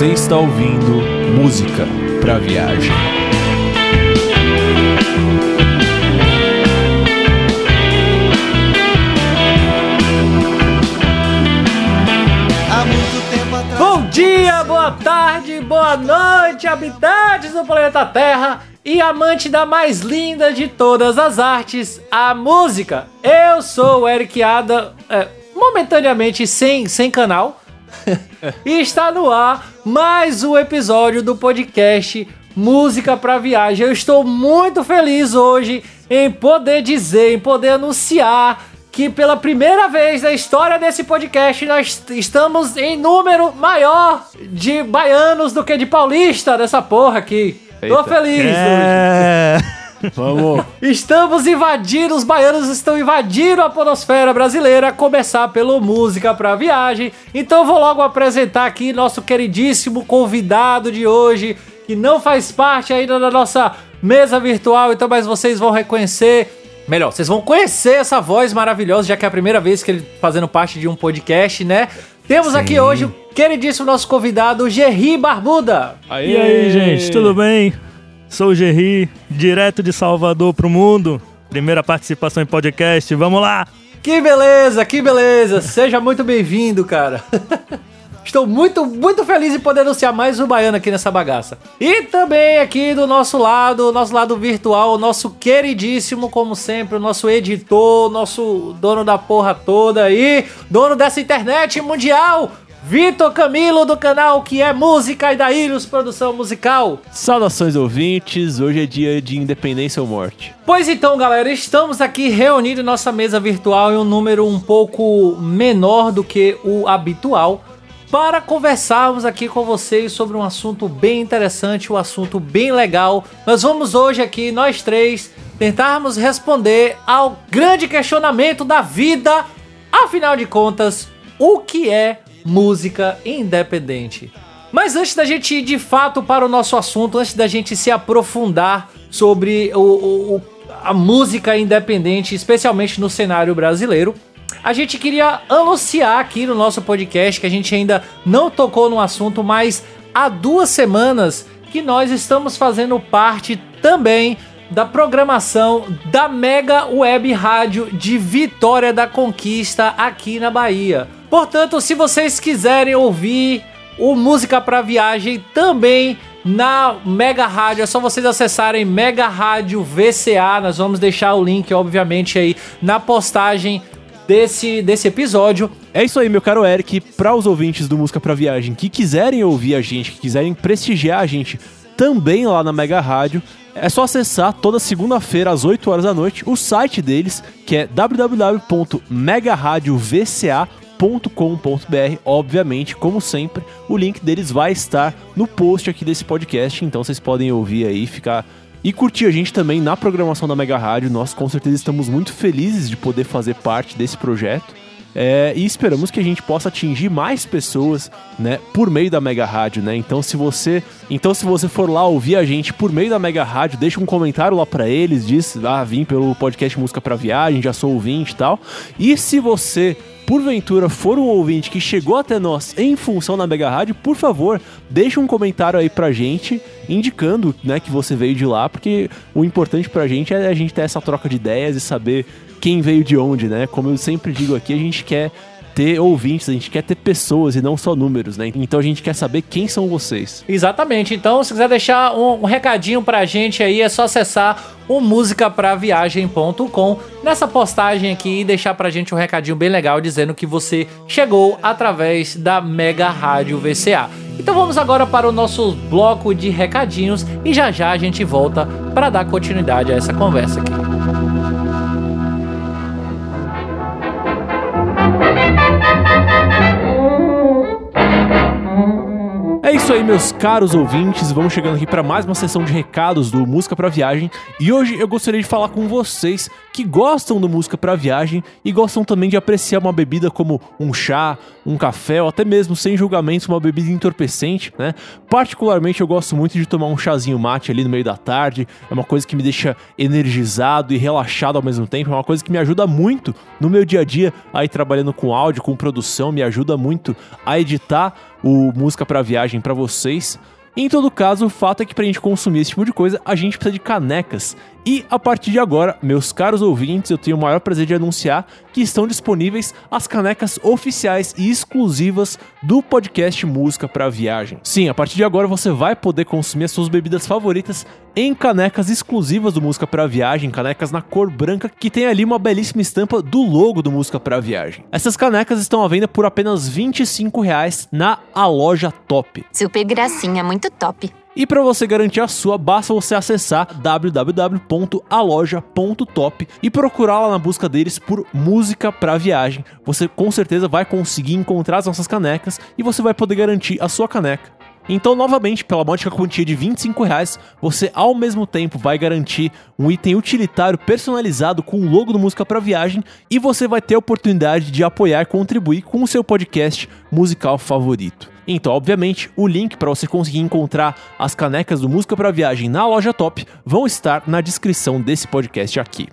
Você está ouvindo música para viagem. Bom dia, boa tarde, boa noite, habitantes do planeta Terra e amante da mais linda de todas as artes, a música. Eu sou o Eric Ada, é, momentaneamente sem, sem canal, e está no ar mais um episódio do podcast Música para Viagem. Eu estou muito feliz hoje em poder dizer, em poder anunciar que pela primeira vez na história desse podcast nós estamos em número maior de baianos do que de paulista nessa porra aqui. Tô Eita. feliz hoje. Vamos. Estamos invadindo, os baianos estão invadindo a podosfera brasileira, a começar pelo Música pra Viagem. Então eu vou logo apresentar aqui nosso queridíssimo convidado de hoje, que não faz parte ainda da nossa mesa virtual, então mas vocês vão reconhecer Melhor, vocês vão conhecer essa voz maravilhosa, já que é a primeira vez que ele fazendo parte de um podcast, né? Temos aqui hoje o queridíssimo nosso convidado, Gerry Barbuda. E aí, gente, tudo bem? Sou o Gerry, direto de Salvador pro mundo. Primeira participação em podcast, vamos lá! Que beleza, que beleza. Seja muito bem-vindo, cara. Estou muito, muito feliz em poder anunciar mais um baiano aqui nessa bagaça. E também aqui do nosso lado, nosso lado virtual, nosso queridíssimo, como sempre, o nosso editor, nosso dono da porra toda aí, dono dessa internet mundial, Vitor Camilo do canal que é Música e da Ilhos Produção Musical. Saudações ouvintes, hoje é dia de independência ou morte. Pois então, galera, estamos aqui reunidos em nossa mesa virtual em um número um pouco menor do que o habitual para conversarmos aqui com vocês sobre um assunto bem interessante, um assunto bem legal. Nós vamos hoje aqui, nós três, tentarmos responder ao grande questionamento da vida. Afinal de contas, o que é música independente? Mas antes da gente ir de fato para o nosso assunto, antes da gente se aprofundar sobre o, o- a música independente, especialmente no cenário brasileiro, a gente queria anunciar aqui no nosso podcast que a gente ainda não tocou no assunto, mas há duas semanas que nós estamos fazendo parte também da programação da Mega Web Rádio de Vitória da Conquista aqui na Bahia. Portanto, se vocês quiserem ouvir o Música para Viagem também na Mega Rádio. É só vocês acessarem Mega Rádio VCA. Nós vamos deixar o link, obviamente, aí na postagem desse, desse episódio. É isso aí, meu caro Eric. Para os ouvintes do Música pra Viagem que quiserem ouvir a gente, que quiserem prestigiar a gente também lá na Mega Rádio, é só acessar toda segunda-feira às 8 horas da noite o site deles, que é www.megaradiovca.com.br. Obviamente, como sempre, o link deles vai estar no post aqui desse podcast, então vocês podem ouvir aí, ficar e curtir a gente também na programação da Mega Rádio. Nós com certeza estamos muito felizes de poder fazer parte desse projeto. É, e esperamos que a gente possa atingir mais pessoas, né, por meio da Mega Rádio, né? Então se você, então se você for lá ouvir a gente por meio da Mega Rádio, deixa um comentário lá pra eles, diz: "Ah, vim pelo podcast Música pra Viagem, já sou ouvinte e tal". E se você porventura for um ouvinte que chegou até nós em função da Mega Rádio, por favor, deixa um comentário aí pra gente indicando, né, que você veio de lá, porque o importante pra gente é a gente ter essa troca de ideias e saber quem veio de onde, né? Como eu sempre digo aqui, a gente quer ter ouvintes, a gente quer ter pessoas e não só números, né? Então a gente quer saber quem são vocês. Exatamente. Então, se quiser deixar um, um recadinho pra gente aí, é só acessar o musicapraviagem.com nessa postagem aqui e deixar pra gente um recadinho bem legal dizendo que você chegou através da Mega Rádio VCA. Então vamos agora para o nosso bloco de recadinhos e já já a gente volta para dar continuidade a essa conversa aqui. É isso aí, meus caros ouvintes. Vamos chegando aqui para mais uma sessão de recados do Música para Viagem. E hoje eu gostaria de falar com vocês que gostam do Música para Viagem e gostam também de apreciar uma bebida como um chá, um café ou até mesmo sem julgamentos uma bebida entorpecente, né? Particularmente eu gosto muito de tomar um chazinho mate ali no meio da tarde. É uma coisa que me deixa energizado e relaxado ao mesmo tempo. É uma coisa que me ajuda muito no meu dia a dia aí trabalhando com áudio, com produção, me ajuda muito a editar o Música para Viagem para vocês. Em todo caso, o fato é que para a gente consumir esse tipo de coisa, a gente precisa de canecas. E a partir de agora, meus caros ouvintes, eu tenho o maior prazer de anunciar que estão disponíveis as canecas oficiais e exclusivas do podcast Música para Viagem. Sim, a partir de agora você vai poder consumir as suas bebidas favoritas em canecas exclusivas do Música para Viagem, canecas na cor branca que tem ali uma belíssima estampa do logo do Música para Viagem. Essas canecas estão à venda por apenas 25 reais na A Loja Top. Super gracinha, muito top. E para você garantir a sua, basta você acessar www.aloja.top e procurar lá na busca deles por música para viagem. Você com certeza vai conseguir encontrar as nossas canecas e você vai poder garantir a sua caneca. Então, novamente, pela módica quantia de 25 reais, você ao mesmo tempo vai garantir um item utilitário personalizado com o logo do Música para Viagem e você vai ter a oportunidade de apoiar contribuir com o seu podcast musical favorito. Então, obviamente, o link para você conseguir encontrar as canecas do Música para Viagem na loja Top vão estar na descrição desse podcast aqui.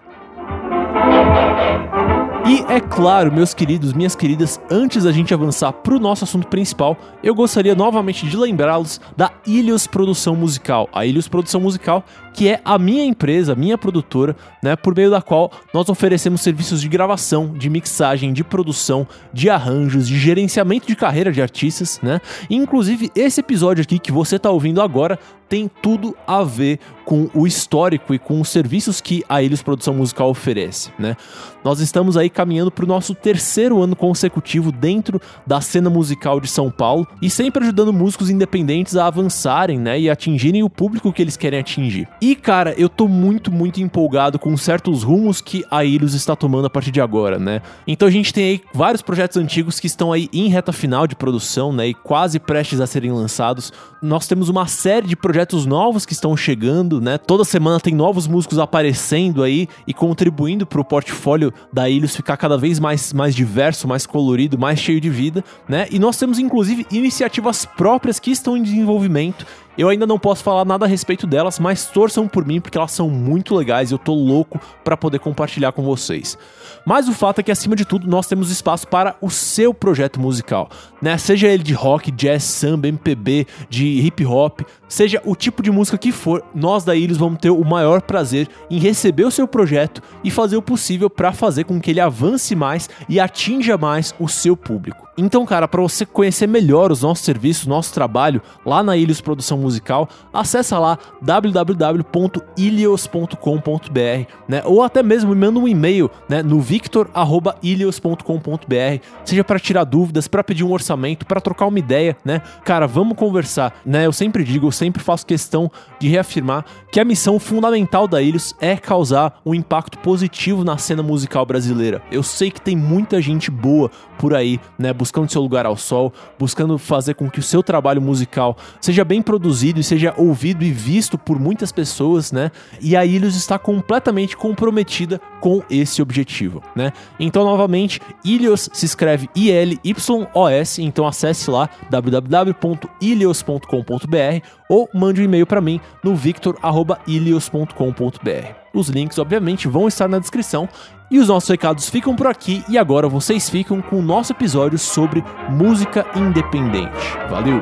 E é claro, meus queridos, minhas queridas, antes da gente avançar para o nosso assunto principal, eu gostaria novamente de lembrá-los da Ilhos Produção Musical. A Ilhos Produção Musical, que é a minha empresa, minha produtora, né, por meio da qual nós oferecemos serviços de gravação, de mixagem, de produção, de arranjos, de gerenciamento de carreira de artistas, né? Inclusive esse episódio aqui que você está ouvindo agora tem tudo a ver com o histórico e com os serviços que a Ilhos Produção Musical oferece, né? Nós estamos aí caminhando para o nosso terceiro ano consecutivo dentro da cena musical de São Paulo e sempre ajudando músicos independentes a avançarem, né, e atingirem o público que eles querem atingir. E cara, eu tô muito, muito empolgado com certos rumos que a Ilhos está tomando a partir de agora, né? Então a gente tem aí vários projetos antigos que estão aí em reta final de produção, né, e quase prestes a serem lançados. Nós temos uma série de projetos novos que estão chegando, né? Toda semana tem novos músicos aparecendo aí e contribuindo para o portfólio da Ilhos ficar cada vez mais, mais diverso, mais colorido, mais cheio de vida, né? E nós temos inclusive iniciativas próprias que estão em desenvolvimento eu ainda não posso falar nada a respeito delas, mas torçam por mim porque elas são muito legais e eu tô louco para poder compartilhar com vocês. Mas o fato é que acima de tudo nós temos espaço para o seu projeto musical, né? Seja ele de rock, jazz, samba, MPB, de hip hop, seja o tipo de música que for, nós da Ilhos vamos ter o maior prazer em receber o seu projeto e fazer o possível para fazer com que ele avance mais e atinja mais o seu público. Então, cara, para você conhecer melhor os nossos serviços, nosso trabalho lá na Ilhos Produção Musical, acessa lá www.ilios.com.br, né? Ou até mesmo me manda um e-mail, né, no victor@ilios.com.br, seja para tirar dúvidas, para pedir um orçamento, para trocar uma ideia, né? Cara, vamos conversar, né? Eu sempre digo, eu sempre faço questão de reafirmar que a missão fundamental da Ilhos é causar um impacto positivo na cena musical brasileira. Eu sei que tem muita gente boa por aí, né, buscando seu lugar ao sol, buscando fazer com que o seu trabalho musical seja bem produzido e seja ouvido e visto por muitas pessoas, né? E a Ilhos está completamente comprometida com esse objetivo, né? Então, novamente, Ilhos se escreve I-L-Y-O-S, então acesse lá www.ilios.com.br ou mande um e-mail para mim no victor@ilios.com.br. Os links, obviamente, vão estar na descrição e os nossos recados ficam por aqui e agora vocês ficam com o nosso episódio sobre música independente. Valeu!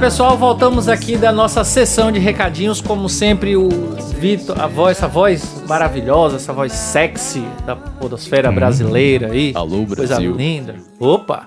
Pessoal. Voltamos aqui da nossa sessão de recadinhos. Como sempre, o Vitor, a voz, essa voz maravilhosa, essa voz sexy da podosfera brasileira aí. Alô, Coisa Brasil. linda. Opa!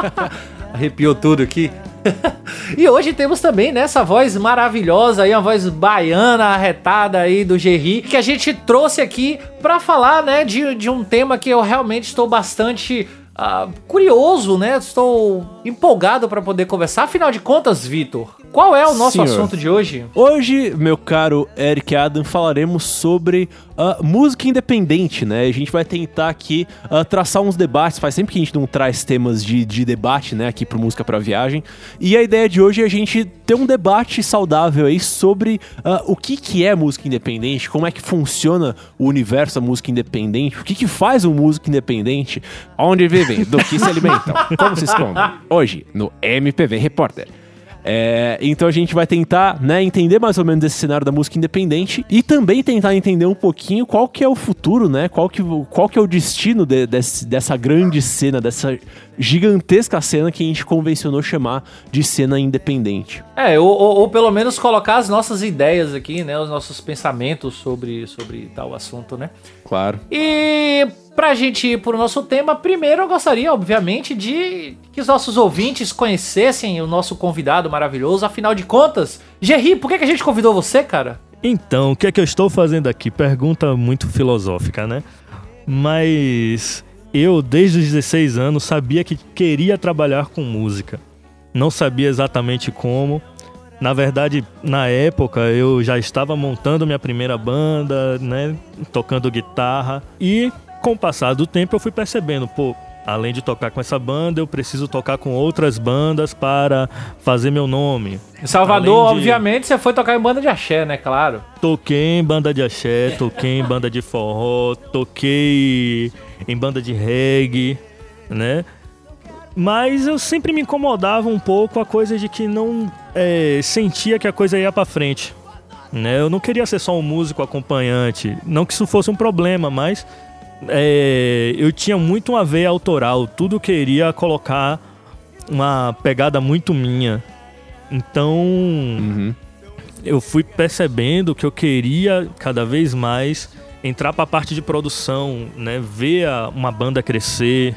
Arrepiou tudo aqui. E hoje temos também né, essa voz maravilhosa aí, uma voz baiana, arretada aí do Gerry, que a gente trouxe aqui pra falar, né, de, de um tema que eu realmente estou bastante ah, curioso, né? Estou empolgado pra poder conversar. Afinal de contas, Vitor, qual é o nosso Senhor. assunto de hoje? Hoje, meu caro Eric Adam, falaremos sobre ah, música independente, né? A gente vai tentar aqui ah, traçar uns debates. Faz sempre que a gente não traz temas de, de debate, né, aqui pro Música pra Viagem. E a ideia de hoje é a gente ter um debate saudável aí sobre ah, o que, que é música independente, como é que funciona o universo da música independente, o que, que faz um músico independente, onde vivem, do que se alimentam, como se escondem. Hoje, no MPV Repórter. É, então a gente vai tentar né, entender mais ou menos esse cenário da música independente e também tentar entender um pouquinho qual que é o futuro, né? Qual que, qual que é o destino de- desse- dessa grande cena, dessa gigantesca cena que a gente convencionou chamar de cena independente. É, ou, ou- ou pelo menos colocar as nossas ideias aqui, né? Os nossos pensamentos sobre, sobre tal assunto, né? Claro. E pra gente ir pro nosso tema, primeiro eu gostaria, obviamente, de que os nossos ouvintes conhecessem o nosso convidado maravilhoso. Afinal de contas, Gerry, por que, que a gente convidou você, cara? Então, o que é que eu estou fazendo aqui? Pergunta muito filosófica, né? Mas eu, desde os 16 anos, sabia que queria trabalhar com música. Não sabia exatamente como. Na verdade, na época, eu já estava montando minha primeira banda, né? Tocando guitarra. E com o passar do tempo, eu fui percebendo, pô. Além de tocar com essa banda, eu preciso tocar com outras bandas para fazer meu nome. Em Salvador, de- obviamente, você foi tocar em banda de axé, né? Claro. Toquei em banda de axé, toquei em banda de forró, toquei em banda de reggae, né? Mas eu sempre me incomodava um pouco a coisa de que não é, sentia que a coisa ia pra frente. Né? Eu não queria ser só um músico acompanhante. Não que isso fosse um problema, mas é, eu tinha muito uma veia autoral. Tudo queria colocar uma pegada muito minha. Então, Uhum. eu fui percebendo que eu queria cada vez mais entrar para a parte de produção, né, ver a- uma banda crescer.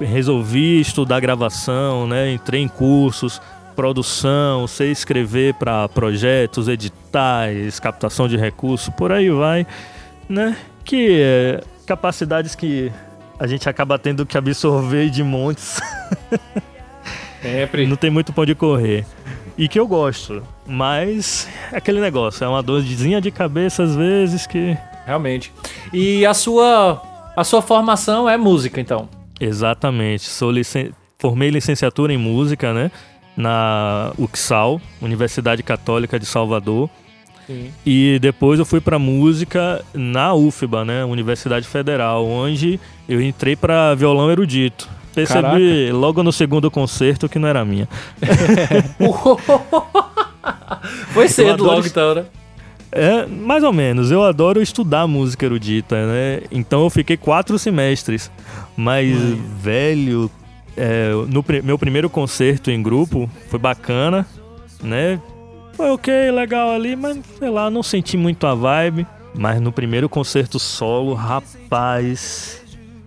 Resolvi estudar gravação, né, entrei em cursos, produção, sei escrever para projetos, editais, captação de recursos, por aí vai, né? Que é, capacidades que a gente acaba tendo que absorver de montes. Sempre. Não tem muito pão de correr. E que eu gosto. Mas é aquele negócio, é uma dorzinha de cabeça às vezes que. Realmente. E a sua, a sua formação é música, então. Exatamente. Sou licen... Formei licenciatura em música, né? Na UXAL, Universidade Católica de Salvador. Sim. E depois eu fui para música na UFBA, né? Universidade Federal, onde eu entrei para violão erudito. Percebi logo no segundo concerto que não era minha. Foi cedo adoro logo, então, né? É, mais ou menos. Eu adoro estudar música erudita, né? Então eu fiquei quatro semestres. Mas, velho, é, no meu primeiro concerto em grupo foi bacana, né? Foi ok, legal ali, mas sei lá, não senti muito a vibe. Mas no primeiro concerto solo, rapaz,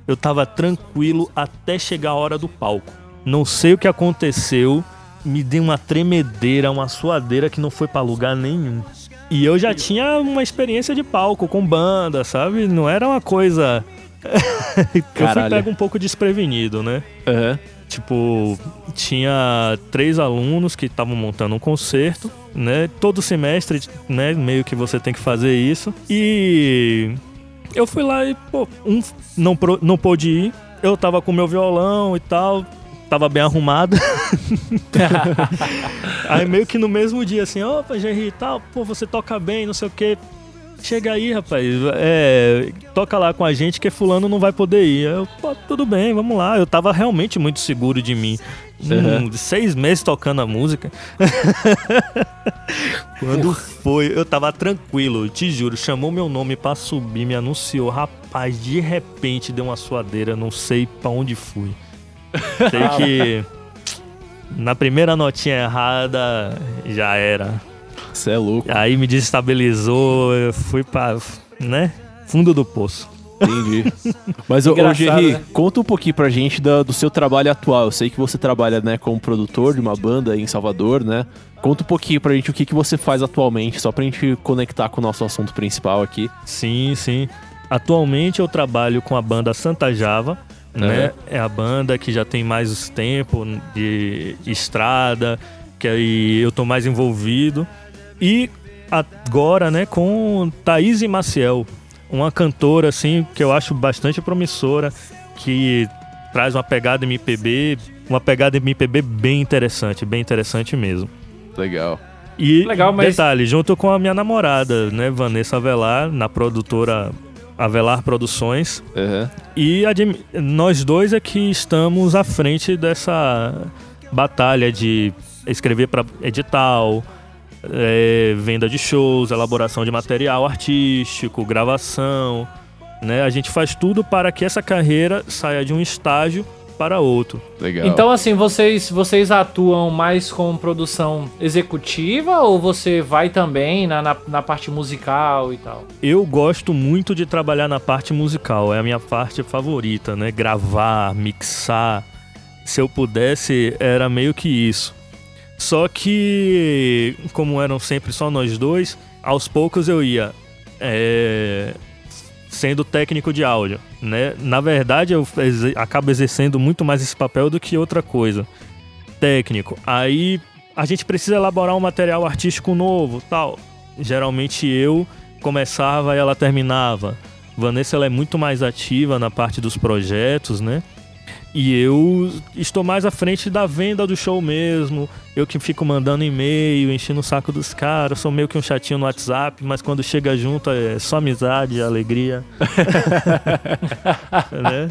eu tava tranquilo até chegar a hora do palco. Não sei o que aconteceu, me deu uma tremedeira, uma suadeira que não foi pra lugar nenhum. E eu já tinha uma experiência de palco com banda, sabe? Não era uma coisa. eu fui pego um pouco desprevenido, né? Aham. Tipo, tinha três alunos que estavam montando um concerto, né? Todo semestre, né? Meio que você tem que fazer isso. E eu fui lá e, pô, um não, não pôde ir. Eu tava com meu violão e tal. Tava bem arrumado. aí meio que no mesmo dia, assim, opa, Jerry e tal, pô, você toca bem, não sei o quê. Chega aí, rapaz, é, toca lá com a gente que fulano não vai poder ir. Eu, pô, tudo bem, vamos lá. Eu tava realmente muito seguro de mim. Uhum. Hum, seis meses tocando a música. Quando foi, eu tava tranquilo, te juro. Chamou meu nome pra subir, me anunciou. Rapaz, de repente deu uma suadeira, não sei pra onde fui. Sei que na primeira notinha errada já era. Você é louco. Aí me desestabilizou, eu fui pra, né, fundo do poço. Entendi. Mas, ô, ô Gerry, né? conta um pouquinho pra gente da- do, seu trabalho atual. Eu sei que você trabalha, né, como produtor de uma banda em Salvador, né? Conta um pouquinho pra gente o que, que você faz atualmente, só pra gente conectar com o nosso assunto principal aqui. Sim, sim. Atualmente eu trabalho com a banda Santa Java, né? É a banda que já tem mais tempo de estrada, que aí eu tô mais envolvido. E agora, né, com Thaís e Maciel, uma cantora assim que eu acho bastante promissora, que traz uma pegada MPB, uma pegada MPB bem interessante, bem interessante mesmo. Legal. E Legal, mas- detalhe, junto com a minha namorada, né, Vanessa Avelar, na produtora Avelar Produções. Uhum. E nós dois é que estamos à frente dessa batalha de escrever para edital, é, venda de shows, elaboração de material artístico, gravação. Né? A gente faz tudo para que essa carreira saia de um estágio para outro. Legal. Então, assim, vocês, vocês atuam mais com produção executiva ou você vai também na, na, na parte musical e tal? Eu gosto muito de trabalhar na parte musical, é a minha parte favorita, né? Gravar, mixar. Se eu pudesse, era meio que isso. Só que, como eram sempre só nós dois, aos poucos eu ia é, sendo técnico de áudio, né? Na verdade, eu acabo exercendo muito mais esse papel do que outra coisa. Técnico. Aí a gente precisa elaborar um material artístico novo, tal. Geralmente eu começava e ela terminava. Vanessa ela é muito mais ativa na parte dos projetos, né? E eu estou mais à frente da venda do show mesmo. Eu que fico mandando e-mail, enchendo o saco dos caras. Sou meio que um chatinho no WhatsApp, mas quando chega junto é só amizade, alegria. né?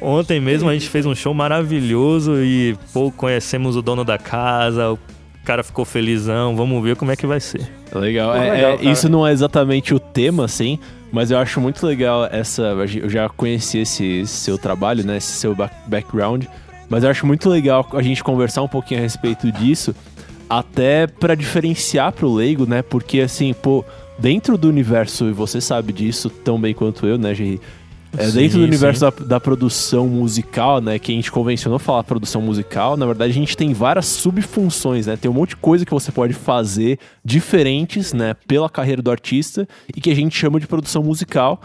Ontem mesmo a gente fez um show maravilhoso e, pô, conhecemos o dono da casa. O cara ficou felizão. Vamos ver como é que vai ser. Legal. Pô, É- legal, é- isso não é exatamente o tema, assim, mas eu acho muito legal essa. Eu já conheci esse, seu trabalho, né? Esse seu back- background. Mas eu acho muito legal a gente conversar um pouquinho a respeito disso, até pra diferenciar pro leigo, né? Porque assim, pô, dentro do universo, e você sabe disso tão bem quanto eu, né, Gerry? É, Sim, dentro do universo da, da produção musical, né? Que a gente convencionou falar produção musical, na verdade a gente tem várias subfunções, né? Tem um monte de coisa que você pode fazer diferentes, né? Pela carreira do artista e que a gente chama de produção musical,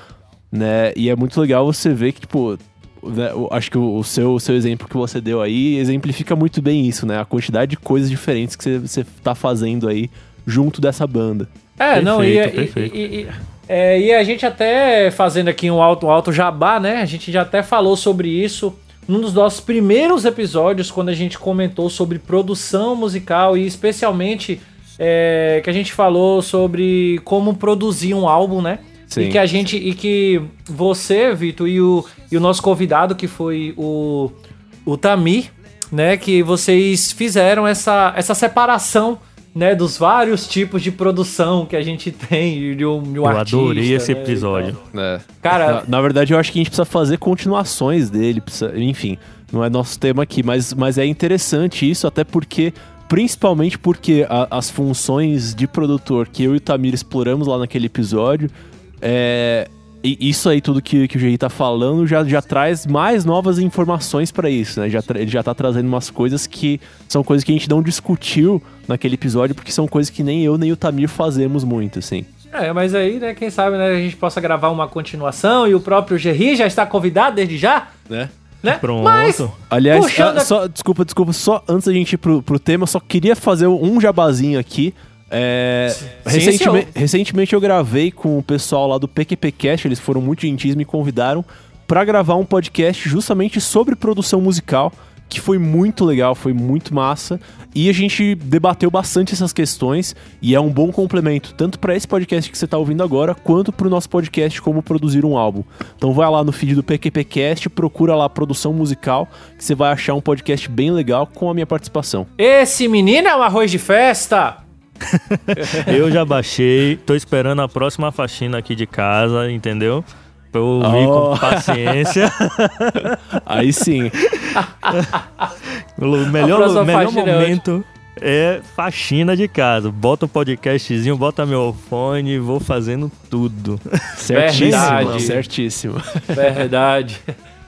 né? E é muito legal você ver que, tipo, né, acho que o, seu, o seu exemplo que você deu aí exemplifica muito bem isso, né? A quantidade de coisas diferentes que você, você tá fazendo aí junto dessa banda. É, não, e, Perfeito, e- perfeito. e- e- é, e a gente até fazendo aqui um alto, um alto jabá, né? A gente já até falou sobre isso num dos nossos primeiros episódios, quando a gente comentou sobre produção musical e especialmente é, que a gente falou sobre como produzir um álbum, né? Sim. E que a gente. E que você, Vitor, e o, e o nosso convidado, que foi o, o Tamir, né? Que vocês fizeram essa, essa separação. Né, dos vários tipos de produção que a gente tem de um, de um Eu artista. adorei esse né, episódio. É. Cara- na, na verdade, eu acho que a gente precisa fazer continuações dele, precisa- enfim, não é nosso tema aqui, mas, mas é interessante isso, até porque, principalmente porque a- as funções de produtor que eu e o Tamir exploramos lá naquele episódio, é, e isso aí, tudo que, que o Gerry tá falando, já, já traz mais novas informações pra isso, né? Já ele já tá trazendo umas coisas que são coisas que a gente não discutiu naquele episódio, porque são coisas que nem eu nem o Tamir fazemos muito, assim. É, mas aí, né, quem sabe, né, a gente possa gravar uma continuação e o próprio Gerry já está convidado desde já, Né? né? Pronto. Mas, Aliás, Puxando ah, só, desculpa, desculpa, só antes da gente ir pro, pro tema, só queria fazer um jabazinho aqui. É, recentemente, recentemente eu gravei com o pessoal lá do PQPcast, eles foram muito gentis, me convidaram pra gravar um podcast justamente sobre produção musical, que foi muito legal, foi muito massa, e a gente debateu bastante essas questões e é um bom complemento tanto pra esse podcast que você tá ouvindo agora, quanto pro nosso podcast como produzir um álbum. Então vai lá no feed do PQPcast, procura lá produção musical, que você vai achar um podcast bem legal com a minha participação. esse menino é um arroz de festa! Eu já baixei, tô esperando a próxima faxina aqui de casa, entendeu? Pra eu ouvir Oh. com paciência. Aí sim. o melhor, melhor é momento. é faxina de casa. Bota um podcastzinho, bota meu fone, vou fazendo tudo. Certíssimo, Verdade. certíssimo. Verdade.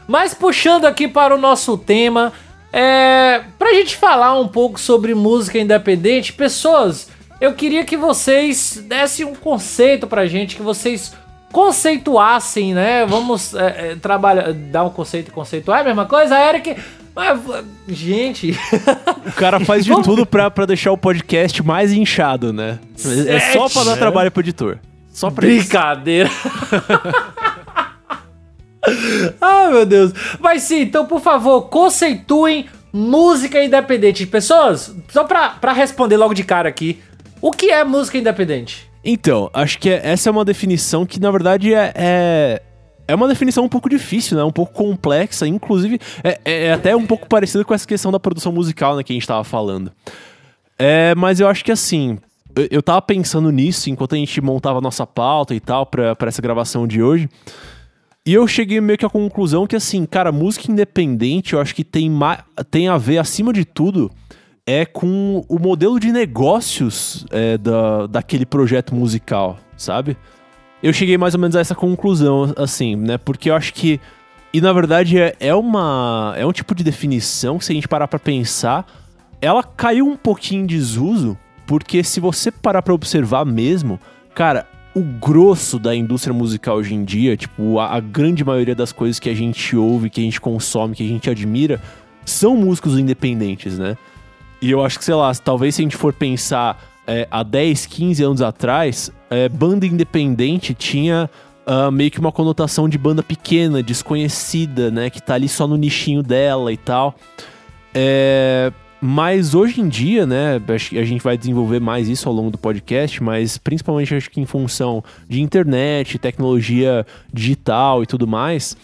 Mas puxando aqui para o nosso tema, é, pra gente falar um pouco sobre música independente, pessoas, eu queria que vocês dessem um conceito pra gente, que vocês conceituassem, né? Vamos é, é, trabalhar, dar um conceito e conceituar, é a mesma coisa, Eric? Mas, gente, O cara faz de tudo pra, pra deixar o podcast mais inchado, né? É só pra dar Sete. trabalho pro editor. Só pra isso. Brincadeira. Ai, meu Deus. Mas sim, então, por favor, conceituem música independente. Pessoas, só pra, pra responder logo de cara aqui, o que é música independente? Então, acho que é- essa é uma definição que, na verdade, é, é, é uma definição um pouco difícil, né? Um pouco complexa. Inclusive, é, é até um pouco parecida com essa questão da produção musical, né? Que a gente tava falando. É, mas eu acho que, assim, eu, eu tava pensando nisso enquanto a gente montava a nossa pauta e tal pra essa gravação de hoje. E eu cheguei meio que à conclusão que, assim, cara, música independente eu acho que tem, tem a ver, acima de tudo, é com o modelo de negócios é, da, daquele projeto musical, sabe? Eu cheguei mais ou menos a essa conclusão, assim, né? Porque eu acho que. E na verdade é, é uma. É um tipo de definição que, se a gente parar pra pensar, ela caiu um pouquinho em desuso, porque se você parar pra observar mesmo, cara, o grosso da indústria musical hoje em dia, tipo, a, a grande maioria das coisas que a gente ouve, que a gente consome, que a gente admira, são músicos independentes, né? E eu acho que, sei lá, talvez se a gente for pensar é, há 10, 15 anos atrás, é, banda independente tinha ah, meio que uma conotação de banda pequena, desconhecida, né? Que tá ali só no nichinho dela e tal. É, mas hoje em dia, né, a gente vai desenvolver mais isso ao longo do podcast, mas principalmente acho que em função de internet, tecnologia digital e tudo mais,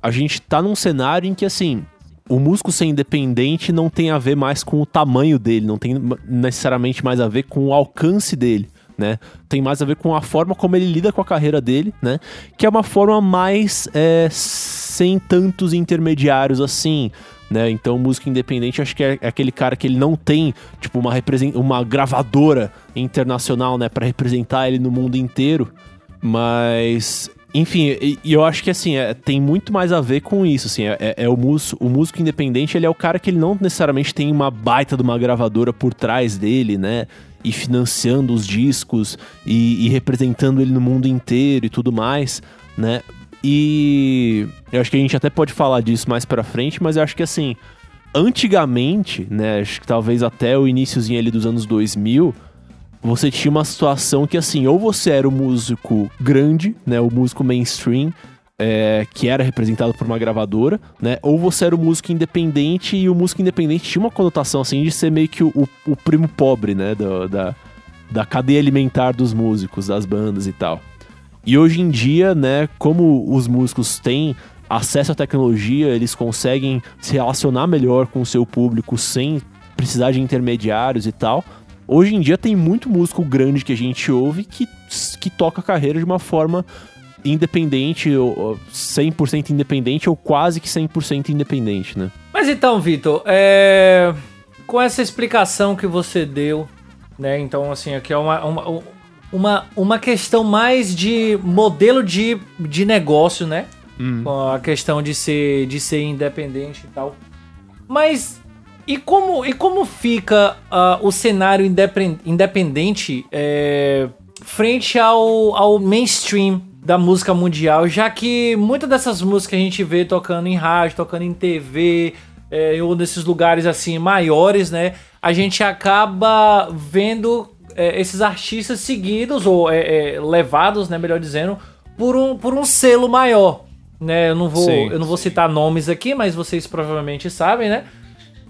a gente tá num cenário em que, assim, o músico ser independente não tem a ver mais com o tamanho dele, não tem necessariamente mais a ver com o alcance dele, né? Tem mais a ver com a forma como ele lida com a carreira dele, né? Que é uma forma mais é, sem tantos intermediários assim, né? Então, músico independente, acho que é aquele cara que ele não tem, tipo, uma, uma gravadora internacional, né? Pra representar ele no mundo inteiro, mas enfim, e, e eu acho que assim, é, tem muito mais a ver com isso, assim, é, é- o, músico, o músico independente, ele é o cara que ele não necessariamente tem uma baita de uma gravadora por trás dele, né, e financiando os discos, e, e representando ele no mundo inteiro e tudo mais, né, e eu acho que a gente até pode falar disso mais pra frente, mas eu acho que assim, antigamente, né, acho que talvez até o iníciozinho ali dos anos 2000, você tinha uma situação que, assim, ou você era o músico grande, né? O músico mainstream, é, que era representado por uma gravadora, né? Ou você era o músico independente e o músico independente tinha uma conotação, assim, de ser meio que o, o- o primo pobre, né? do- da, da cadeia alimentar dos músicos, das bandas e tal. E hoje em dia, né, como os músicos têm acesso à tecnologia, eles conseguem se relacionar melhor com o seu público sem precisar de intermediários e tal. Hoje em dia tem muito músico grande que a gente ouve que, que toca a carreira de uma forma independente, ou, ou 100% independente ou quase que 100% independente, né? Mas então, Vitor, é... com essa explicação que você deu, né? Então, assim, aqui é uma, uma, uma, uma questão mais de modelo de, de negócio, né? Com a questão de ser, de ser independente e tal. Mas e como, e como fica ah, o cenário independente é, frente ao, ao mainstream da música mundial, já que muitas dessas músicas a gente vê tocando em rádio, tocando em TV, é, ou nesses lugares assim maiores, né? A gente acaba vendo é, esses artistas seguidos ou levados, né, melhor dizendo, por um, por um selo maior, né? Eu não vou, Sim, eu não vou citar nomes aqui, mas vocês provavelmente sabem, né?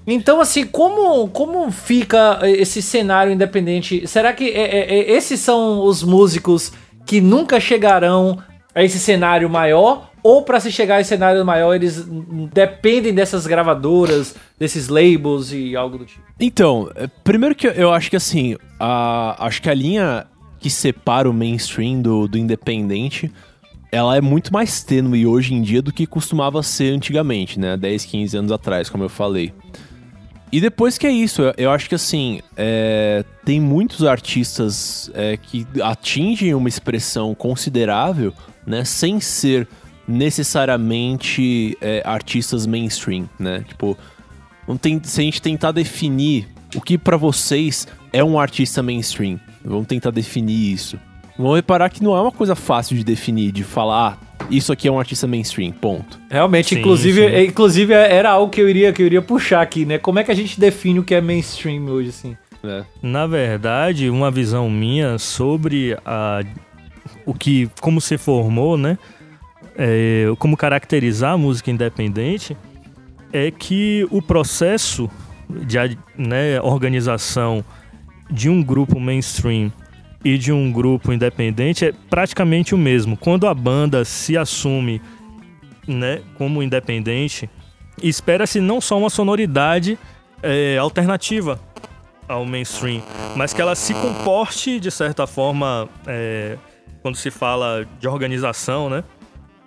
Então, assim, como, como fica esse cenário independente? Será que é- é- é- esses são os músicos que nunca chegarão a esse cenário maior? Ou para se chegar a esse cenário maior, eles dependem dessas gravadoras, desses labels e algo do tipo? Então, é, primeiro que eu- eu acho que assim, a, acho que a linha que separa o mainstream do, do independente, ela é muito mais tênue hoje em dia do que costumava ser antigamente, né? 10, 15 anos atrás, como eu falei. E depois que é isso, eu, eu acho que assim, é, tem muitos artistas é, que atingem uma expressão considerável, né, sem ser necessariamente é, artistas mainstream, né? Tipo, não tem, se a gente tentar definir o que para vocês é um artista mainstream, vamos tentar definir isso. Vamos reparar que não é uma coisa fácil de definir, de falar, ah, isso aqui é um artista mainstream, ponto. Realmente, Sim, inclusive, sim. inclusive era algo que eu iria que eu iria puxar aqui, né? Como é que a gente define o que é mainstream hoje assim? né? Na verdade, uma visão minha sobre a, o que, como se formou, né? É, como caracterizar a música independente é que o processo de né, organização de um grupo mainstream e de um grupo independente é praticamente o mesmo. Quando a banda se assume né, como independente, espera-se não só uma sonoridade é, alternativa ao mainstream, mas que ela se comporte de certa forma é, quando se fala de organização, né?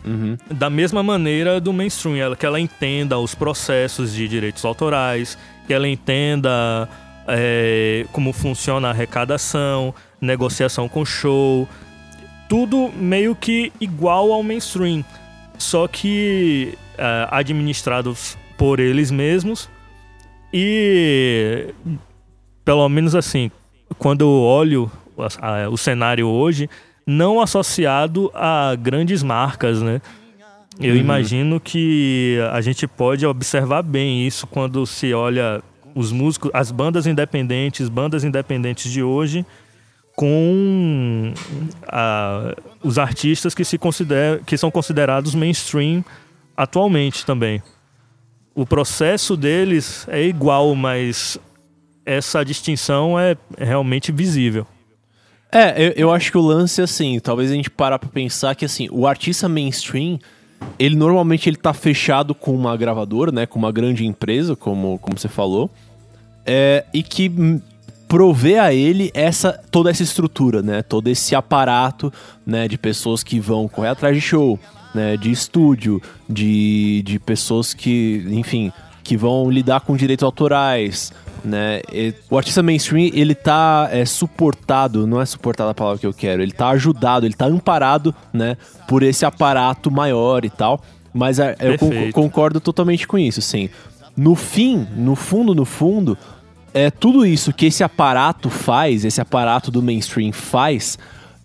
Uhum. Da mesma maneira do mainstream, ela, que ela entenda os processos de direitos autorais, que ela entenda é, como funciona a arrecadação, negociação com show, tudo meio que igual ao mainstream, só que é, administrados por eles mesmos e pelo menos assim, quando eu olho o cenário hoje, não associado a grandes marcas, né? Eu imagino que a gente pode observar bem isso quando se olha os músicos, as bandas independentes, bandas independentes de hoje, com ah, os artistas que se consideram, que são considerados mainstream atualmente também. O processo deles é igual, mas essa distinção é realmente visível. É, eu, eu acho que o lance, assim, talvez a gente parar pra pensar que, assim, o artista mainstream, ele normalmente ele tá fechado com uma gravadora, né, com uma grande empresa, como, como você falou, é, e que provê a ele essa toda essa estrutura, né, todo esse aparato, né, de pessoas que vão correr atrás de show, né, de estúdio, de, de pessoas que, enfim, que vão lidar com direitos autorais, né? E o artista mainstream, ele tá é, suportado, não é suportado a palavra que eu quero, ele tá ajudado, ele tá amparado, né, por esse aparato maior e tal. Mas é, eu con- concordo totalmente com isso, assim. No fim, no fundo, no fundo, é tudo isso que esse aparato faz, esse aparato do mainstream faz,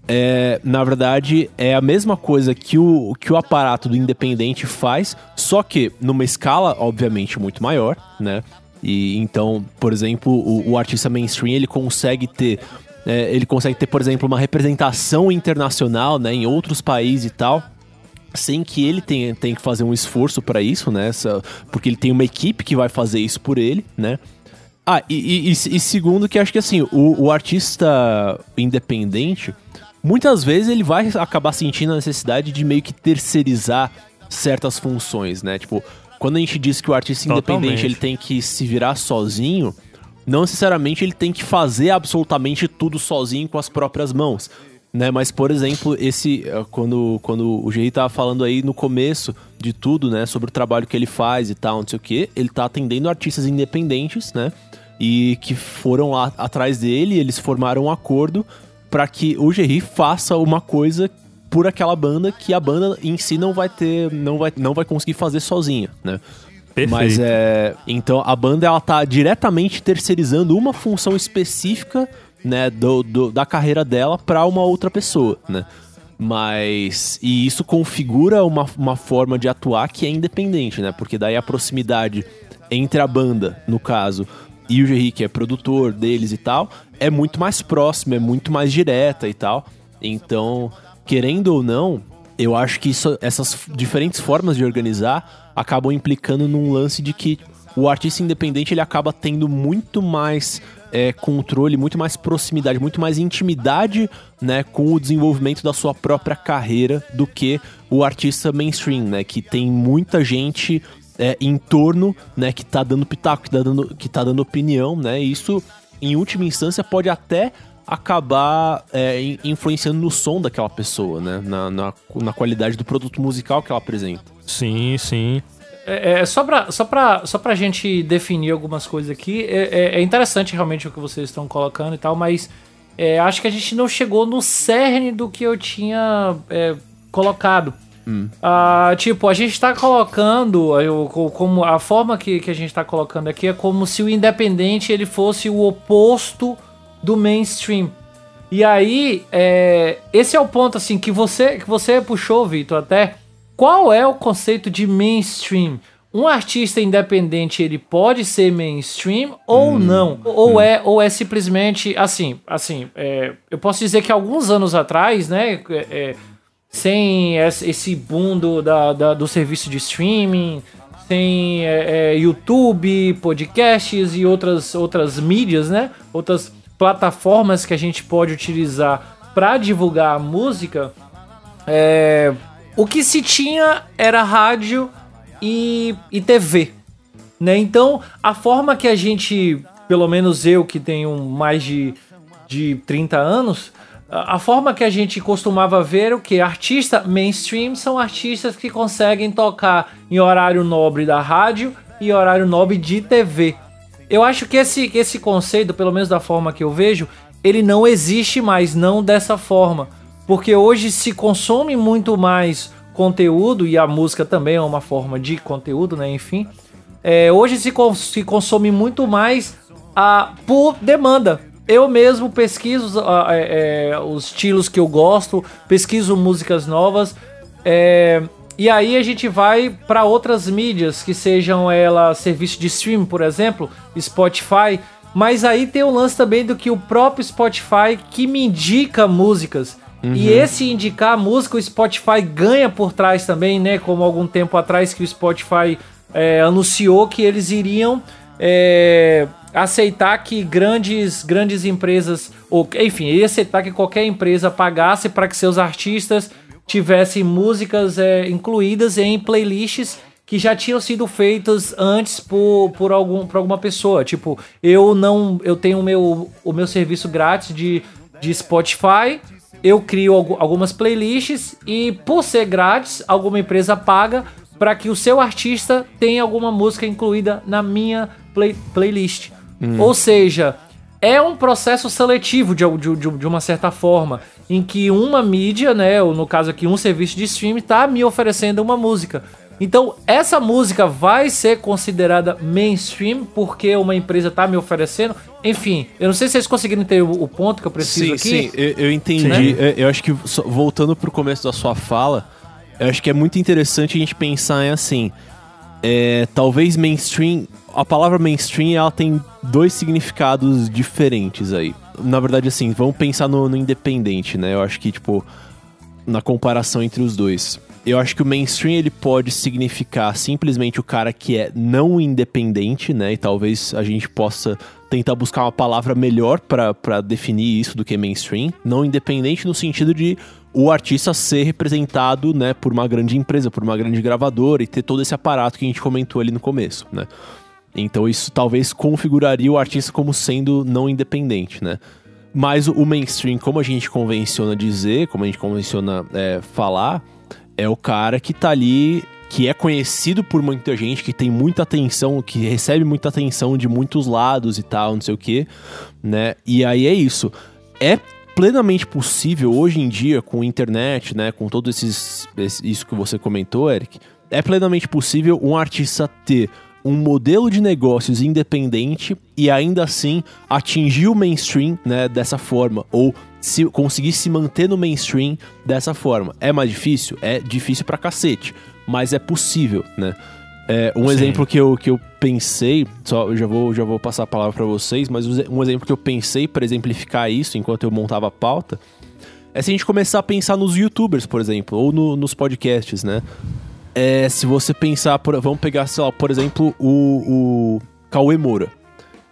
é, na verdade, é a mesma coisa que o, que o aparato do independente faz, só que numa escala, obviamente, muito maior, né? E então, por exemplo, o, o artista mainstream ele consegue ter. é, ele consegue ter, por exemplo, uma representação internacional né, em outros países e tal sem que ele tenha, tenha que fazer um esforço para isso, né? Porque ele tem uma equipe que vai fazer isso por ele, né? Ah, e, e- e- segundo que acho que assim, o, o artista independente, muitas vezes ele vai acabar sentindo a necessidade de meio que terceirizar certas funções, né? Tipo, quando a gente diz que o artista independente Totalmente. ele tem que se virar sozinho, não necessariamente ele tem que fazer absolutamente tudo sozinho com as próprias mãos. Né, mas, por exemplo, esse. eh, Quando, quando o Geri tava falando aí no começo de tudo, né? Sobre o trabalho que ele faz e tal, não sei o quê, ele tá atendendo artistas independentes, né? E que foram lá atrás dele, eles formaram um acordo para que o Geri faça uma coisa por aquela banda que a banda em si não vai ter. não vai, não vai conseguir fazer sozinha, né? Perfeito. Mas é. Então a banda ela tá diretamente terceirizando uma função específica, né, do, do- da carreira dela para uma outra pessoa, né? Mas. E isso configura uma, uma forma de atuar que é independente, né? Porque daí a proximidade entre a banda, no caso, e o Gerry, que é produtor deles e tal, é muito mais próxima, é muito mais direta e tal. Então, querendo ou não, eu acho que isso- essas diferentes formas de organizar acabam implicando num lance de que o artista independente ele acaba tendo muito mais é, controle, muito mais proximidade, muito mais intimidade né, com o desenvolvimento da sua própria carreira do que o artista mainstream, né? Que tem muita gente é, em torno, né, que tá dando pitaco, que tá dando, que tá dando opinião, né? E isso, em última instância, pode até acabar é, in- influenciando no som daquela pessoa, né? Na, na, na qualidade do produto musical que ela apresenta. Sim, sim. É, é, só, pra, só, pra, só pra gente definir algumas coisas aqui, é, é, é interessante realmente o que vocês estão colocando e tal, mas é, acho que a gente não chegou no cerne do que eu tinha é, colocado. Hum. Ah, tipo, a gente tá colocando, eu, como a forma que, que a gente tá colocando aqui é como se o independente ele fosse o oposto do mainstream. E aí, é, esse é o ponto assim que você que você puxou, Vitor, até. Qual é o conceito de mainstream? Um artista independente ele pode ser mainstream ou não? Ou é ou é simplesmente assim, assim, é, eu posso dizer que alguns anos atrás, né, é, é, sem esse boom do, da, da- do serviço de streaming, sem é, é, YouTube, podcasts e outras, outras mídias, né? Outras plataformas que a gente pode utilizar para divulgar a música. é, o que se tinha era rádio e, e TV né? Então, a forma que a gente, pelo menos eu que tenho mais de, de 30 anos, a forma que a gente costumava ver o que artista mainstream são artistas que conseguem tocar em horário nobre da rádio e horário nobre de TV. Eu acho que esse, esse conceito, pelo menos da forma que eu vejo, ele não existe mais, não dessa forma. Porque hoje se consome muito mais conteúdo, e a música também é uma forma de conteúdo, né? Enfim. É, hoje se, cons- se consome muito mais a, por demanda. Eu mesmo pesquiso ah, é, é, os estilos que eu gosto, pesquiso músicas novas. é, e aí a gente vai para outras mídias, que sejam ela serviço de stream, por exemplo, Spotify. Mas aí tem o lance também do que o próprio Spotify que me indica músicas. E esse indicar música, o Spotify ganha por trás também, né? Como algum tempo atrás que o Spotify é, anunciou que eles iriam é, aceitar que grandes, grandes empresas, ou enfim, ia aceitar que qualquer empresa pagasse para que seus artistas tivessem músicas é, incluídas em playlists que já tinham sido feitas antes por, por, algum, por alguma pessoa. Tipo, eu não. Eu tenho o meu, o meu serviço grátis de, de Spotify. Eu crio algu- algumas playlists e, por ser grátis, alguma empresa paga para que o seu artista tenha alguma música incluída na minha play- playlist. Ou seja, é um processo seletivo de, de, de- uma certa forma, em que uma mídia, né, ou no caso aqui um serviço de streaming, está me oferecendo uma música. Então, essa música vai ser considerada mainstream porque uma empresa está me oferecendo. Enfim, eu não sei se vocês conseguiram entender o o ponto que eu preciso Sim, aqui. sim, eu, eu entendi. Eu, eu acho que, voltando pro começo da sua fala, eu acho que é muito interessante a gente pensar em assim. É, talvez mainstream. A palavra mainstream ela tem dois significados diferentes aí. Na verdade, assim, vamos pensar no, no independente, né? Eu acho que, tipo, na comparação entre os dois. Eu acho que o mainstream ele pode significar simplesmente o cara que é não independente, né? E talvez a gente possa tentar buscar uma palavra melhor pra definir isso do que mainstream. Não independente no sentido de o artista ser representado, né, por uma grande empresa, por uma grande gravadora e ter todo esse aparato que a gente comentou ali no começo, né? Então isso talvez configuraria o artista como sendo não independente, né? Mas o mainstream, como a gente convenciona dizer, como a gente convenciona é, falar, é o cara que tá ali, que é conhecido por muita gente, que tem muita atenção, que recebe muita atenção de muitos lados e tal, não sei o quê, né? E aí é isso. É plenamente possível hoje em dia com a internet, né, com todo esses esse- isso que você comentou, Eric, é plenamente possível um artista ter um modelo de negócios independente e ainda assim atingir o mainstream, né, dessa forma ou se conseguir se manter no mainstream dessa forma. É mais difícil? É difícil pra cacete, mas é possível, né? É, um Sim. exemplo que eu, que eu pensei, só eu já vou, já vou passar a palavra pra vocês, mas um exemplo que eu pensei pra exemplificar isso enquanto eu montava a pauta é se a gente começar a pensar nos youtubers, por exemplo, ou no- nos podcasts, né? É, se você pensar, por- vamos pegar, sei lá, por exemplo, o, o Cauê Moura.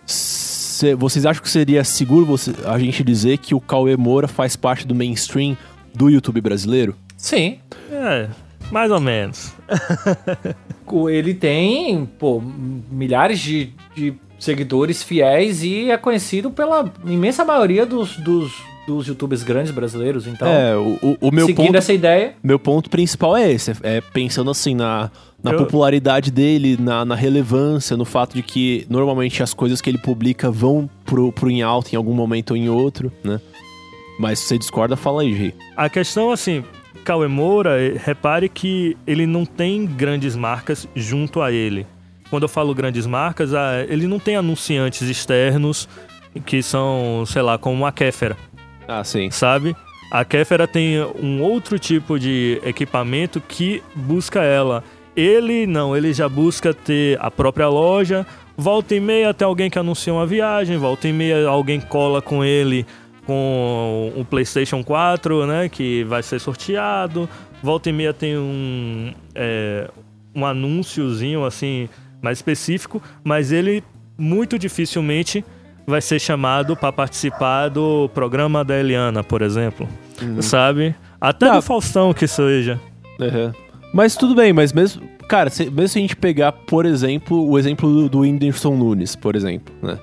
Se- vocês acham que seria seguro você- a gente dizer que o Cauê Moura faz parte do mainstream do YouTube brasileiro? Sim. É, mais ou menos. Ele tem, pô, milhares de, de seguidores fiéis e é conhecido pela imensa maioria dos, dos, dos youtubers grandes brasileiros. Então, é, o, o- o meu seguindo ponto essa ideia, Meu ponto principal é esse, é pensando assim na, na Eu- popularidade dele, na, na relevância, no fato de que normalmente as coisas que ele publica vão pro, pro em alta em algum momento ou em outro, né? Mas se você discorda, fala aí, Gi. A questão, assim, Cauê Moura, eh, repare que ele não tem grandes marcas junto a ele. Quando eu falo grandes marcas, ah, ele não tem anunciantes externos que são, sei lá, como a Kéfera, Ah, sim. sabe? A Kéfera tem um outro tipo de equipamento que busca ela. Ele não, ele já busca ter a própria loja. Volta e meia tem alguém que anuncia uma viagem, volta e meia alguém cola com ele com um PlayStation 4, né, que vai ser sorteado. Volta e meia tem um é, um anúnciozinho assim mais específico, mas ele muito dificilmente vai ser chamado para participar do programa da Eliana, por exemplo. Sabe? Até Tá. do Faustão que seja. Uhum. Mas tudo bem, mas mesmo. Cara, se- mesmo se a gente pegar, por exemplo, o exemplo do, do Whindersson Nunes, por exemplo, né?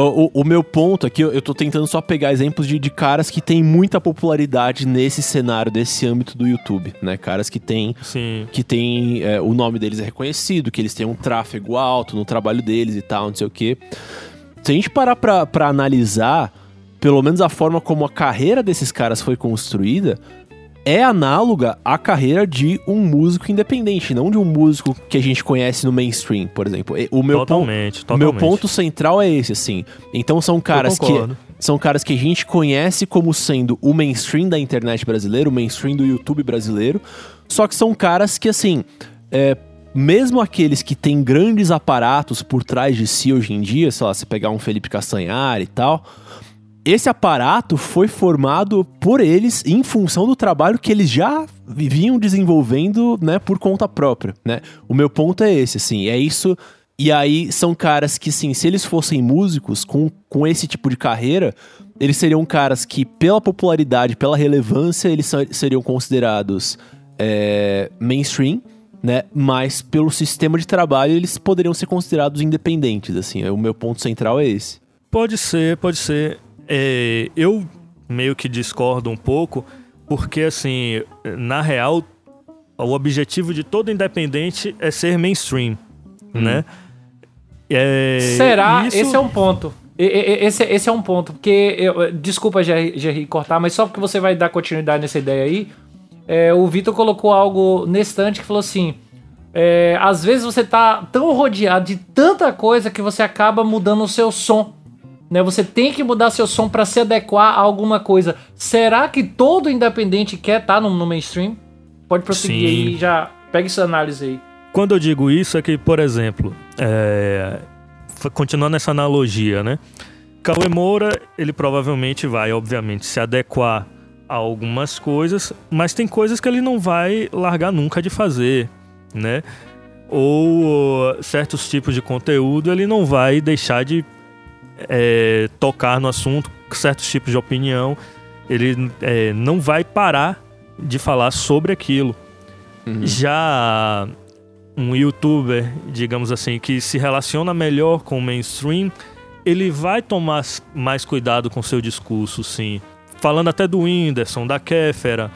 O, o- o meu ponto aqui, eu, tô tentando só pegar exemplos de, de caras que têm muita popularidade nesse cenário, desse âmbito do YouTube, né? Caras que têm Sim. que tem é, o nome deles é reconhecido, que eles têm um tráfego alto no trabalho deles e tal, não sei o quê. Se a gente parar pra, pra analisar, pelo menos a forma como a carreira desses caras foi construída, é análoga à carreira de um músico independente, não de um músico que a gente conhece no mainstream, por exemplo. O meu totalmente, o totalmente. meu ponto central é esse, assim. Então são caras que são caras que a gente conhece como sendo o mainstream da internet brasileira, o mainstream do YouTube brasileiro. Só que são caras que, assim, é, mesmo aqueles que têm grandes aparatos por trás de si hoje em dia, sei lá, você pegar um Felipe Castanhar e tal, esse aparato foi formado por eles em função do trabalho que eles já vinham desenvolvendo, né, por conta própria, né? O meu ponto é esse, assim, é isso. E aí são caras que, assim, se eles fossem músicos com, com esse tipo de carreira, eles seriam caras que, pela popularidade, pela relevância, eles seriam considerados é, mainstream, né? Mas pelo sistema de trabalho, eles poderiam ser considerados independentes, assim. O meu ponto central é esse. Pode ser, pode ser. É, eu meio que discordo um pouco, porque assim, na real, o objetivo de todo independente é ser mainstream, né? É, Será? isso- Esse é um ponto. Esse, esse é um ponto, porque. Eu, desculpa, Jerry, Jerry, cortar, mas só porque você vai dar continuidade nessa ideia aí. é, o Vitor colocou algo nesse instante que falou assim. é, às vezes você tá tão rodeado de tanta coisa que você acaba mudando o seu som. Né? Você tem que mudar seu som para se adequar a alguma coisa. Será que todo independente quer estar no, no mainstream? Pode prosseguir Sim. aí, já pega essa análise aí. Quando eu digo isso é que, por exemplo, é, continuando essa analogia, né? Cauê Moura, ele provavelmente vai, obviamente, se adequar a algumas coisas, mas tem coisas que ele não vai largar nunca de fazer, né? Ou certos tipos de conteúdo ele não vai deixar de é, tocar no assunto, certos tipos de opinião, ele é, não vai parar de falar sobre aquilo. Já um youtuber, digamos assim, que se relaciona melhor com o mainstream, ele vai tomar mais cuidado com seu discurso, sim. Falando até do Whindersson, da Kéfera,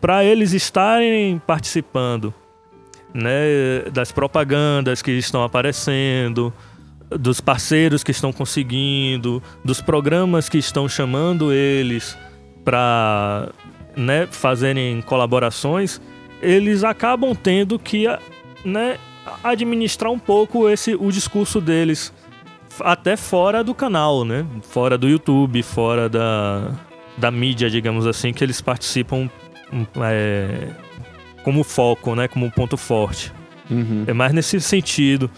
para eles estarem participando né, das propagandas que estão aparecendo, dos parceiros que estão conseguindo, dos programas que estão chamando eles para né, fazerem colaborações, eles acabam tendo que né, administrar um pouco esse o discurso deles até fora do canal, né? Fora do YouTube, fora da, da mídia, digamos assim, que eles participam um, é, como foco, né? Como ponto forte. Uhum. É mais nesse sentido.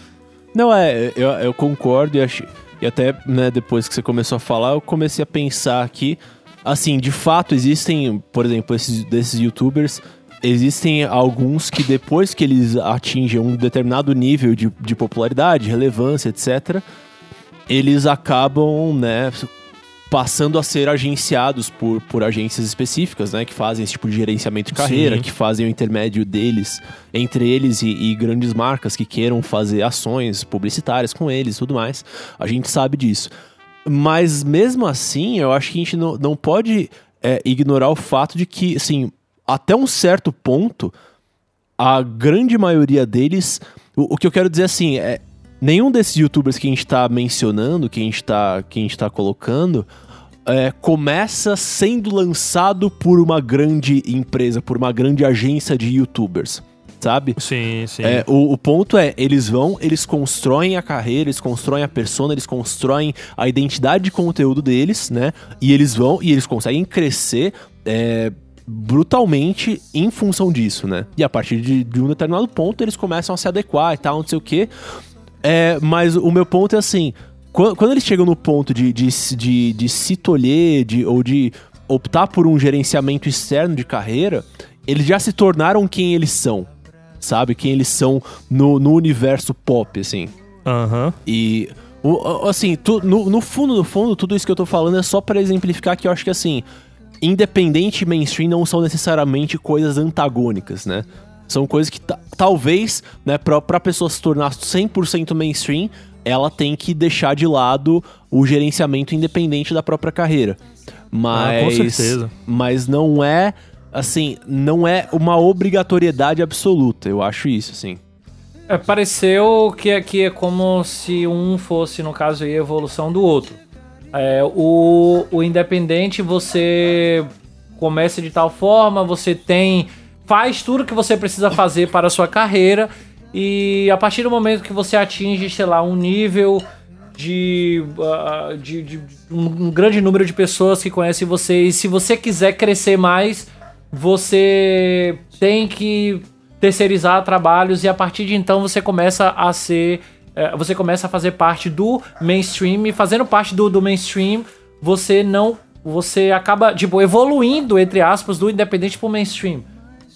Não, é, eu, eu concordo e, acho, e até, né, depois que você começou a falar, eu comecei a pensar que, assim, de fato existem, por exemplo, esses, desses youtubers, existem alguns que depois que eles atingem um determinado nível de, de popularidade, relevância, etc., eles acabam, né, passando a ser agenciados por, por agências específicas, né, que fazem esse tipo de gerenciamento de carreira, Sim. que fazem o intermédio deles, entre eles e, e grandes marcas que queiram fazer ações publicitárias com eles e tudo mais. A gente sabe disso. Mas mesmo assim, eu acho que a gente não, não pode é, ignorar o fato de que, assim, até um certo ponto, a grande maioria deles. O, o que eu quero dizer assim é. Nenhum desses youtubers que a gente tá mencionando, que a gente tá, que a gente tá colocando, é, começa sendo lançado por uma grande empresa, por uma grande agência de youtubers. Sabe? Sim, sim. É, o, o ponto é, eles vão, eles constroem a carreira, eles constroem a persona, eles constroem a identidade de conteúdo deles, né? E eles vão, e eles conseguem crescer é, brutalmente em função disso, né? E a partir de, de um determinado ponto, eles começam a se adequar e tal, não sei o quê. É, mas o meu ponto é assim, quando, quando eles chegam no ponto de, de, de, de se tolher, de, ou de optar por um gerenciamento externo de carreira, eles já se tornaram quem eles são, sabe? Quem eles são no, no universo pop, assim. Aham. E, o- assim, tu- no, no fundo, no fundo, tudo isso que eu tô falando é só pra exemplificar que eu acho que, assim, independente e mainstream não são necessariamente coisas antagônicas, né? São coisas que ta- talvez, né, pra, pra pessoa se tornar 100% mainstream, ela tem que deixar de lado o gerenciamento independente da própria carreira. Mas, Ah, com certeza. Mas não é, assim, não é uma obrigatoriedade absoluta. Eu acho isso, assim. É, pareceu que é, que é como se um fosse, no caso aí, a evolução do outro. É, o, o independente você começa de tal forma, você tem. Faz tudo que você precisa fazer para a sua carreira. E a partir do momento que você atinge, sei lá, um nível de, ah, de, de um, um grande número de pessoas que conhecem você, e se você quiser crescer mais, você tem que terceirizar trabalhos e a partir de então você começa a ser eh, você começa a fazer parte do mainstream e fazendo parte do, do mainstream você não você acaba tipo evoluindo entre aspas do independente pro mainstream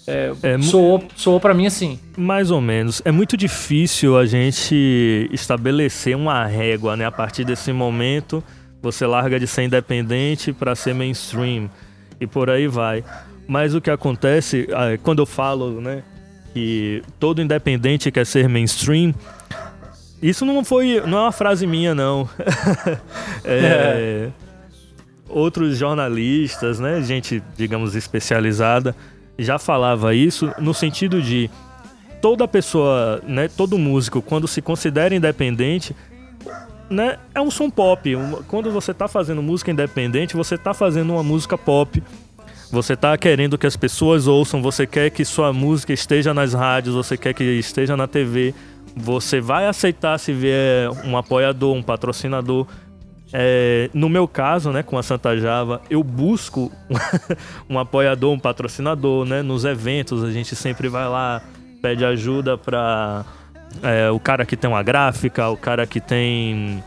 É, mu- soou soou para mim assim Mais ou menos. É muito difícil a gente estabelecer uma régua, né? A partir desse momento, você larga de ser independente para ser mainstream e por aí vai. Mas o que acontece, ah, quando eu falo, né, que todo independente quer ser mainstream, isso não foi, não é uma frase minha não. É, outros jornalistas, né, gente, digamos, especializada, já falava isso no sentido de toda pessoa, né, todo músico, quando se considera independente, né, é um som pop. Quando você tá fazendo música independente, você tá fazendo uma música pop. Você tá querendo que as pessoas ouçam, você quer que sua música esteja nas rádios, você quer que esteja na TV. Você vai aceitar se vier um apoiador, um patrocinador. É, no meu caso, né, com a Santa Java, eu busco um apoiador, um patrocinador, né? Nos eventos a gente sempre vai lá, pede ajuda para o cara que tem uma gráfica, o cara que tem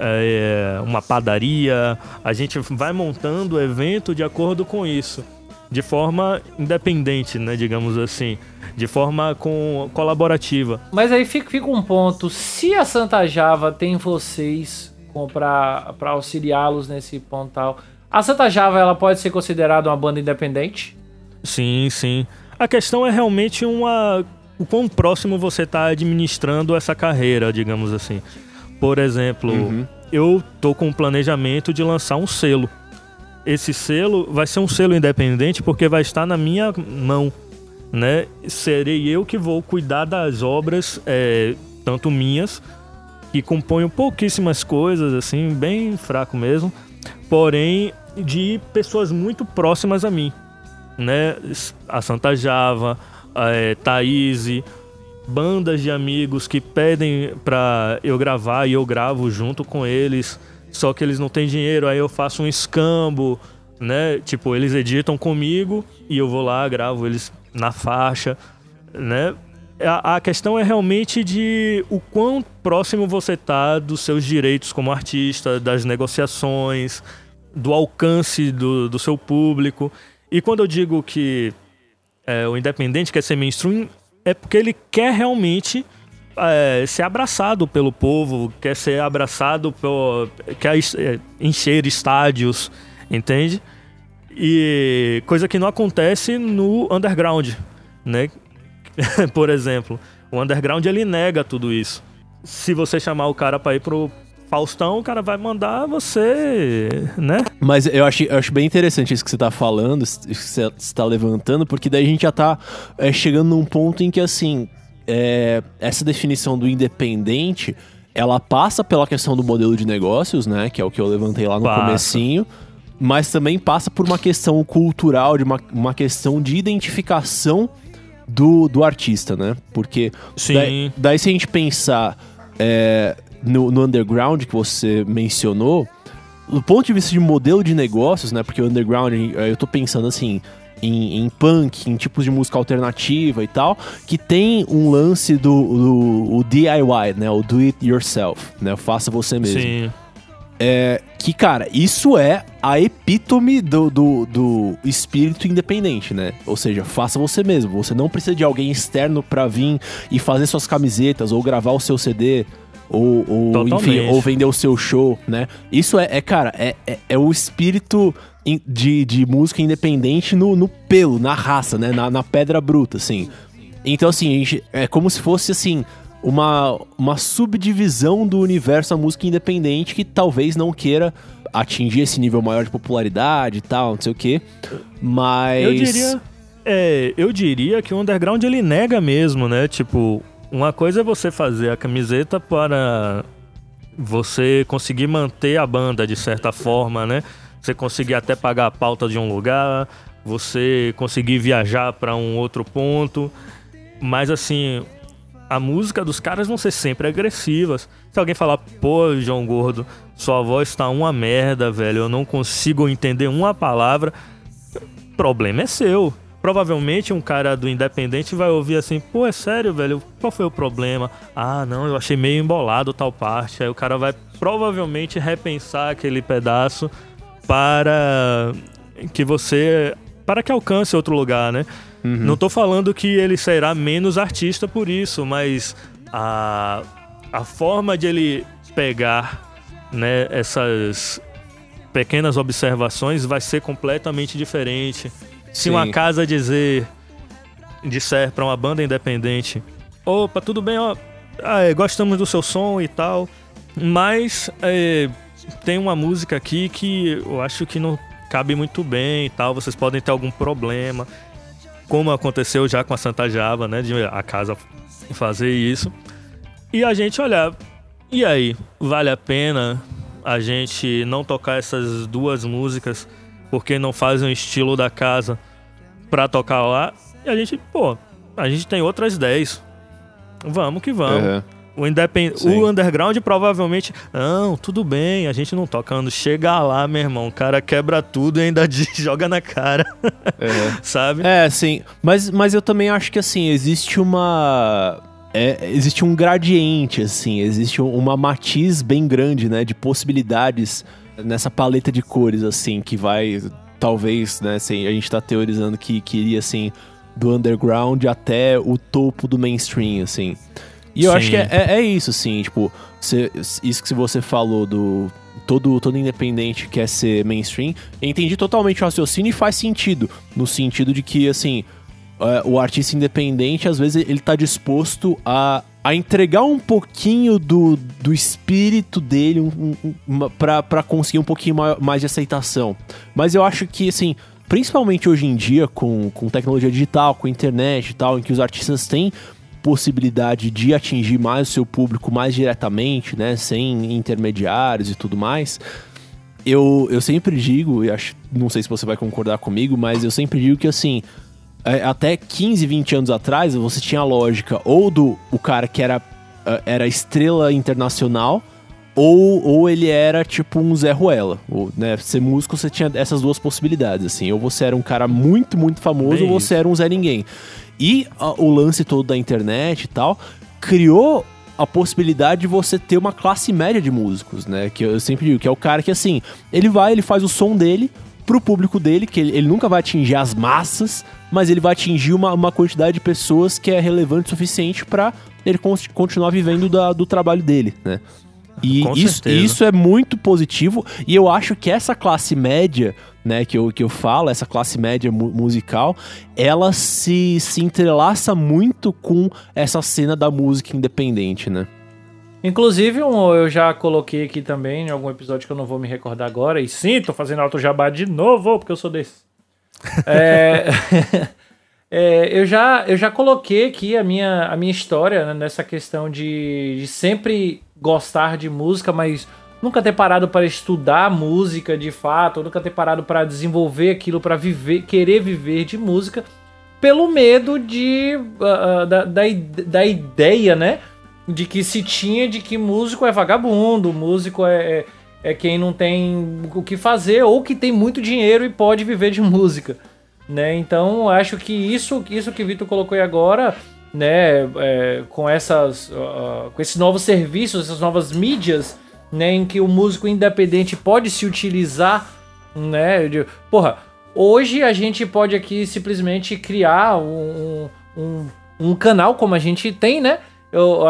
é, uma padaria. A gente vai montando o evento de acordo com isso, de forma independente, né? Digamos assim, de forma com, colaborativa. mas aí fica, fica um ponto se a Santa Java tem vocês para auxiliá-los nesse ponto tal a Santa Java ela pode ser considerada uma banda independente Sim, sim. A questão é realmente uma. O quão próximo você está administrando essa carreira, digamos assim. Por exemplo, eu tô com o planejamento de lançar um selo. Esse selo vai ser um selo independente porque vai estar na minha mão, né? Serei eu que vou cuidar das obras, é, tanto minhas, que componham pouquíssimas coisas, assim, bem fraco mesmo, porém de pessoas muito próximas a mim né? A Santa Java, a é, Thaís, bandas de amigos que pedem pra eu gravar e eu gravo junto com eles, só que eles não têm dinheiro, aí eu faço um escambo, né? Tipo, eles editam comigo e eu vou lá, gravo eles na faixa, né? A, questão é realmente de o quão próximo você tá dos seus direitos como artista, das negociações, do alcance do, do seu público. E quando eu digo que é, o independente quer ser mainstream, é porque ele quer realmente é, ser abraçado pelo povo, quer ser abraçado, pelo, quer é, encher estádios, entende? E coisa que não acontece no underground, né? Por exemplo, o underground ele nega tudo isso. Se você chamar o cara para ir pro Faustão, o cara vai mandar você, né? Mas eu acho, eu acho bem interessante isso que você tá falando, isso que você está levantando, porque daí a gente já tá é, chegando num ponto em que, assim, é, essa definição do independente, ela passa pela questão do modelo de negócios, né? Que é o que eu levantei lá no Passa. comecinho. Mas também passa por uma questão cultural, de uma, uma questão de identificação do, do artista, né? Porque Sim. daí, daí se a gente pensar é, no, no underground que você mencionou, do ponto de vista de modelo de negócios, né? Porque o underground, eh, eu tô pensando assim, em, em punk, em tipos de música alternativa e tal, que tem um lance do, do o DIY, né? O do it yourself, né? Faça você mesmo. Sim. É, que, cara, isso é a epítome do, do, do espírito independente, né? Ou seja, faça você mesmo. Você não precisa de alguém externo pra vir e fazer suas camisetas ou gravar o seu CD. Ou, ou enfim, ou vender o seu show, né? Isso é, é, cara, é, é, é o espírito de, de música independente no, no pelo, na raça, né? Na, na pedra bruta, assim. Então, assim, é como se fosse, assim, uma, uma subdivisão do universo da música independente que talvez não queira atingir esse nível maior de popularidade e tal, não sei o quê. Mas. Eu diria, é, eu diria que o underground ele nega mesmo, né? Tipo, uma coisa é você fazer a camiseta para você conseguir manter a banda de certa forma, né? Você conseguir até pagar a pauta de um lugar, você conseguir viajar para um outro ponto. Mas assim, a música dos caras vão ser sempre agressivas. Se alguém falar, pô, João Gordo, sua voz tá uma merda, velho, eu não consigo entender uma palavra, problema é seu. Provavelmente um cara do Independente vai ouvir assim, pô, é sério, velho, qual foi o problema? Ah, não, eu achei meio embolado tal parte. Aí o cara vai provavelmente repensar aquele pedaço para que você. para que alcance outro lugar, né? Não tô falando que ele será menos artista por isso, mas a, a forma de ele pegar né, essas pequenas observações vai ser completamente diferente. Se Sim. uma casa dizer disser para uma banda independente, opa, tudo bem, ó, ah, é, gostamos do seu som e tal, mas é, tem uma música aqui que eu acho que não cabe muito bem e tal, vocês podem ter algum problema, como aconteceu já com a Santa Java, né, de a casa fazer isso. E a gente olhar, e aí, vale a pena a gente não tocar essas duas músicas porque não fazem o estilo da casa pra tocar lá? E a gente, pô, a gente tem outras 10. Vamos que vamos. Uhum. O, independ... Sim. o underground provavelmente. Não, tudo bem, a gente não toca. Quando chega lá, meu irmão, o cara quebra tudo e ainda joga na cara, É. sabe? É, sim. Mas, mas eu também acho que, assim, existe uma... é, existe um gradiente, assim. Existe uma matiz bem grande, né? De possibilidades nessa paleta de cores, assim, que vai... Talvez, né? Assim, a gente tá teorizando que, que iria, assim, do underground até o topo do mainstream, assim. E eu Sim. acho que é, é, é isso, assim, tipo... você- isso que você falou do... Todo, todo independente quer ser mainstream. Eu entendi totalmente o raciocínio e faz sentido. No sentido de que, assim, é, o artista independente, às vezes, ele tá disposto a, a entregar um pouquinho do, do espírito dele um, um, pra, pra conseguir um pouquinho mai- mais de aceitação. Mas eu acho que, assim, principalmente hoje em dia, com, com tecnologia digital, com internet e tal, em que os artistas têm possibilidade de atingir mais o seu público mais diretamente, né, sem intermediários e tudo mais. Eu, eu sempre digo, e acho, não sei se você vai concordar comigo, mas eu sempre digo que assim, é, até 15, 20 anos atrás, você tinha a lógica ou do o cara que era, eh, era estrela internacional, ou, ou ele era tipo um Zé Ruela. Ou, né, ser músico, você tinha essas duas possibilidades, assim. Ou você era um cara muito, muito famoso, Bem ou você era um Zé Ninguém. E ah, o lance todo da internet e tal criou a possibilidade de você ter uma classe média de músicos, né? Que eu sempre digo que é o cara que, assim, ele vai, ele faz o som dele pro público dele, que ele, ele nunca vai atingir as massas, mas ele vai atingir uma, uma quantidade de pessoas que é relevante o suficiente pra ele con- continuar vivendo da- do trabalho dele, né? E Com isso, certeza. isso é muito positivo e eu acho que essa classe média, né, que eu, que eu falo, essa classe média mu- musical, ela se, se entrelaça muito com essa cena da música independente, né? Inclusive, um, eu já coloquei aqui também em algum episódio que eu não vou me recordar agora. E sim, tô fazendo auto jabá de novo, porque eu sou desse. é, é, eu, já, eu já coloquei aqui a minha, a minha história né, nessa questão de, de sempre gostar de música, mas nunca ter parado para estudar música de fato, nunca ter parado para desenvolver aquilo, para viver, querer viver de música, pelo medo de uh, da, da, da, ideia, né, de que se tinha de que músico é vagabundo, músico é, é, é quem não tem o que fazer ou que tem muito dinheiro e pode viver de música, né? Então acho que isso, isso que Vitor colocou aí agora né, é, com essas, uh, com esses novos serviços, essas novas mídias, né, em que o músico independente pode se utilizar, né, de, porra, hoje a gente pode aqui simplesmente criar um, um, um canal como a gente tem, né,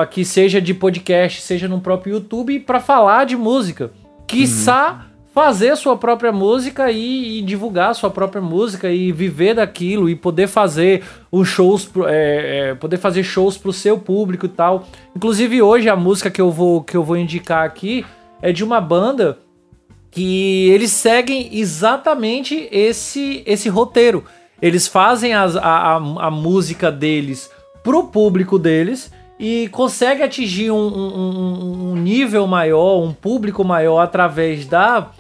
aqui seja de podcast, seja no próprio YouTube, para falar de música, quiçá uhum fazer sua própria música e, e, divulgar sua própria música e viver daquilo e poder fazer os shows, é, é, poder fazer shows pro seu público e tal. Inclusive hoje a música que eu vou que eu vou indicar aqui é de uma banda que eles seguem exatamente esse esse roteiro. Eles fazem as, a, a, a música deles pro público deles e consegue atingir um, um, um, nível maior, um público maior através da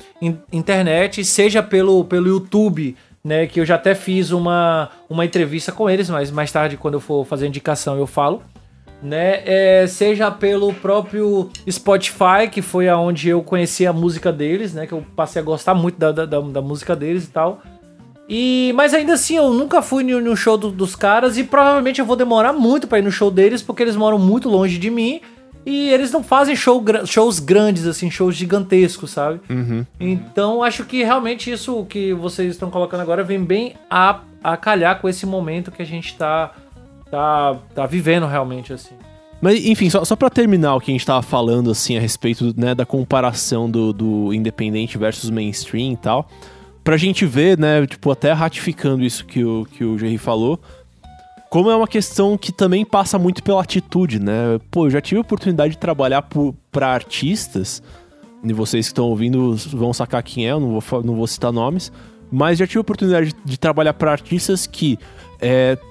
internet, seja pelo, pelo YouTube, né? Que eu já até fiz uma, uma entrevista com eles, mas mais tarde, quando eu for fazer indicação, eu falo. Né, é, seja pelo próprio Spotify, que foi aonde eu conheci a música deles, né? Que eu passei a gostar muito da, da, da música deles e tal. E, mas ainda assim, eu nunca fui no, show do, dos caras e provavelmente eu vou demorar muito para ir no show deles, porque eles moram muito longe de mim e eles não fazem show, shows grandes, assim, shows gigantescos, sabe? Uhum. Então acho que realmente isso que vocês estão colocando agora vem bem a, a calhar com esse momento que a gente tá, tá, tá vivendo realmente, assim. Mas, enfim, só, só para terminar o que a gente tava falando, assim, a respeito né, da comparação do, do independente versus mainstream e tal pra gente ver, né, tipo, até ratificando isso que o, que o Jerry falou, como é uma questão que também passa muito pela atitude, né? Pô, eu já tive a oportunidade de trabalhar para artistas, e vocês que estão ouvindo vão sacar quem é, eu não vou, não vou citar nomes, mas já tive a oportunidade de, de trabalhar para artistas que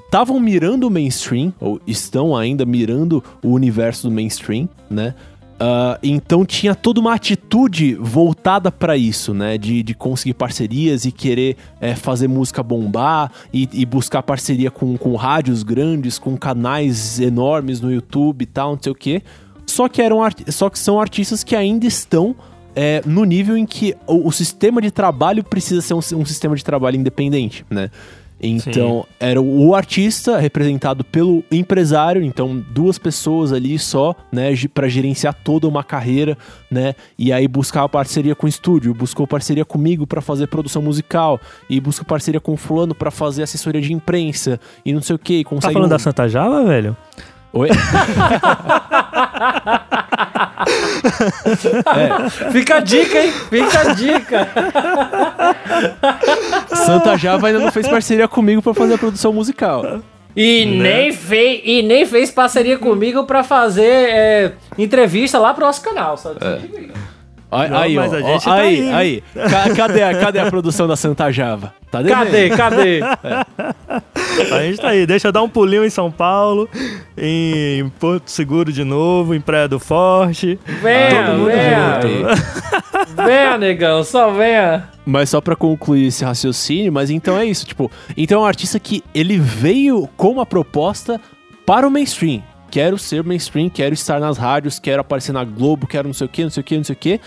estavam é, mirando o mainstream, ou estão ainda mirando o universo do mainstream, né? Uh, então tinha toda uma atitude voltada para isso, né? De, de conseguir parcerias e querer é, fazer música bombar e, e, buscar parceria com, com rádios grandes, com canais enormes no YouTube e tal, não sei o quê. Só que, eram só que são artistas que ainda estão é, no nível em que o, o, sistema de trabalho precisa ser um, um sistema de trabalho independente, né? Então, Sim. era o artista representado pelo empresário, então duas pessoas ali só, né, para gerenciar toda uma carreira, né? E aí buscar parceria com o estúdio, buscou parceria comigo para fazer produção musical e busca parceria com o fulano para fazer assessoria de imprensa e não sei o que, Tá falando um... da Santa Java, velho? Oi? é. Fica a dica, hein? Fica a dica. Santa Java ainda não fez parceria comigo para fazer a produção musical. E, né? nem fez, e nem fez parceria comigo para fazer é, entrevista lá pro nosso canal, sabe? É. Aí, não, aí, ó, ó, tá aí, aí, aí. Cadê, a, cadê a produção da Santa Java? Tá cadê, cadê? É. A gente tá aí, deixa eu dar um pulinho em São Paulo, em Porto Seguro de novo, em Praia do Forte. Venha, venha. venha, negão, só venha. Mas só para concluir esse raciocínio, mas então é isso, tipo, então é um artista que ele veio com uma proposta para o mainstream quero ser mainstream, quero estar nas rádios, quero aparecer na Globo, quero não sei o que, não sei o que, não sei o que.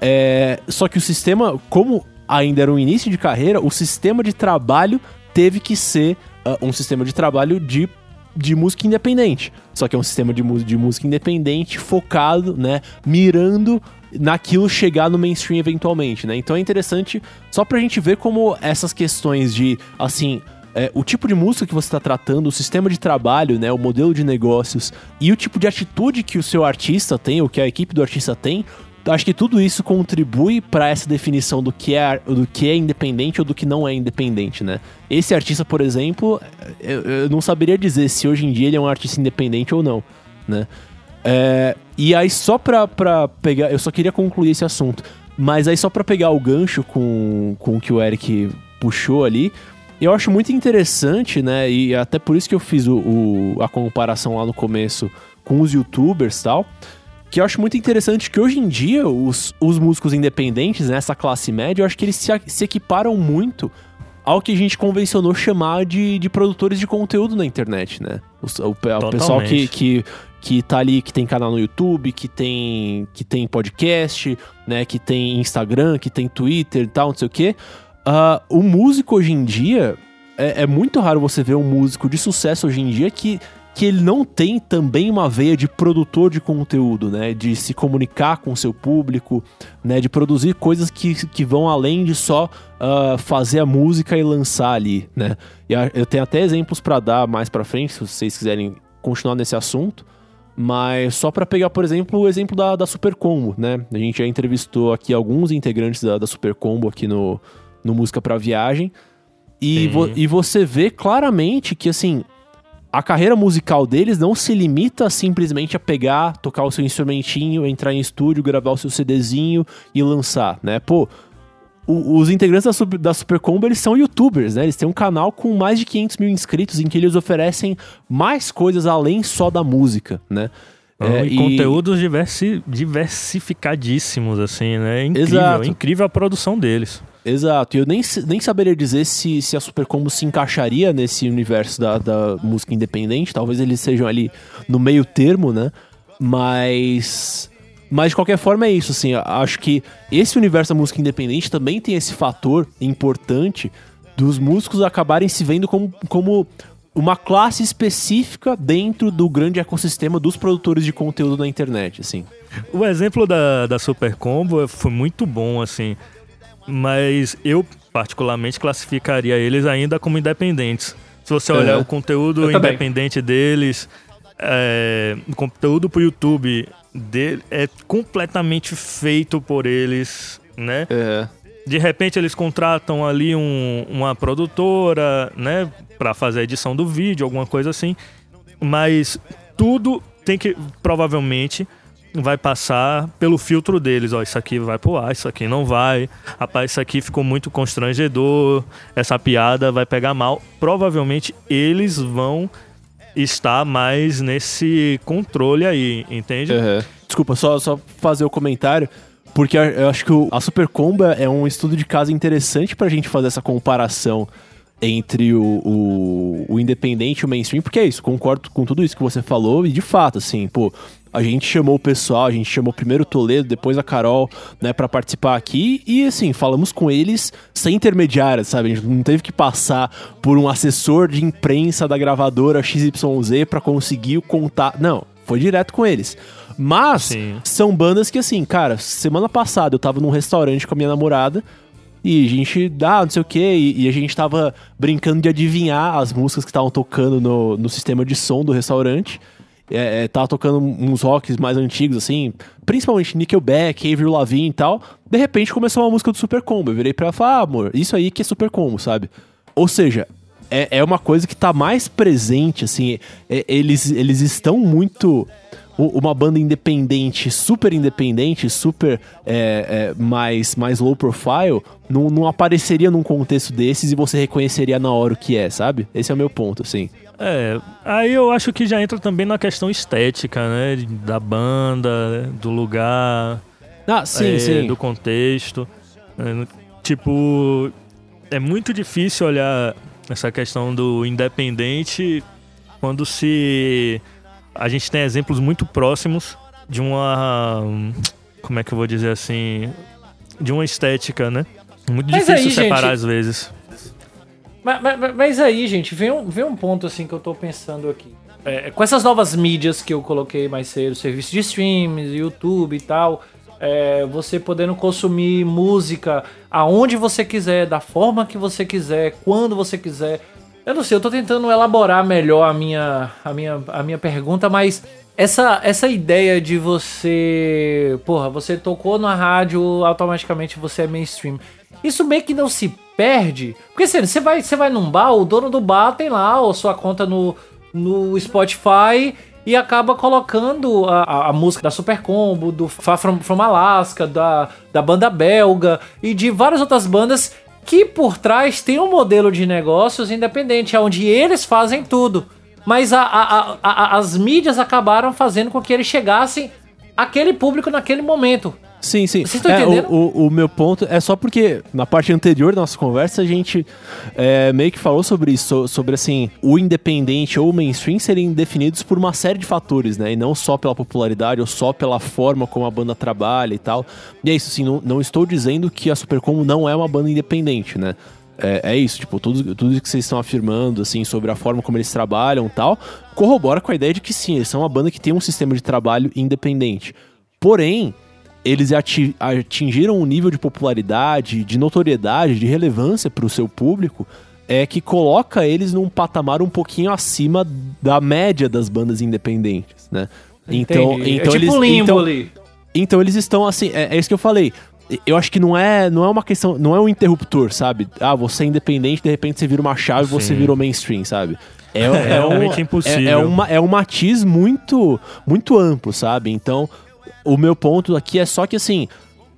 É, só que o sistema, como ainda era um início de carreira, o sistema de trabalho teve que ser uh, um sistema de trabalho de, de música independente. Só que é um sistema de, de música independente focado, né, mirando naquilo chegar no mainstream eventualmente, né? Então é interessante só pra gente ver como essas questões de, assim, é, o tipo de música que você está tratando, o sistema de trabalho, né, o modelo de negócios e o tipo de atitude que o seu artista tem, ou que a equipe do artista tem, acho que tudo isso contribui para essa definição do que, é, do que é independente ou do que não é independente, né? Esse artista, por exemplo, eu, eu não saberia dizer se hoje em dia ele é um artista independente ou não, né? É, e aí, só pra, pra pegar. Eu só queria concluir esse assunto. Mas aí, só pra pegar o gancho com, com o que o Eric puxou ali, eu acho muito interessante, né? E até por isso que eu fiz o, o- a comparação lá no começo com os youtubers e tal. Que eu acho muito interessante que hoje em dia os, os músicos independentes, né, essa classe média, eu acho que eles se, se equiparam muito ao que a gente convencionou chamar de, de produtores de conteúdo na internet, né? O, pe- o pessoal que, que, que tá ali, que tem canal no YouTube, que tem, que tem podcast, né? Que tem Instagram, que tem Twitter e tal, não sei o quê. Ah, o músico hoje em dia, é, é muito raro você ver um músico de sucesso hoje em dia que, que ele não tem também uma veia de produtor de conteúdo, né? De se comunicar com o seu público, né? De produzir coisas que, que vão além de só ah, fazer a música e lançar ali, né? E eu tenho até exemplos pra dar mais pra frente, se vocês quiserem continuar nesse assunto. Mas só pra pegar, por exemplo, o exemplo da, da Super Combo, né? A gente já entrevistou aqui alguns integrantes da, da Super Combo aqui no, no Música pra Viagem. E, vo- e você vê claramente que, assim, a carreira musical deles não se limita simplesmente a pegar, tocar o seu instrumentinho, entrar em estúdio, gravar o seu CDzinho e lançar, né? Pô, o- os integrantes da, Super- da Super Combo, eles são youtubers, né? Eles têm um canal com mais de 500 mil inscritos em que eles oferecem mais coisas além só da música, né? Então, É, e conteúdos diversi, diversificadíssimos, assim, né? É incrível, Exato. é incrível a produção deles. Exato, e eu nem, nem saberia dizer se, se a Super Combo se encaixaria nesse universo da, da música independente. Talvez eles sejam ali no meio termo, né? Mas. Mas de qualquer forma é isso, assim. Acho que esse universo da música independente também tem esse fator importante dos músicos acabarem se vendo como, como uma classe específica dentro do grande ecossistema dos produtores de conteúdo na internet, assim. O exemplo da, da Super Combo foi muito bom, assim. Mas eu, particularmente, classificaria eles ainda como independentes. Se você olhar É. o conteúdo Eu também. independente deles, é, o conteúdo pro YouTube dele é completamente feito por eles, né? É. De repente eles contratam ali um- uma produtora, né, Pra fazer a edição do vídeo, alguma coisa assim. Mas tudo tem que provavelmente vai passar pelo filtro deles, ó, isso aqui vai pro ar, isso aqui não vai. Rapaz, isso aqui ficou muito constrangedor, essa piada vai pegar mal. Provavelmente eles vão estar mais nesse controle aí, entende? Uhum. Desculpa, só, só fazer o comentário, porque eu- acho que o- a Super Combo é um estudo de caso interessante pra gente fazer essa comparação entre o, o, o independente e o mainstream, porque é isso, concordo com tudo isso que você falou, e de fato, assim, pô, a gente chamou o pessoal, a gente chamou primeiro o Toledo, depois a Carol, né, pra participar aqui, e assim, falamos com eles sem intermediárias, sabe? A gente não teve que passar por um assessor de imprensa da gravadora XYZ pra conseguir o contato. Não, foi direto com eles. Mas Sim. são bandas que, assim, cara, semana passada eu tava num restaurante com a minha namorada e a gente, ah, não sei o que, e, e a gente tava brincando de adivinhar as músicas que estavam tocando no, no sistema de som do restaurante. É, é, tava tocando uns rocks mais antigos, assim, principalmente Nickelback, Avril Lavigne e tal. De repente começou uma música do Super Combo. Eu virei pra ela e falei, ah, amor, isso aí que é Super Combo, sabe? Ou seja, é, é uma coisa que tá mais presente, assim, é- eles, eles estão muito uma banda independente, super independente, super é, é, mais, mais low profile, não, não apareceria num contexto desses e você reconheceria na hora o que é, sabe? Esse é o meu ponto, assim. É, aí eu acho que já entra também na questão estética, né? Da banda, do lugar, Ah, sim, é, sim. do contexto. É, tipo, é muito difícil olhar essa questão do independente quando se a gente tem exemplos muito próximos de uma como é que eu vou dizer assim, de uma estética, né? Muito Mas difícil aí, separar gente- às vezes. Mas, mas- mas aí, gente, vem um, vem um ponto assim que eu tô pensando aqui. É, com essas novas mídias que eu coloquei mais cedo, serviço de streams, YouTube e tal, é, você podendo consumir música aonde você quiser, da forma que você quiser, quando você quiser. Eu não sei, eu tô tentando elaborar melhor a minha, a minha, a minha pergunta, mas essa, essa ideia de você. Porra, você tocou na rádio, automaticamente você é mainstream. Isso meio que não se perde. Porque sério, você vai, você vai num bar, o dono do bar tem lá a sua conta no, no Spotify e acaba colocando a, a, a música da Super Combo, do Far From, From Alaska, da, da banda belga e de várias outras bandas que por trás tem um modelo de negócios independente, onde eles fazem tudo. Mas a, as mídias acabaram fazendo com que eles chegassem àquele público naquele momento. Sim, sim. Vocês estão É, entendendo? o, o, o meu ponto é só porque na parte anterior da nossa conversa a gente é, meio que falou sobre isso, so- sobre assim, o independente ou o mainstream serem definidos por uma série de fatores, né? E não só pela popularidade ou só pela forma como a banda trabalha e tal. E é isso, assim, não, não estou dizendo que a Supercombo não é uma banda independente, né? É, é isso, tipo, tudo, tudo que vocês estão afirmando, assim, sobre a forma como eles trabalham e tal, corrobora com a ideia de que sim, eles são uma banda que tem um sistema de trabalho independente. Porém, eles ati- atingiram um nível de popularidade, de notoriedade, de relevância para o seu público, é que coloca eles num patamar um pouquinho acima da média das bandas independentes, né? Então, Entendi. então é tipo eles, limbo então, ali. então eles estão assim, é, é isso que eu falei. Eu acho que não é, não é uma questão, não é um interruptor, sabe? Ah, você é independente, de repente você vira uma chave e você Sim. virou mainstream, sabe? É, é, realmente um, impossível. É, é uma, é um matiz muito, muito amplo, sabe? Então, o meu ponto aqui é só que assim,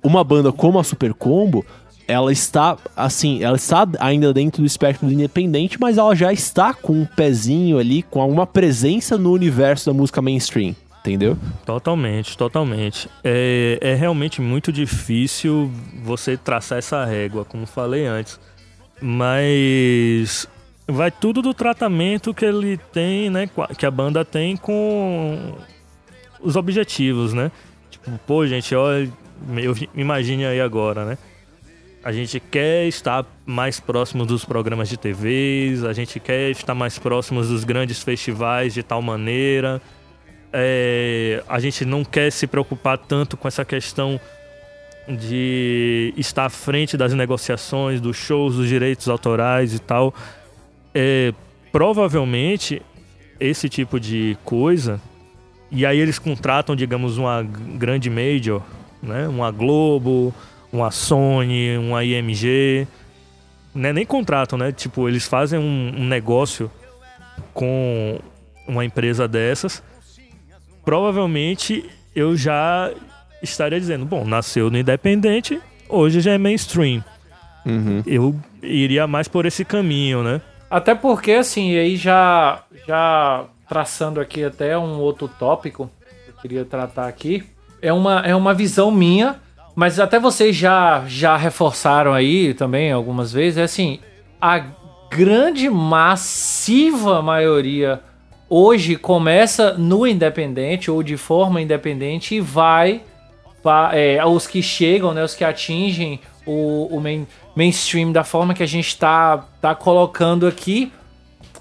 uma banda como a Super Combo, ela está assim, ela está ainda dentro do espectro do independente, mas ela já está com um pezinho ali, com alguma presença no universo da música mainstream, entendeu? Totalmente, totalmente. É, é realmente muito difícil você traçar essa régua, como falei antes. Mas vai tudo do tratamento que ele tem, né? Que a banda tem com os objetivos, né? Pô, gente, olha, eu imagine aí agora, né? A gente quer estar mais próximo dos programas de TVs, a gente quer estar mais próximos dos grandes festivais de tal maneira. É, a gente não quer se preocupar tanto com essa questão de estar à frente das negociações, dos shows, dos direitos autorais e tal. É, provavelmente esse tipo de coisa, e aí eles contratam, digamos, uma grande major, né? uma Globo, uma Sony, uma IMG. Né? Nem contratam, né? Tipo, eles fazem um, um negócio com uma empresa dessas provavelmente eu já estaria dizendo, bom, nasceu no independente, hoje já é mainstream. Uhum. Eu iria mais por esse caminho, né? Até porque, assim, aí já, já traçando aqui até um outro tópico que eu queria tratar aqui, é uma, é uma visão minha, mas até vocês já, já reforçaram aí também algumas vezes, é assim, a grande massiva maioria hoje começa no independente ou de forma independente e vai pa- é, os que chegam, né, os que atingem o, o main- mainstream da forma que a gente tá, tá colocando aqui,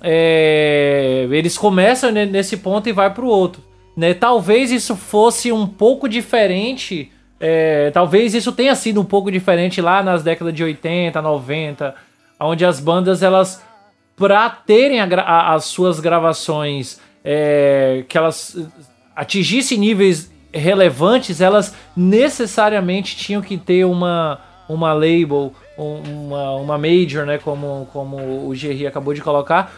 é, eles começam ne- nesse ponto e vai pro outro. Né? Talvez isso fosse um pouco diferente, é, talvez isso tenha sido um pouco diferente lá nas décadas de 80, 90, onde as bandas elas para terem a a- as suas gravações é, que elas atingissem níveis relevantes, elas necessariamente tinham que ter uma, uma label, um- uma, uma major, né, como, como o Gerry acabou de colocar.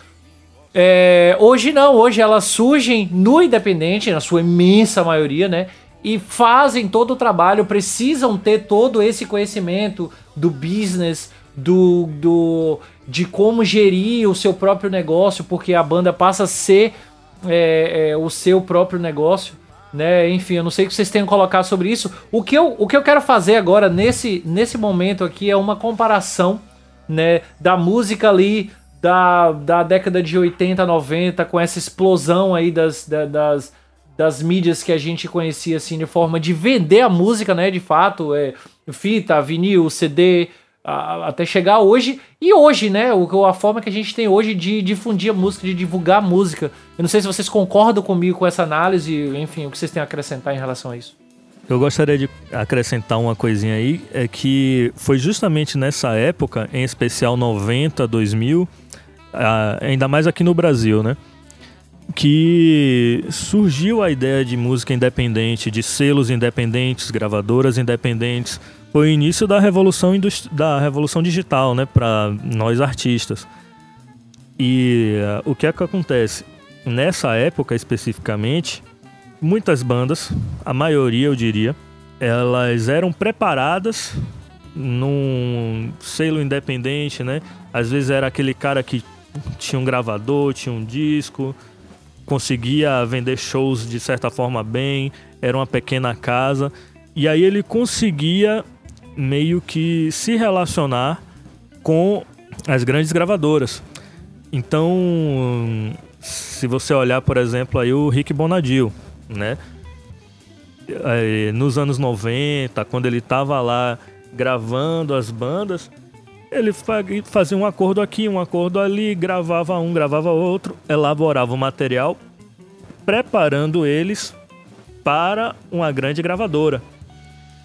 É, hoje não, hoje elas surgem no independente, na sua imensa maioria, né? E fazem todo o trabalho, precisam ter todo esse conhecimento do business, do, do de como gerir o seu próprio negócio, porque a banda passa a ser é, é, o seu próprio negócio, né? Enfim, eu não sei o que vocês tenham colocado sobre isso. O que eu, o que eu quero fazer agora nesse, nesse momento aqui é uma comparação, né, da música ali da, da década de 80, 90, com essa explosão aí das, da- das, das mídias que a gente conhecia assim de forma de vender a música, né, de fato, é fita, vinil, CD, a- até chegar hoje e hoje, né, a forma que a gente tem hoje de difundir a música, de divulgar a música. Eu não sei se vocês concordam comigo com essa análise, enfim, o que vocês têm a acrescentar em relação a isso. Eu gostaria de acrescentar uma coisinha aí, é que foi justamente nessa época, em especial 90, 2000, ah, ainda mais aqui no Brasil, né? Que surgiu a ideia de música independente, de selos independentes, gravadoras independentes. Foi o início da revolução, da revolução digital, né? Para nós artistas. E ah, o que é que acontece? nessa época especificamente, muitas bandas, a maioria eu diria, elas eram preparadas num selo independente, né? Às vezes era aquele cara que tinha um gravador, tinha um disco, conseguia vender shows de certa forma bem, era uma pequena casa, e aí ele conseguia meio que se relacionar com as grandes gravadoras. Então, se você olhar, por exemplo, aí o Rick Bonadil, né? Nos anos 90, quando ele estava lá gravando as bandas, ele fazia um acordo aqui, um acordo ali, gravava um, gravava outro, elaborava o material, preparando eles para uma grande gravadora.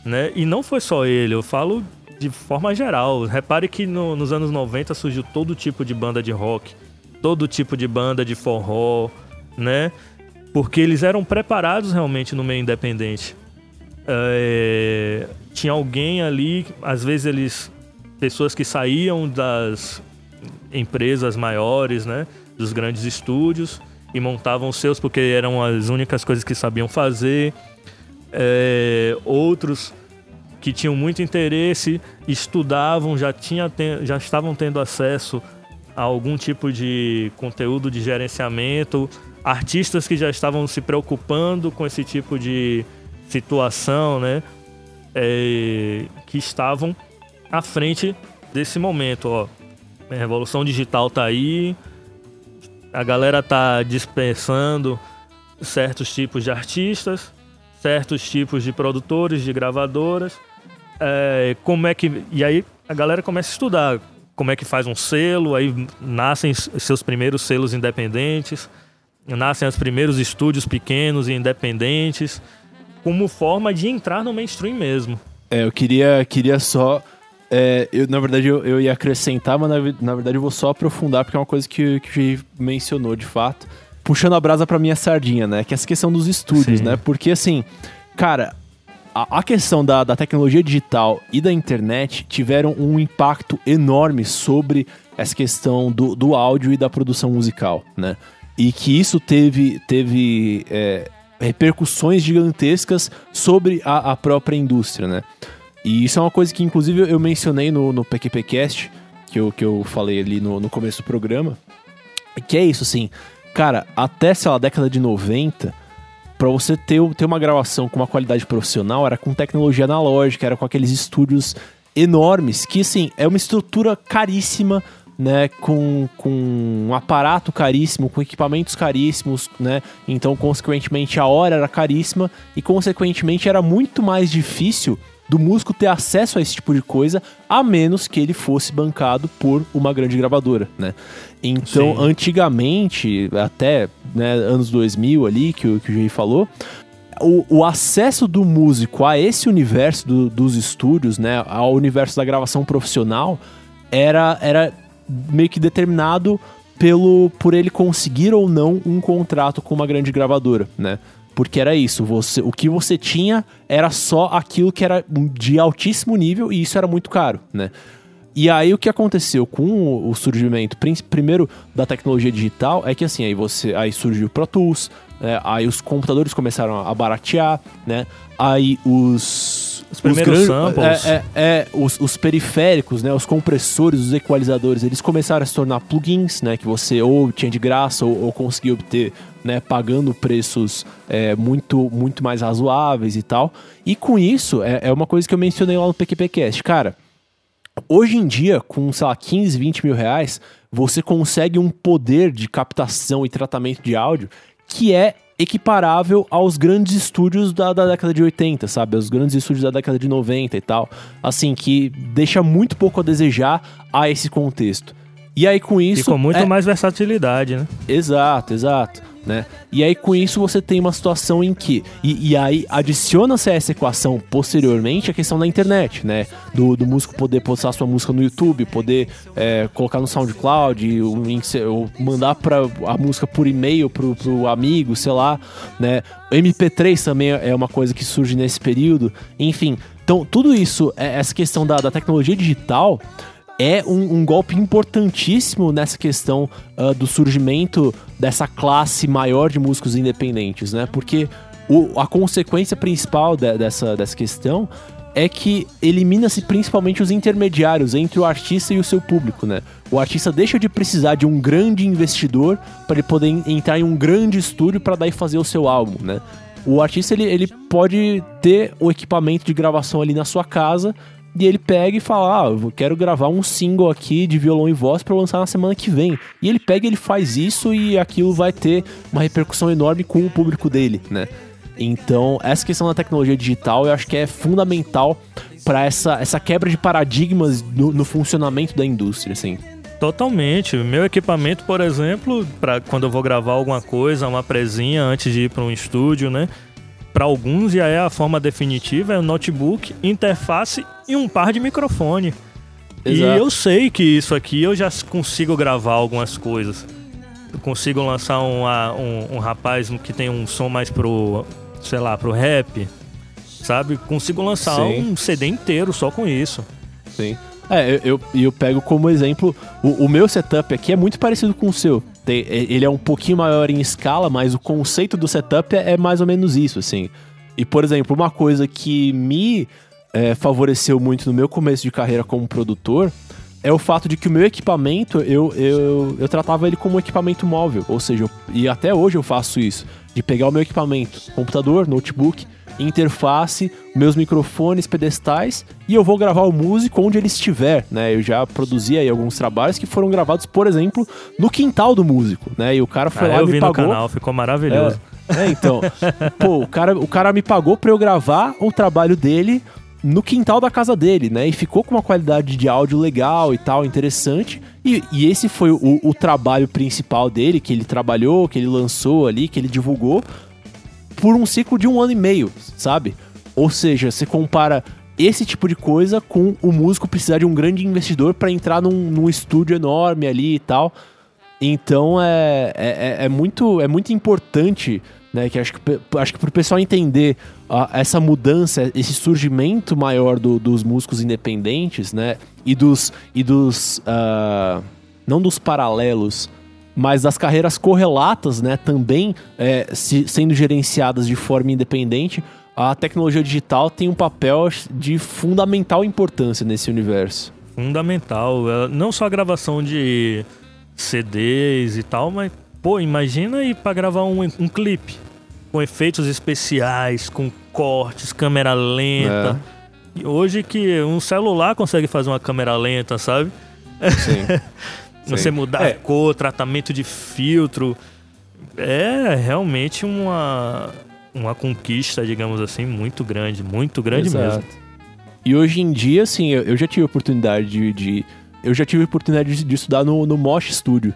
Né? E não foi só ele, eu falo de forma geral. Repare que no, nos anos 90 surgiu todo tipo de banda de rock, todo tipo de banda de forró, né? Porque eles eram preparados realmente no meio independente. É, tinha alguém ali, às vezes eles pessoas que saíam das empresas maiores, né, dos grandes estúdios e montavam os seus porque eram as únicas coisas que sabiam fazer. É, outros que tinham muito interesse estudavam, já, tinha, já estavam tendo acesso a algum tipo de conteúdo de gerenciamento, artistas que já estavam se preocupando com esse tipo de situação, né? É, que estavam à frente desse momento, ó. A revolução digital tá aí, a galera tá dispensando certos tipos de artistas, certos tipos de produtores, de gravadoras. É, como é que. E aí a galera começa a estudar como é que faz um selo, aí nascem seus primeiros selos independentes, nascem os primeiros estúdios pequenos e independentes, como forma de entrar no mainstream mesmo. É, eu queria, queria só é, eu, na verdade, eu, eu ia acrescentar, mas na, na, verdade eu vou só aprofundar, porque é uma coisa que, que o G mencionou de fato. Puxando a brasa pra minha sardinha, né? Que é essa questão dos estúdios, Sim. né? Porque, assim, cara, a, a questão da, da tecnologia digital e da internet tiveram um impacto enorme sobre essa questão do, do áudio e da produção musical, né? E que isso teve, teve é, repercussões gigantescas sobre a, a própria indústria, né? E isso é uma coisa que, inclusive, eu mencionei no, no PQPcast, que eu, que eu falei ali no, no começo do programa. Que é isso, assim, cara, até, sei lá, década de 90, para você ter, ter uma gravação com uma qualidade profissional, era com tecnologia analógica, era com aqueles estúdios enormes, que, assim, é uma estrutura caríssima, né, com, com um aparato caríssimo, com equipamentos caríssimos, né, então, consequentemente, a hora era caríssima e, consequentemente, era muito mais difícil do músico ter acesso a esse tipo de coisa, a menos que ele fosse bancado por uma grande gravadora, né? Então, Sim. antigamente, até né, anos 2000 ali, que, o, que o Jay falou, o, o, acesso do músico a esse universo do, dos estúdios, né, ao universo da gravação profissional, era, era meio que determinado pelo por ele conseguir ou não um contrato com uma grande gravadora, né? Porque era isso, você, o que você tinha era só aquilo que era de altíssimo nível e isso era muito caro, né? E aí o que aconteceu com o surgimento primeiro da tecnologia digital é que assim, aí você aí surgiu o Pro Tools, né? aí os computadores começaram a baratear, né? Aí os os primeiros os samples. É, é, é os, os, periféricos, né? Os compressores, os equalizadores, eles começaram a se tornar plugins, né? Que você ou tinha de graça ou, ou conseguia obter, né? Pagando preços é, muito, muito mais razoáveis e tal. E com isso, é, é uma coisa que eu mencionei lá no PQPcast. Cara, hoje em dia, com, sei lá, 15, 20 mil reais, você consegue um poder de captação e tratamento de áudio que é equiparável aos grandes estúdios da, da, década de 80, sabe? Os grandes estúdios da década de 90 e tal. Assim, que deixa muito pouco a desejar a esse contexto. E aí com isso. E com muito é... mais versatilidade, né? Exato, exato né? E aí com isso você tem uma situação em que e, e aí adiciona-se a essa equação posteriormente a questão da internet, né? Do, do músico poder postar sua música no YouTube, poder é, colocar no SoundCloud, ou, ou mandar para a música por e-mail pro, pro amigo, sei lá, né? MP3 também é uma coisa que surge nesse período, enfim. Então tudo isso, é, essa questão da, da tecnologia digital é um, um golpe importantíssimo nessa questão uh, do surgimento dessa classe maior de músicos independentes, né? Porque o, a consequência principal de, dessa, dessa questão é que elimina-se principalmente os intermediários entre o artista e o seu público, né? O artista deixa de precisar de um grande investidor para ele poder entrar em um grande estúdio para daí fazer o seu álbum, né? O artista ele, ele pode ter o equipamento de gravação ali na sua casa e ele pega e fala: Ah, eu quero gravar um single aqui de violão e voz para lançar na semana que vem. E ele pega ele faz isso e aquilo vai ter uma repercussão enorme com o público dele, né? Então, essa questão da tecnologia digital eu acho que é fundamental para essa, essa quebra de paradigmas no, no, funcionamento da indústria, assim. Totalmente. Meu equipamento, por exemplo, para quando eu vou gravar alguma coisa, uma presinha antes de ir para um estúdio, né? Para alguns já é a forma definitiva, é um notebook, interface e um par de microfone. Exato. E eu sei que isso aqui eu já consigo gravar algumas coisas. Eu consigo lançar um, um, um rapaz que tem um som mais pro sei lá, pro rap, sabe? Consigo lançar Sim. um CD inteiro só com isso. Sim. É, eu, eu, eu pego como exemplo, o, o, meu setup aqui é muito parecido com o seu. Tem, ele é um pouquinho maior em escala, mas o conceito do setup é, é mais ou menos isso, assim. E, por exemplo, uma coisa que me é, favoreceu muito no meu começo de carreira como produtor é o fato de que o meu equipamento, eu, eu, eu tratava ele como um equipamento móvel. Ou seja, eu, e até hoje eu faço isso de pegar o meu equipamento, computador, notebook, interface, meus microfones, pedestais e eu vou gravar o músico onde ele estiver, né? Eu já produzi aí alguns trabalhos que foram gravados, por exemplo, no quintal do músico, né? E o cara foi ah, lá eu e me vi pagou. no canal, ficou maravilhoso. É, é então, pô, o cara, o cara me pagou para eu gravar o trabalho dele no quintal da casa dele, né? E ficou com uma qualidade de áudio legal e tal, interessante. E, e esse foi o, o, trabalho principal dele, que ele trabalhou, que ele lançou ali, que ele divulgou, por um ciclo de um ano e meio, sabe? Ou seja, você compara esse tipo de coisa com o músico precisar de um grande investidor para entrar num, num estúdio enorme ali e tal. Então é, é, é, é muito, é muito importante né? Que acho que, acho que para o pessoal entender uh, essa mudança, esse surgimento maior do, dos músicos independentes, né? E dos. E dos uh, não dos paralelos, mas das carreiras correlatas, né? Também é, se, sendo gerenciadas de forma independente, a tecnologia digital tem um papel de fundamental importância nesse universo. Fundamental. Não só a gravação de CDs e tal, mas, pô, imagina ir para gravar um, um clipe com efeitos especiais, com cortes, câmera lenta. É. E hoje que um celular consegue fazer uma câmera lenta, sabe? Sim. Você Sim. mudar é. a cor, tratamento de filtro. É realmente uma, uma conquista, digamos assim, muito grande, muito grande Exato. mesmo. E hoje em dia, assim, eu, já tive oportunidade de, de eu já tive oportunidade de, de estudar no, no Mosh Studio.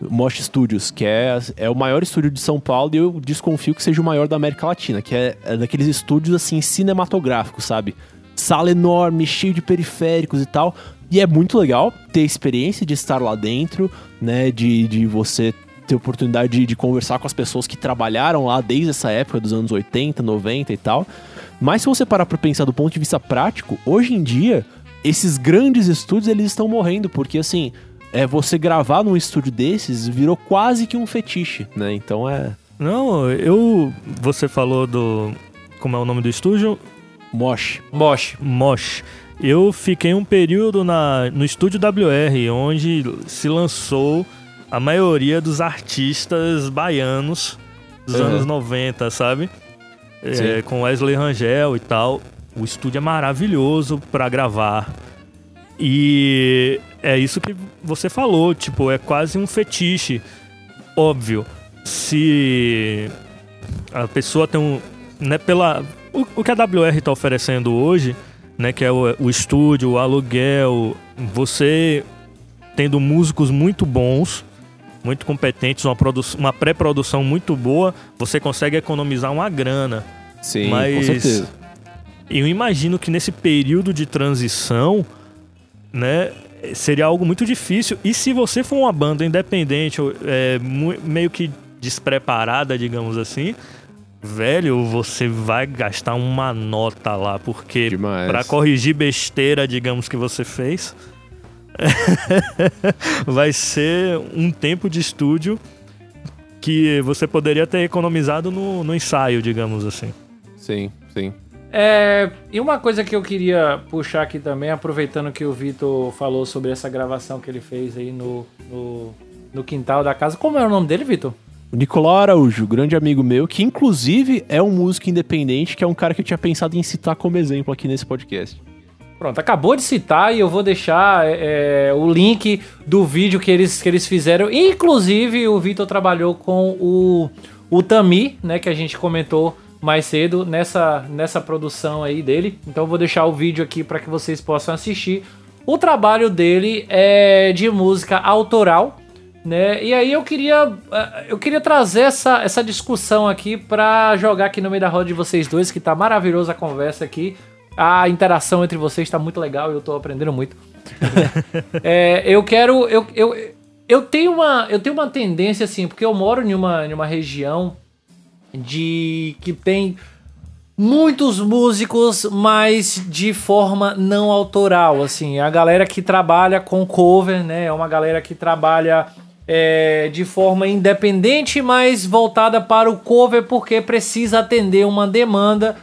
Mosh Studios, que é, é o maior estúdio de São Paulo e eu desconfio que seja o maior da América Latina, que é, é daqueles estúdios assim cinematográficos, sabe? Sala enorme, cheio de periféricos e tal. E é muito legal ter a experiência de estar lá dentro, né? De, de você ter oportunidade de, de, conversar com as pessoas que trabalharam lá desde essa época dos anos 80, 90 e tal. Mas se você parar para pensar do ponto de vista prático, hoje em dia, esses grandes estúdios eles estão morrendo, porque assim, é você gravar num estúdio desses virou quase que um fetiche, né? Então é. Não, eu. Você falou do. Como é o nome do estúdio? Mosh. Mosh. Mosh. Eu fiquei um período na, no estúdio WR, onde se lançou a maioria dos artistas baianos dos uhum. anos 90, sabe? É, com Wesley Rangel e tal. O estúdio é maravilhoso para gravar. E é isso que você falou, tipo, é quase um fetiche. Óbvio, se a pessoa tem um. Né, pela, o, o que a WR está oferecendo hoje, né, que é o, o estúdio, o aluguel, você tendo músicos muito bons, muito competentes, uma, uma pré-produção muito boa, você consegue economizar uma grana. Sim, Mas com certeza. Eu imagino que nesse período de transição, né, seria algo muito difícil. E se você for uma banda independente, é, meio que despreparada, digamos assim, velho, você vai gastar uma nota lá, porque para corrigir besteira, digamos que você fez, vai ser um tempo de estúdio que você poderia ter economizado no, no ensaio, digamos assim. Sim, sim. É, e uma coisa que eu queria puxar aqui também, aproveitando que o Vitor falou sobre essa gravação que ele fez aí no, no, no quintal da casa. Como é o nome dele, Vitor? O Nicolau Araújo, grande amigo meu, que inclusive é um músico independente, que é um cara que eu tinha pensado em citar como exemplo aqui nesse podcast. Pronto, acabou de citar e eu vou deixar é, o link do vídeo que eles, que eles fizeram. Inclusive, o Vitor trabalhou com o, o Tami, né, que a gente comentou mais cedo nessa, nessa produção aí dele. Então vou deixar o vídeo aqui para que vocês possam assistir. O trabalho dele é de música autoral, né? E aí eu queria eh, eu queria trazer essa, essa discussão aqui para jogar aqui no meio da roda de vocês dois, que tá maravilhosa a conversa aqui. A interação entre vocês está muito legal e eu tô aprendendo muito. é, eu quero eu, eu, eu tenho uma eu tenho uma tendência assim, porque eu moro em uma, em uma região de que tem muitos músicos, mas de forma não autoral, assim, a galera que trabalha com cover, né, é uma galera que trabalha é, de forma independente, mas voltada para o cover porque precisa atender uma demanda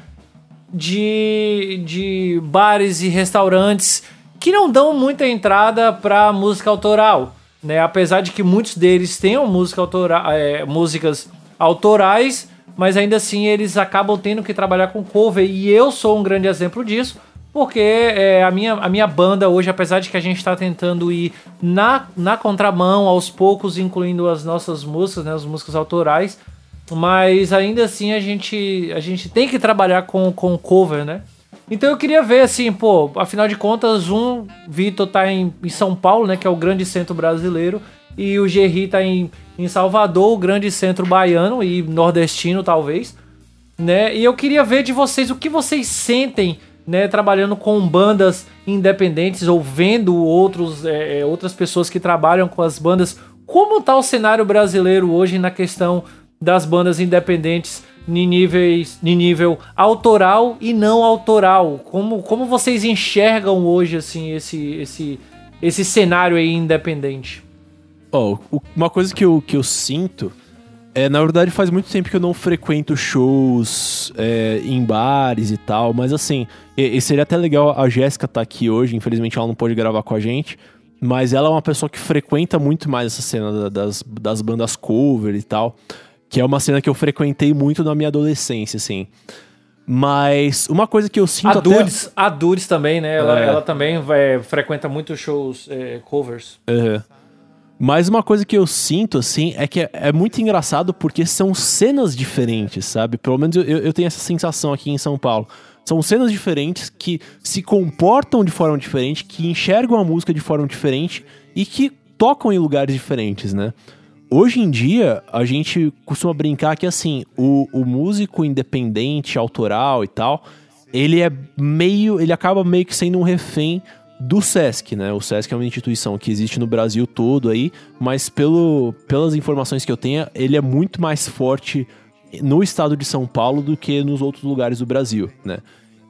de, de bares e restaurantes que não dão muita entrada para música autoral, né? Apesar de que muitos deles tenham música autora, é, músicas autorais, mas ainda assim eles acabam tendo que trabalhar com cover e eu sou um grande exemplo disso, porque é, a, minha, a minha banda hoje, apesar de que a gente está tentando ir na, na contramão, aos poucos, incluindo as nossas músicas, né, as músicas autorais, mas ainda assim a gente, a gente tem que trabalhar com, com cover, né? Então eu queria ver assim, pô, afinal de contas, um Vitor tá em, em São Paulo, né, que é o grande centro brasileiro, e o Gerri tá em, em Salvador, o grande centro baiano e nordestino, talvez. Né? E eu queria ver de vocês o que vocês sentem né, trabalhando com bandas independentes ou vendo outros, é, é, outras pessoas que trabalham com as bandas. Como está o cenário brasileiro hoje na questão das bandas independentes em, níveis, em nível autoral e não autoral? Como, como vocês enxergam hoje assim esse, esse, esse cenário independente? Ó, oh, uma coisa que eu, que eu sinto é, na verdade, faz muito tempo que eu não frequento shows é, em bares e tal, mas assim, e, e seria até legal a Jéssica estar tá aqui hoje, infelizmente ela não pôde gravar com a gente, mas ela é uma pessoa que frequenta muito mais essa cena das, das bandas cover e tal, que é uma cena que eu frequentei muito na minha adolescência, assim. Mas uma coisa que eu sinto a Dudes, até... A Dudes também, né? Ela, é. ela também vai, frequenta muito shows é, covers. Uhum. Mas uma coisa que eu sinto, assim, é que é, é, muito engraçado porque são cenas diferentes, sabe? Pelo menos eu, eu tenho essa sensação aqui em São Paulo. São cenas diferentes que se comportam de forma diferente, que enxergam a música de forma diferente e que tocam em lugares diferentes, né? Hoje em dia, a gente costuma brincar que, assim, o, o músico independente, autoral e tal, ele é meio. Ele acaba meio que sendo um refém do SESC, né? O SESC é uma instituição que existe no Brasil todo aí, mas pelo, pelas informações que eu tenho, ele é muito mais forte no estado de São Paulo do que nos outros lugares do Brasil, né?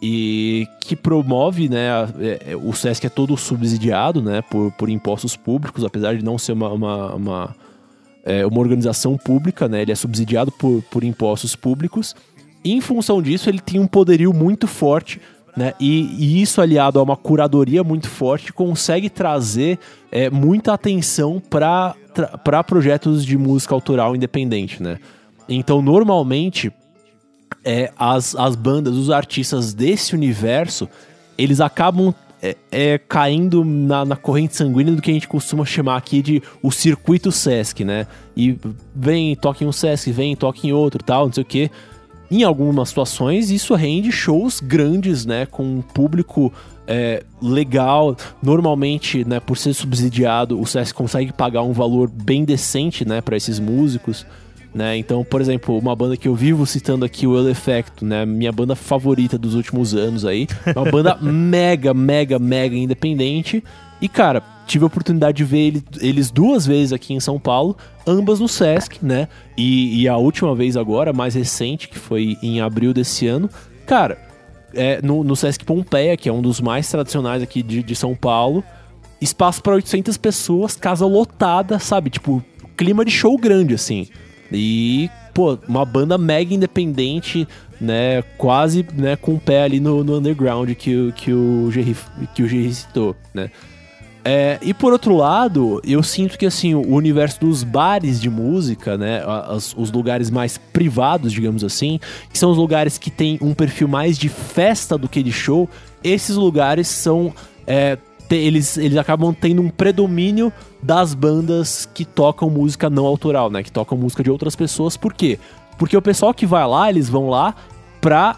E que promove, né? É, é, o SESC é todo subsidiado, né? Por, por impostos públicos, apesar de não ser uma, uma, uma, é, uma organização pública, né? Ele é subsidiado por, por impostos públicos. Em função disso, ele tem um poderio muito forte né? E, e, isso aliado a uma curadoria muito forte consegue trazer é, muita atenção para projetos de música autoral independente, né? Então, normalmente, é, as, as bandas, os artistas desse universo, eles acabam é, é, caindo na, na, corrente sanguínea do que a gente costuma chamar aqui de o circuito Sesc, né? E vem, toca em um Sesc, vem, toca em outro, tal, não sei o quê. Em algumas situações, isso rende shows grandes, né? Com um público é, legal. Normalmente, né, por ser subsidiado, o CS consegue pagar um valor bem decente, né, para esses músicos. Né? Então, por exemplo, uma banda que eu vivo citando aqui, o El Effecto, né? Minha banda favorita dos últimos anos aí. Uma banda mega, mega, mega independente. E, cara, tive a oportunidade de ver ele, eles duas vezes aqui em São Paulo, ambas no Sesc, né? E, e, a última vez agora, mais recente, que foi em abril desse ano, cara, é, no, no Sesc Pompeia, que é um dos mais tradicionais aqui de, de São Paulo. espaço para 800 pessoas, casa lotada, sabe? Tipo, clima de show grande, assim. E, pô, uma banda mega independente, né? Quase né, com o pé ali no, no underground que, o- que o Gerry que o citou, né? É, e por outro lado, eu sinto que assim, o universo dos bares de música, né, as- os lugares mais privados, digamos assim, que são os lugares que têm um perfil mais de festa do que de show, esses lugares são. é, te- eles, eles acabam tendo um predomínio das bandas que tocam música não autoral, né? Que tocam música de outras pessoas. Por quê? Porque o pessoal que vai lá, eles vão lá pra.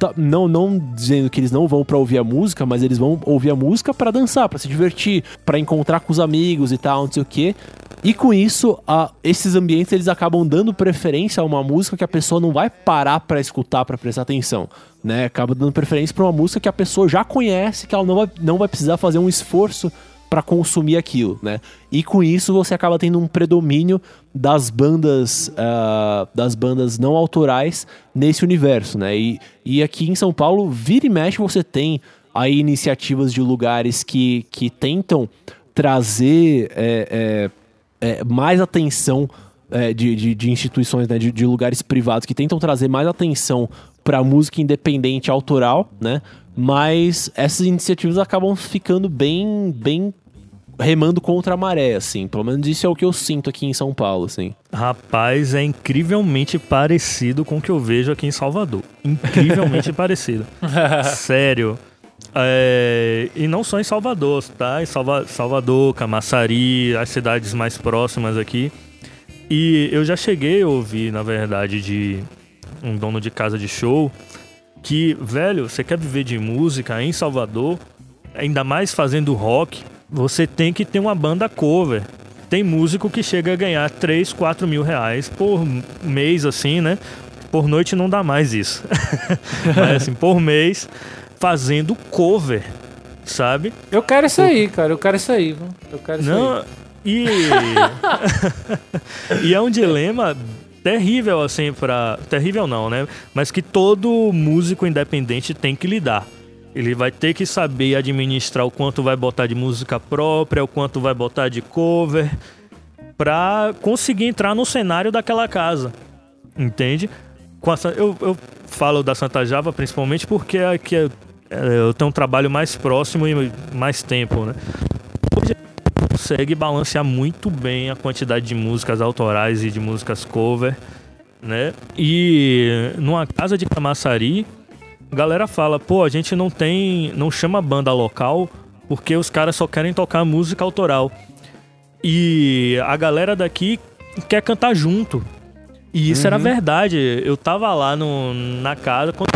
tá- não, não dizendo que eles não vão pra ouvir a música, mas eles vão ouvir a música pra dançar, pra se divertir, pra encontrar com os amigos e tal, não sei o quê. E com isso, a- esses ambientes eles acabam dando preferência a uma música que a pessoa não vai parar pra escutar, pra prestar atenção, né? Acaba dando preferência pra uma música que a pessoa já conhece, que ela não vai, não vai precisar fazer um esforço pra consumir aquilo, né? E com isso você acaba tendo um predomínio das bandas ah, das bandas não autorais nesse universo, né? E, e aqui em São Paulo, vira e mexe você tem aí iniciativas de lugares que, que tentam trazer é, é, é, mais atenção é, de, de, de instituições, né, de, de lugares privados que tentam trazer mais atenção para música independente autoral, né? Mas essas iniciativas acabam ficando bem, bem remando contra a maré, assim. Pelo menos isso é o que eu sinto aqui em São Paulo, assim. Rapaz, é incrivelmente parecido com o que eu vejo aqui em Salvador. Incrivelmente parecido. Sério. É, e não só em Salvador, tá? Em Salva- Salvador, Camaçari, as cidades mais próximas aqui. E eu já cheguei a ouvir, na verdade, de um dono de casa de show que, velho, você quer viver de música em Salvador, ainda mais fazendo rock, você tem que ter uma banda cover. Tem músico que chega a ganhar 3, 4 mil reais por mês, assim, né? Por noite não dá mais isso. Mas assim, por mês, fazendo cover, sabe? Eu quero isso aí, cara. Eu quero isso aí. Eu quero isso aí. Não, e. e é um dilema terrível, assim, pra. Terrível não, né? Mas que todo músico independente tem que lidar. Ele vai ter que saber administrar o quanto vai botar de música própria, o quanto vai botar de cover, pra conseguir entrar no cenário daquela casa. Entende? Com a eu, eu falo da Santa Java principalmente porque aqui é- é, eu tenho um trabalho mais próximo e mais tempo, né? Consegue balancear muito bem a quantidade de músicas autorais e de músicas cover, né? E numa casa de Camaçari, galera fala, pô, a gente não tem, não chama banda local porque os caras só querem tocar música autoral. E a galera daqui quer cantar junto. E isso era verdade. Eu tava lá no, na casa, quando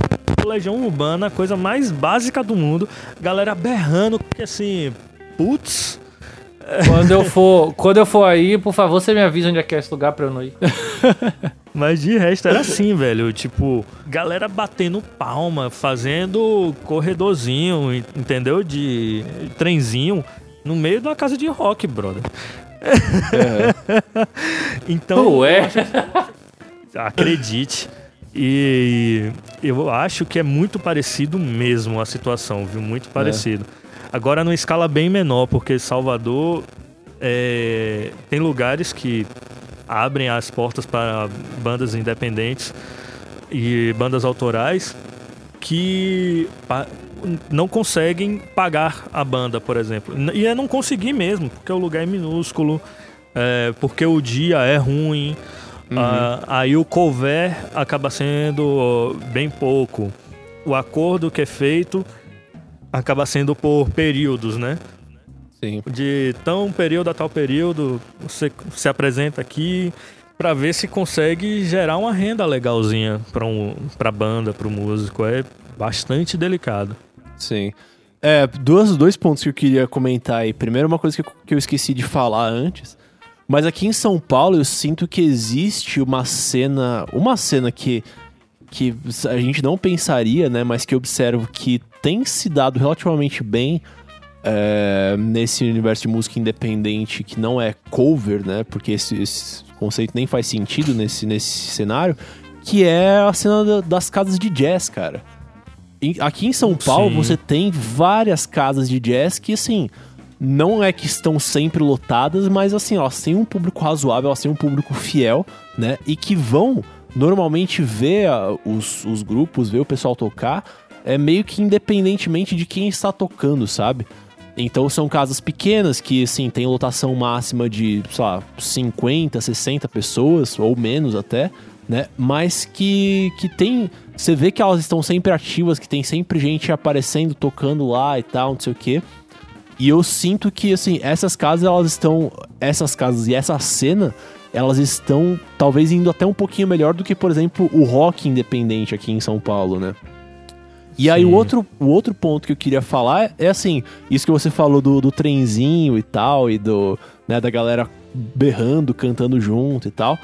Legião Urbana, a coisa mais básica do mundo, galera berrando, porque assim, putz, Quando eu for, quando eu for aí, por favor, você me avisa onde é que é esse lugar pra eu não ir. Mas de resto era assim, velho. Tipo, galera batendo palma, fazendo corredorzinho, en- entendeu? De trenzinho no meio de uma casa de rock, brother. então, Ué. acredite. E eu acho que é muito parecido mesmo a situação, viu? Muito parecido. Agora numa escala bem menor, porque Salvador é, tem lugares que abrem as portas para bandas independentes e bandas autorais que não conseguem pagar a banda, por exemplo. E é não conseguir mesmo, porque o lugar é minúsculo, é, porque o dia é ruim. ah, aí o cover acaba sendo bem pouco. O acordo que é feito acaba sendo por períodos, né? Sim. de tão período a tal período, você se apresenta aqui para ver se consegue gerar uma renda legalzinha para um, pra banda, para o músico. É bastante delicado. Sim. É, duas, dois pontos que eu queria comentar aí. Primeiro, uma coisa que eu, que eu esqueci de falar antes. Mas aqui em São Paulo eu sinto que existe uma cena. Uma cena que, que a gente não pensaria, né? Mas que eu observo que tem se dado relativamente bem é, nesse universo de música independente que não é cover, né? Porque esse, esse conceito nem faz sentido nesse, nesse cenário. Que é a cena da- das casas de jazz, cara. Aqui em São Paulo Sim. você tem várias casas de jazz que, assim, não é que estão sempre lotadas, mas assim, elas têm um público razoável, elas têm um público fiel, né? E que vão normalmente ver os, os grupos, ver o pessoal tocar, é meio que independentemente de quem está tocando, sabe? Então são casas pequenas que, assim, tem lotação máxima de, sei lá, 50, 60 pessoas, ou menos até, né? Mas que, que tem. Você vê que elas estão sempre ativas, que tem sempre gente aparecendo, tocando lá e tal, não sei o quê. E eu sinto que, assim, essas casas, elas estão. Essas casas e essa cena, elas estão talvez indo até um pouquinho melhor do que, por exemplo, o rock independente aqui em São Paulo, né? E aí o outro, o outro ponto que eu queria falar é assim, isso que você falou do, do trenzinho e tal, e do, né, da galera berrando, cantando junto e tal.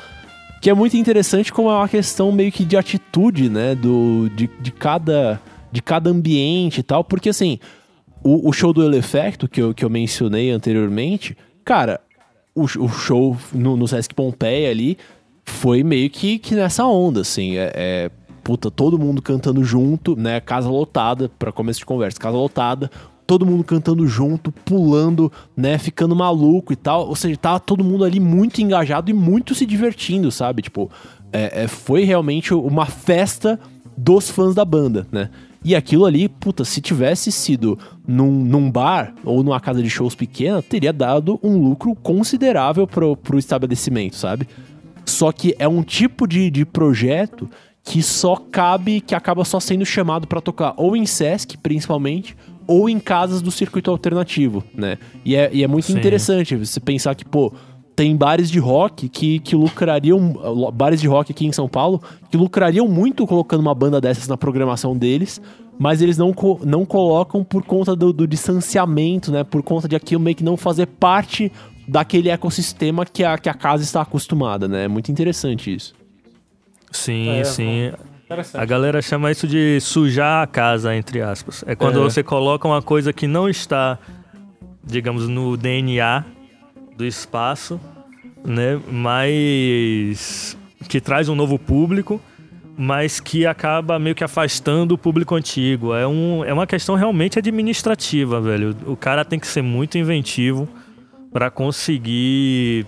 Que é muito interessante como é uma questão meio que de atitude, né? Do, de, de, cada, de cada ambiente e tal. Porque assim, o, o show do Elefecto que eu, que eu mencionei anteriormente, cara, o, o show no, no Sesc Pompeia ali foi meio que, que nessa onda, assim. É, é, puta, todo mundo cantando junto, né? Casa lotada, para começo de conversa, casa lotada, todo mundo cantando junto, pulando, né, ficando maluco e tal. Ou seja, tava todo mundo ali muito engajado e muito se divertindo, sabe? Tipo, é, é, foi realmente uma festa dos fãs da banda, né? E aquilo ali, puta, se tivesse sido num, num bar ou numa casa de shows pequena, teria dado um lucro considerável pro, pro estabelecimento, sabe? Só que é um tipo de, de projeto que só cabe, que acaba só sendo chamado para tocar ou em Sesc, principalmente, ou em casas do circuito alternativo, né? E é, e é muito Sim. interessante você pensar que, pô, tem bares de rock que, que lucrariam. Bares de rock aqui em São Paulo que lucrariam muito colocando uma banda dessas na programação deles, mas eles não, não colocam por conta do, do distanciamento, né? Por conta de aquilo meio que não fazer parte daquele ecossistema que a, que a casa está acostumada, né? É muito interessante isso. Sim, é, sim. A galera chama isso de sujar a casa, entre aspas. É quando é. você coloca uma coisa que não está, digamos, no DNA do espaço, né? Mas que traz um novo público, mas que acaba meio que afastando o público antigo. É, um, é uma questão realmente administrativa, velho. O cara tem que ser muito inventivo para conseguir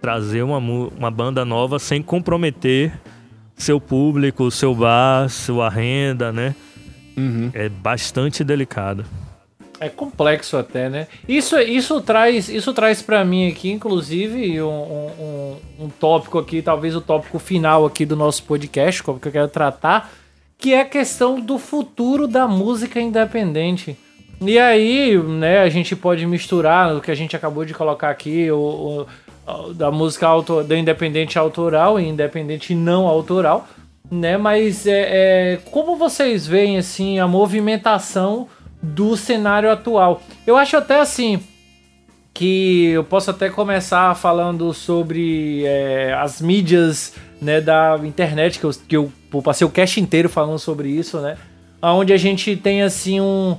trazer uma, uma banda nova sem comprometer seu público, seu bar, sua renda, né? Uhum. É bastante delicado. É complexo até, né? Isso, isso traz, isso traz para mim aqui, inclusive, um, um, um, tópico aqui, talvez o tópico final aqui do nosso podcast, como que eu quero tratar, que é a questão do futuro da música independente. E aí, né, a gente pode misturar o que a gente acabou de colocar aqui, o, o da música auto, da independente autoral e independente não autoral, né? Mas é, é, como vocês veem assim a movimentação do cenário atual? Eu acho até assim que eu posso até começar falando sobre é, as mídias né, da internet, que eu, que eu passei o cast inteiro falando sobre isso, né? Onde a gente tem assim um,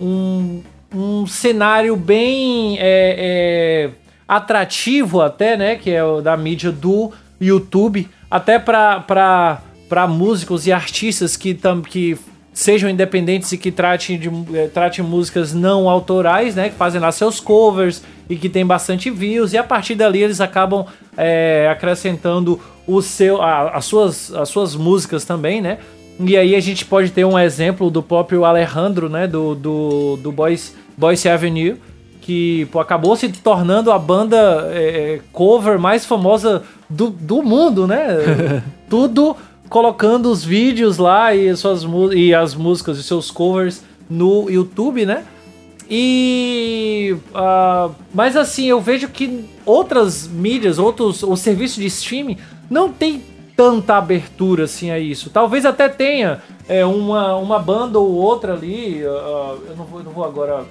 um, um cenário bem é, é atrativo até, né? Que é o da mídia do YouTube, até para músicos e artistas que, tam, que sejam independentes e que tratem, de, eh, tratem músicas não autorais, né? Que fazem lá seus covers e que tem bastante views. E a partir dali eles acabam é, acrescentando o seu, a, as, suas, as suas músicas também, né? E aí a gente pode ter um exemplo do próprio Alejandro, né? Do, do, do Boys, Boys Avenue, que pô, acabou se tornando a banda é, é cover mais famosa do, do mundo, né? Tudo colocando os vídeos lá e, suas, e as músicas e seus covers no YouTube, né? E. Uh, mas assim, eu vejo que outras mídias, outros. O serviço de streaming não tem tanta abertura assim a isso. Talvez até tenha é, uma, uma banda ou outra ali. Uh, eu, não vou, eu não vou agora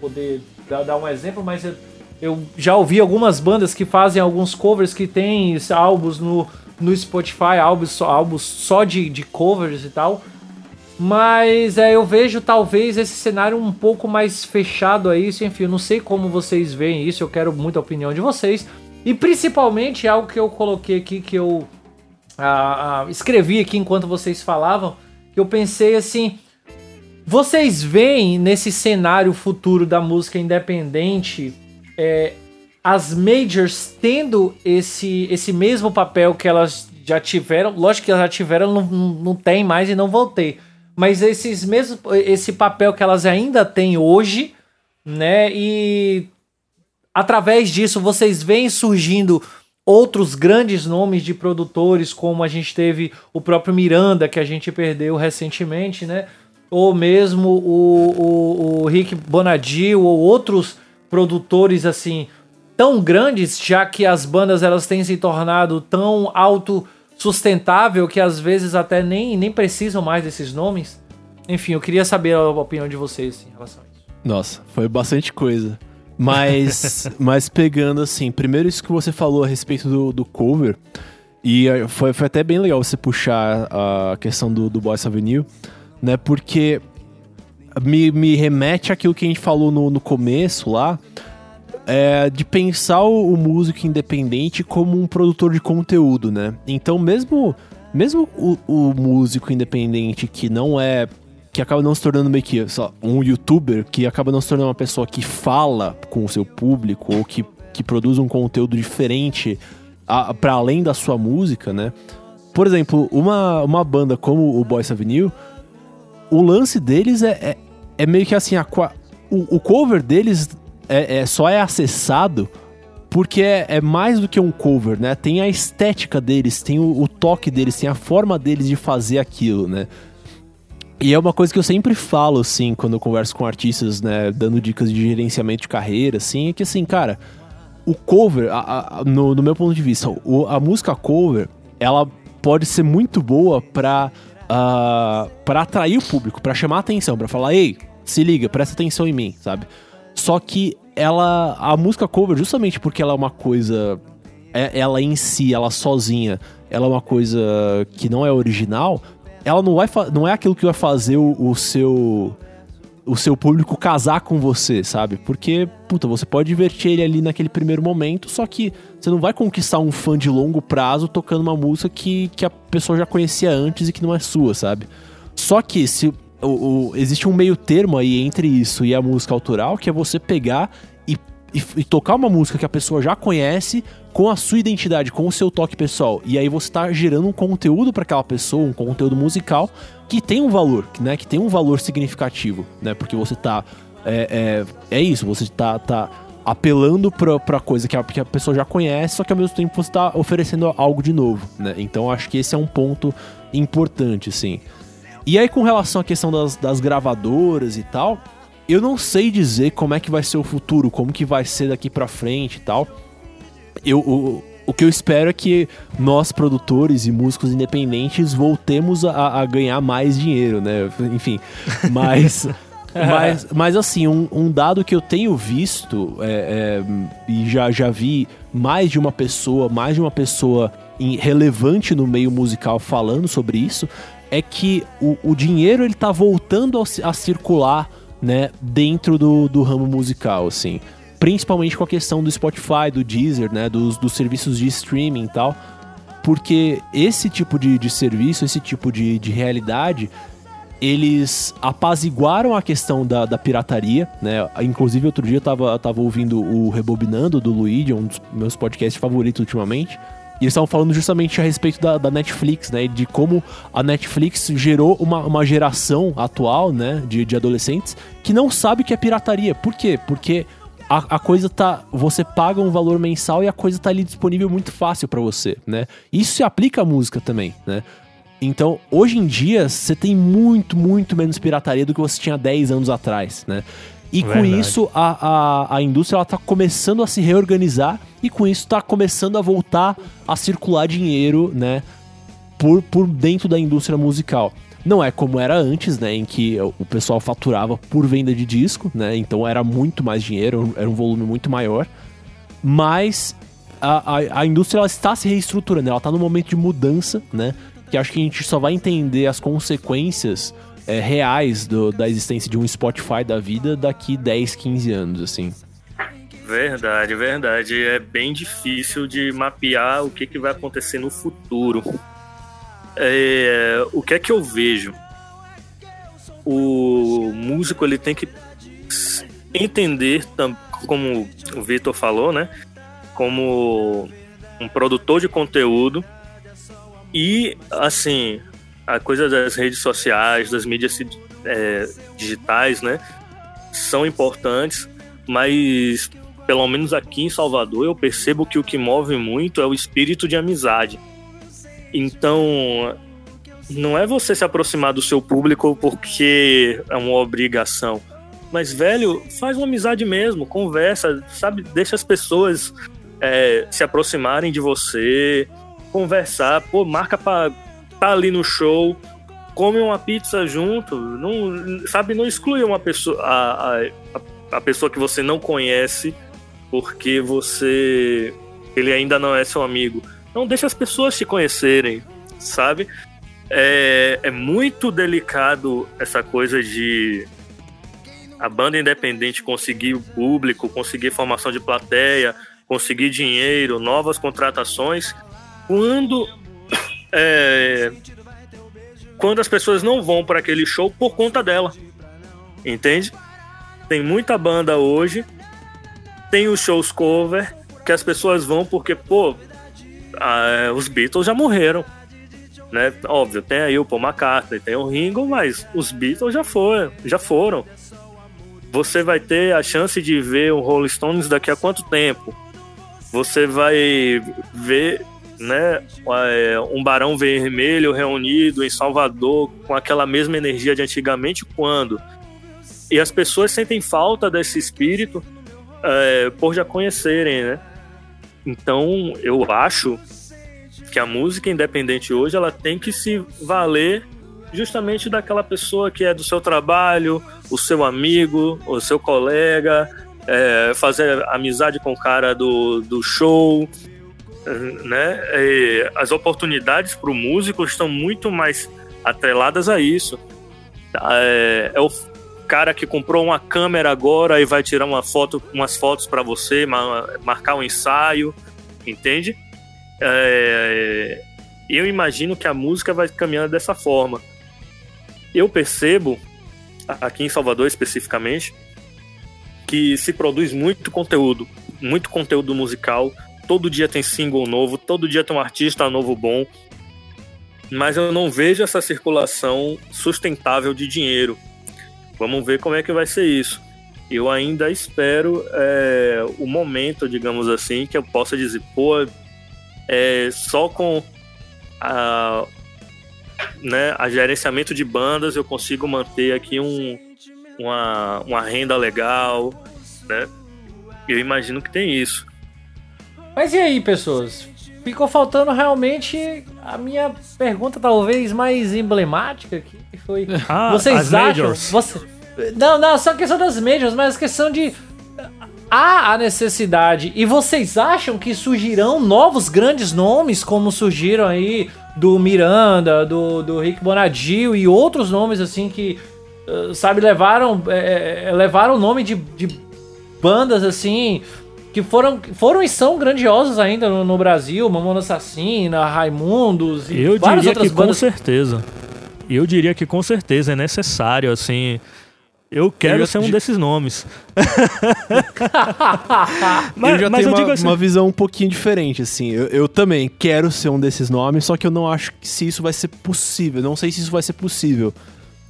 poder dar, dar um exemplo, mas eu, eu, já ouvi algumas bandas que fazem alguns covers que tem álbuns no, no Spotify, álbuns, álbuns só de, de covers e tal. Mas é, eu vejo talvez esse cenário um pouco mais fechado a isso. Enfim, eu não sei como vocês veem isso, eu quero muita opinião de vocês. E principalmente algo que eu coloquei aqui, que eu ah, ah, escrevi aqui enquanto vocês falavam, que eu pensei assim Vocês veem nesse cenário futuro da música independente é, as majors tendo esse, esse mesmo papel que elas já tiveram? Lógico que elas já tiveram, não, não tem mais e não vão ter. Mas esses mesmos, esse papel que elas ainda têm hoje, né? E através disso vocês veem surgindo outros grandes nomes de produtores, como a gente teve o próprio Miranda, que a gente perdeu recentemente, né? Ou mesmo o, o, o Rick Bonadio, ou outros produtores assim tão grandes, já que as bandas elas têm se tornado tão autossustentável que às vezes até nem, nem precisam mais desses nomes. Enfim, eu queria saber a opinião de vocês em relação a isso. Nossa, foi bastante coisa. Mas, mas pegando assim, primeiro isso que você falou a respeito do, do cover, e eh, foi, foi até bem legal você puxar a questão do, do Boys Avenue, né? Porque me, me remete àquilo que a gente falou no, no começo lá, é, de pensar o, o, músico independente como um produtor de conteúdo, né? Então, mesmo, mesmo o, o músico independente que não é que acaba não se tornando meio que só um youtuber, que acaba não se tornando uma pessoa que fala com o seu público ou que, que produz um conteúdo diferente para além da sua música, né? Por exemplo, uma, uma banda como o Boys Avenue, o lance deles é, é, é meio que assim, a, o, o cover deles é, é, só é acessado porque é, é, mais do que um cover, né? Tem a estética deles, tem o, o toque deles, tem a forma deles de fazer aquilo, né? E é uma coisa que eu sempre falo, assim, quando eu converso com artistas, né, dando dicas de gerenciamento de carreira, assim, é que, assim, cara, o cover, a, a, no, no, meu ponto de vista, o, a música cover, ela pode ser muito boa pra, uh, pra atrair o público, pra chamar atenção, pra falar, ei, se liga, presta atenção em mim, sabe? Só que ela, a música cover, justamente porque ela é uma coisa, é, ela em si, ela sozinha, ela é uma coisa que não é original, ela não vai não é aquilo que vai fazer o, o, seu o seu público casar com você, sabe? Porque, puta, você pode divertir ele ali naquele primeiro momento, só que você não vai conquistar um fã de longo prazo tocando uma música que, que a pessoa já conhecia antes e que não é sua, sabe? Só que se o, o, existe um meio termo aí entre isso e a música autoral, que é você pegar e, e, tocar uma música que a pessoa já conhece, com a sua identidade, com o seu toque pessoal. E aí você está gerando um conteúdo para aquela pessoa, um conteúdo musical que tem um valor, né? Que tem um valor significativo, né? Porque você tá. É, é, é isso, você tá, tá apelando pra, pra coisa que a, que a pessoa já conhece, só que ao mesmo tempo você tá oferecendo algo de novo, né? Então acho que esse é um ponto importante, assim. E aí, com relação à questão das, das gravadoras e tal, eu não sei dizer como é que vai ser o futuro, como que vai ser daqui pra frente e tal eu, o, o que eu espero é que nós, produtores e músicos independentes, voltemos a, a ganhar mais dinheiro, né? Enfim, mas. mas, mas assim, um, um, dado que eu tenho visto é, é, e já, já vi mais de uma pessoa, mais de uma pessoa em, relevante no meio musical falando sobre isso, é que o, o dinheiro ele tá voltando a, a circular né, dentro do, do ramo musical, assim principalmente com a questão do Spotify, do Deezer, né, dos, dos serviços de streaming e tal, porque esse tipo de, de serviço, esse tipo de, de realidade, eles apaziguaram a questão da, da pirataria, né? Inclusive, outro dia eu tava, tava ouvindo o Rebobinando do Luigi, um dos meus podcasts favoritos ultimamente. E eles estavam falando justamente a respeito da, da, Netflix, né? De como a Netflix gerou uma, uma geração atual, né? De, de adolescentes que não sabe o que é pirataria. Por quê? Porque a, a, coisa tá. Você paga um valor mensal e a coisa tá ali disponível muito fácil para você, né? Isso se aplica à música também, né? Então, hoje em dia, você tem muito, muito menos pirataria do que você tinha 10 anos atrás, né? E Verdade. com isso, a, a, a indústria ela tá começando a se reorganizar e com isso tá começando a voltar a circular dinheiro, né? Por, por dentro da indústria musical. Não é como era antes, né? Em que o pessoal faturava por venda de disco, né? Então era muito mais dinheiro, era um volume muito maior. Mas a, a, a indústria está se reestruturando, ela está no momento de mudança, né? Que acho que a gente só vai entender as consequências é, reais do, da existência de um Spotify da vida daqui 10, 15 anos, assim. Verdade, verdade. É bem difícil de mapear o que, que vai acontecer no futuro. É, o que é que eu vejo? O músico ele tem que entender, como o Vitor falou, né? Como um produtor de conteúdo e, assim, a coisa das redes sociais, das mídias é, digitais, né? São importantes, mas pelo menos aqui em Salvador eu percebo que o que move muito é o espírito de amizade. Então, não é você se aproximar do seu público porque é uma obrigação. Mas, velho, faz uma amizade mesmo, conversa, sabe? Deixa as pessoas é, se aproximarem de você, conversar, pô, marca pra tá ali no show, come uma pizza junto, não, sabe? Não exclui uma pessoa, a, a, a pessoa que você não conhece porque você. ele ainda não é seu amigo. Não deixa as pessoas te conhecerem, sabe? É, é muito delicado essa coisa de a banda independente conseguir o público, conseguir formação de plateia, conseguir dinheiro, novas contratações, quando é, quando as pessoas não vão para aquele show por conta dela, entende? Tem muita banda hoje, tem os shows cover que as pessoas vão porque pô, a, os Beatles já morreram né? Óbvio, tem aí o Paul McCartney, tem o Ringo, mas os Beatles já foram, já foram. Você vai ter a chance de ver o Rolling Stones daqui a quanto tempo? Você vai ver, né, é, um Barão Vermelho reunido em Salvador com aquela mesma energia de antigamente quando? E as pessoas sentem falta desse espírito é, por já conhecerem, né? Então, eu acho que a música independente hoje ela tem que se valer justamente daquela pessoa que é do seu trabalho, o seu amigo, o seu colega, é, fazer amizade com o cara do, do show, né? E as oportunidades para o músico estão muito mais atreladas a isso. É, é, o cara que comprou uma câmera agora e vai tirar uma foto, umas fotos para você, marcar um ensaio, entende? É, eu imagino que a música vai caminhando dessa forma. Eu percebo, aqui em Salvador especificamente, que se produz muito conteúdo, muito conteúdo musical. Todo dia tem single novo, todo dia tem um artista novo bom. Mas eu não vejo essa circulação sustentável de dinheiro. Vamos ver como é que vai ser isso. Eu ainda espero é, o momento, digamos assim, que eu possa dizer, pô, é, só com a, né, a gerenciamento de bandas eu consigo manter aqui um, uma, uma renda legal, né? Eu imagino que tem isso. Mas e aí, pessoas? Ficou faltando realmente a minha pergunta talvez mais emblemática aqui, que foi Ah, vocês as acham? majors. Você, não, não, só a questão das majors, mas a questão de há a necessidade e vocês acham que surgirão novos grandes nomes como surgiram aí do Miranda, do, do Rick Bonadio e outros nomes assim que uh, sabe levaram é, levaram o nome de, de bandas assim que foram, foram e são grandiosos ainda no, no Brasil, Mamona Assassina, Raimundos e Eu várias diria que outras com bandas. certeza. Eu diria que com certeza é necessário, assim. Eu quero já- ser um desses nomes. eu mas já mas tenho eu uma, digo assim. uma visão um pouquinho diferente, assim. Eu, eu também quero ser um desses nomes, só que eu não acho que se isso vai ser possível. Não sei se isso vai ser possível.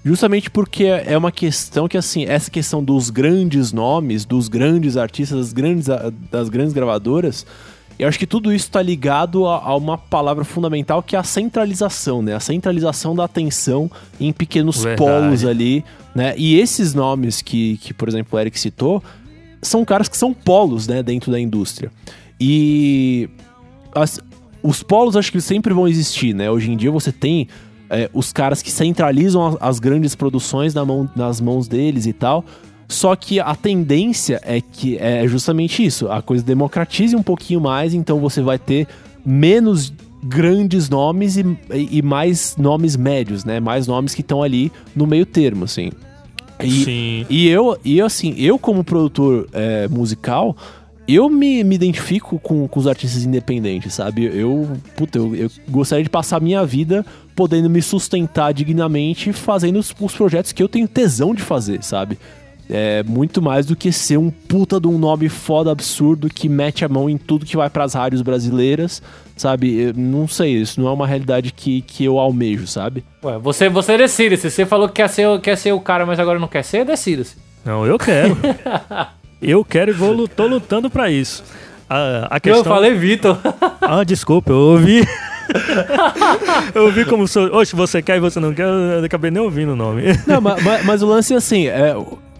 Justamente porque é uma questão que, assim, essa questão dos grandes nomes, dos grandes artistas, das grandes, a- das grandes gravadoras, eu acho que tudo isso está ligado a, a uma palavra fundamental que é a centralização, né? A centralização da atenção em pequenos Verdade. polos ali, né? E esses nomes que, que, por exemplo, o Eric citou, são caras que são polos, né, dentro da indústria. E as- os polos acho que sempre vão existir, né? Hoje em dia você tem é, os caras que centralizam as, grandes produções na mão- nas mãos deles e tal. Só que a tendência é que é justamente isso. A coisa democratize um pouquinho mais, então você vai ter menos grandes nomes e, e mais nomes médios, né? Mais nomes que estão ali no meio termo, assim. E, Sim. e eu, e assim, eu como produtor é, musical, eu me, me identifico com, com os artistas independentes, sabe? Eu, puta, eu, eu gostaria de passar a minha vida podendo me sustentar dignamente fazendo os, os projetos que eu tenho tesão de fazer, sabe? É muito mais do que ser um puta de um nome foda absurdo que mete a mão em tudo que vai pras rádios brasileiras, sabe? Eu não sei, isso não é uma realidade que, que eu almejo, sabe? Ué, você, você decide. Se você falou que quer ser, quer ser o cara, mas agora não quer ser, decida-se. Não, eu quero. eu quero e vou, tô lutando pra isso. A, a Eu questão... falei Vitor. Ah, desculpa, eu ouvi. eu ouvi como sou. Oxe, você quer e você não quer, eu acabei nem ouvindo o nome. Não, mas, mas, mas o lance, assim, é.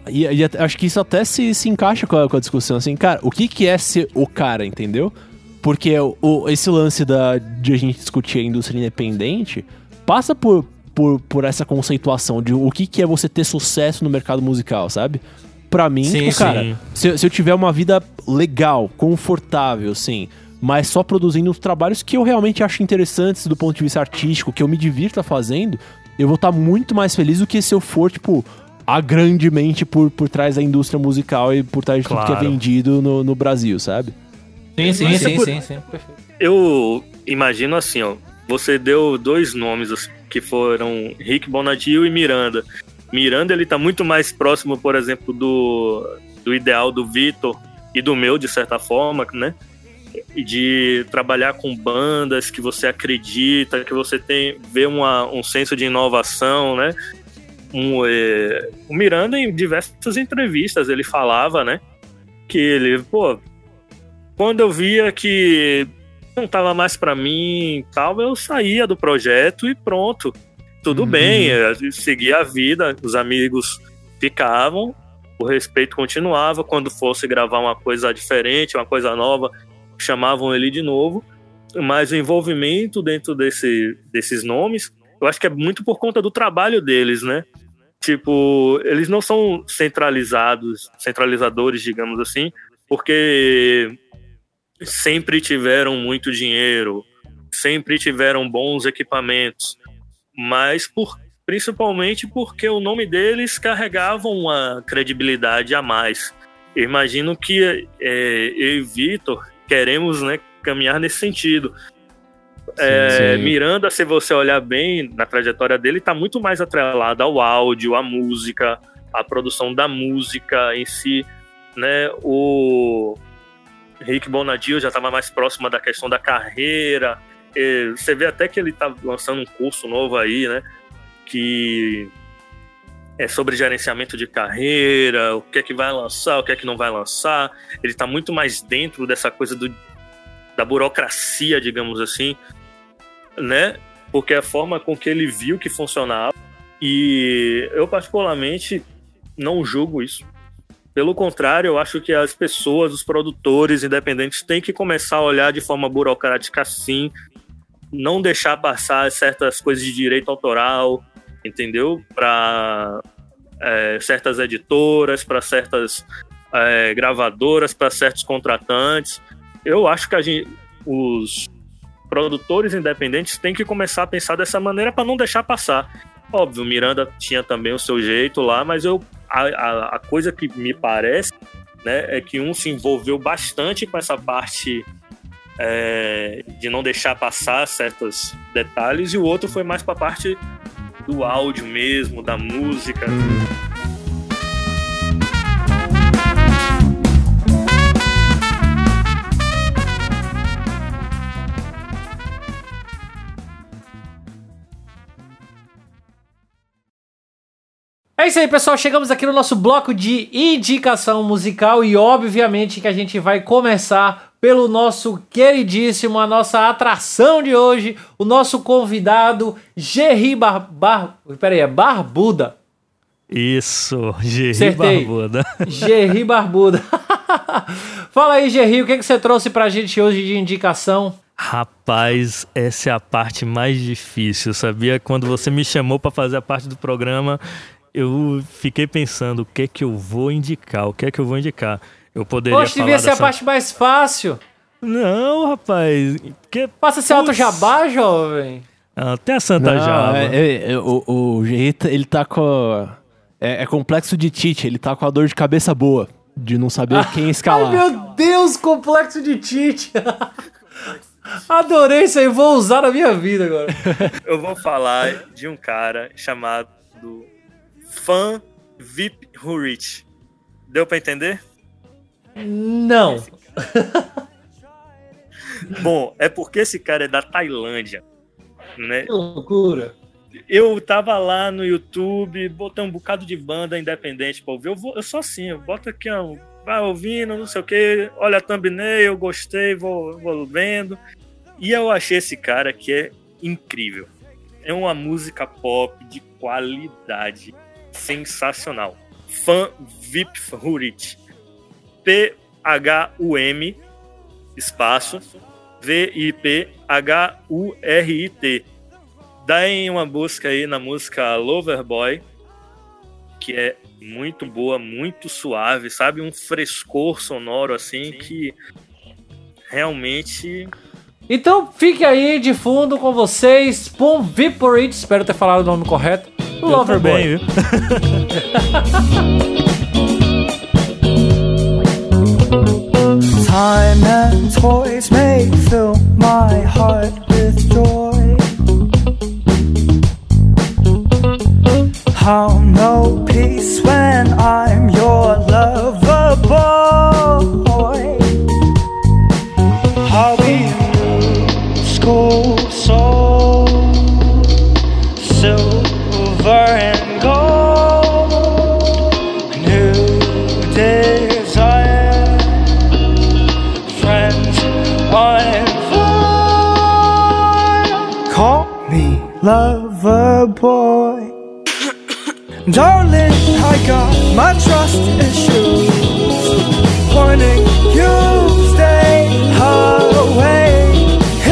E, e acho que isso até se, se encaixa com a, com a discussão, assim, cara, o que, que é ser o cara, entendeu? Porque o, o- esse lance da, de a gente discutir a indústria independente passa por, por, por essa conceituação de o que, que é você ter sucesso no mercado musical, sabe? Pra mim, Sim, tipo, cara, sim. se, eu- se eu tiver uma vida legal, confortável, assim, mas só produzindo os trabalhos que eu realmente acho interessantes do ponto de vista artístico, que eu me divirta fazendo, eu vou estar muito mais feliz do que se eu for, tipo, agrandemente por, por trás da indústria musical e por trás de tudo que é Claro. vendido no, no Brasil, sabe? Sim, sim, sim, por- sim, sim. Perfeito. Eu imagino assim, ó. Você deu dois nomes assim, que foram Rick Bonadio e Miranda. Miranda ele tá muito mais próximo, por exemplo, do, do ideal do Vitor e do meu, de certa forma, né? De trabalhar com bandas que você acredita, que você tem vê uma, um senso de inovação, né? Um, eh, o Miranda, em diversas entrevistas, ele falava, né? Que ele, pô, quando eu via que não tava mais pra mim tal, eu saía do projeto e pronto. Tudo bem, eu seguia a vida, os amigos ficavam, o respeito continuava. Quando fosse gravar uma coisa diferente, uma coisa nova, chamavam ele de novo. Mas o envolvimento dentro desse, desses nomes, eu acho que é muito por conta do trabalho deles, né? Tipo, eles não são centralizados, centralizadores, digamos assim, porque sempre tiveram muito dinheiro, sempre tiveram bons equipamentos, mas por, principalmente porque o nome deles carregava uma credibilidade a mais. Eu imagino que é, eu e Vitor queremos né, caminhar nesse sentido. É, sim. Miranda, se você olhar bem na trajetória dele, está muito mais atrelado ao áudio, à música, à produção da música em si. Né? O Rick Bonadio já estava mais próximo da questão da carreira. E você vê até que ele está lançando um curso novo aí, né? Que é sobre gerenciamento de carreira, o que é que vai lançar, o que é que não vai lançar. Ele está muito mais dentro dessa coisa do, da burocracia, digamos assim, né? Porque é a forma com que ele viu que funcionava. E eu, particularmente, não julgo isso. Pelo contrário, eu acho que as pessoas, os produtores independentes, têm que começar a olhar de forma burocrática sim, não deixar passar certas coisas de direito autoral, entendeu? Para certas editoras, para certas é, gravadoras, para certos contratantes. Eu acho que a gente, os produtores independentes têm que começar a pensar dessa maneira para não deixar passar. Óbvio, Miranda tinha também o seu jeito lá, mas eu a, a, a, coisa que me parece né, é que um se envolveu bastante com essa parte é, de não deixar passar certos detalhes e o outro foi mais para a parte do áudio mesmo, da música. É isso aí, pessoal. Chegamos aqui no nosso bloco de indicação musical e, obviamente, que a gente vai começar pelo nosso queridíssimo, a nossa atração de hoje, o nosso convidado, Gerry Bar... Bar... Peraí, é Barbuda. Isso, Gerry Acertei. Barbuda. Gerry Barbuda. Fala aí, Gerry, o que, que você trouxe pra gente hoje de indicação? Rapaz, essa é a parte mais difícil, sabia? Quando você me chamou para fazer a parte do programa, eu fiquei pensando o que é que eu vou indicar, o que é que eu vou indicar. Eu poderia Poxa, falar devia ser a parte mais fácil. Não, rapaz, porque Faça seu alto jabá, jovem. ah, tem a Santa Não, Java. é- é- é- o, o ele tá com. a- É, é complexo de Tite, ele tá com a dor de cabeça boa. De não saber quem escalar. Ai, meu Deus, complexo de Tite. Adorei isso aí, vou usar na minha vida agora. Eu vou falar de um cara chamado Fan Vip Hurich. Deu pra entender? Não. Bom, é porque esse cara é da Tailândia, né? Que loucura. Eu tava lá no YouTube, botei um bocado de banda independente pra ouvir. Eu, vou, eu sou assim, eu boto aqui, ó, vai ouvindo, não sei o que, olha a thumbnail, gostei, vou, vou vendo. E eu achei esse cara que é incrível. É uma música pop de qualidade sensacional. Fan Vip Hurit. P-H-U-M espaço V-I-P-H-U-R-I-T. Daem uma busca aí na música Loverboy, que é muito boa, muito suave, sabe? Um frescor sonoro assim que realmente Então fique aí de fundo com vocês, Pum Viporate, espero ter falado o nome correto. Loverboy. Time and toys may fill my heart with joy. How no peace when I'm your lover boy. Be in school lover boy. Darling, I got my trust issues. Warning you stay away.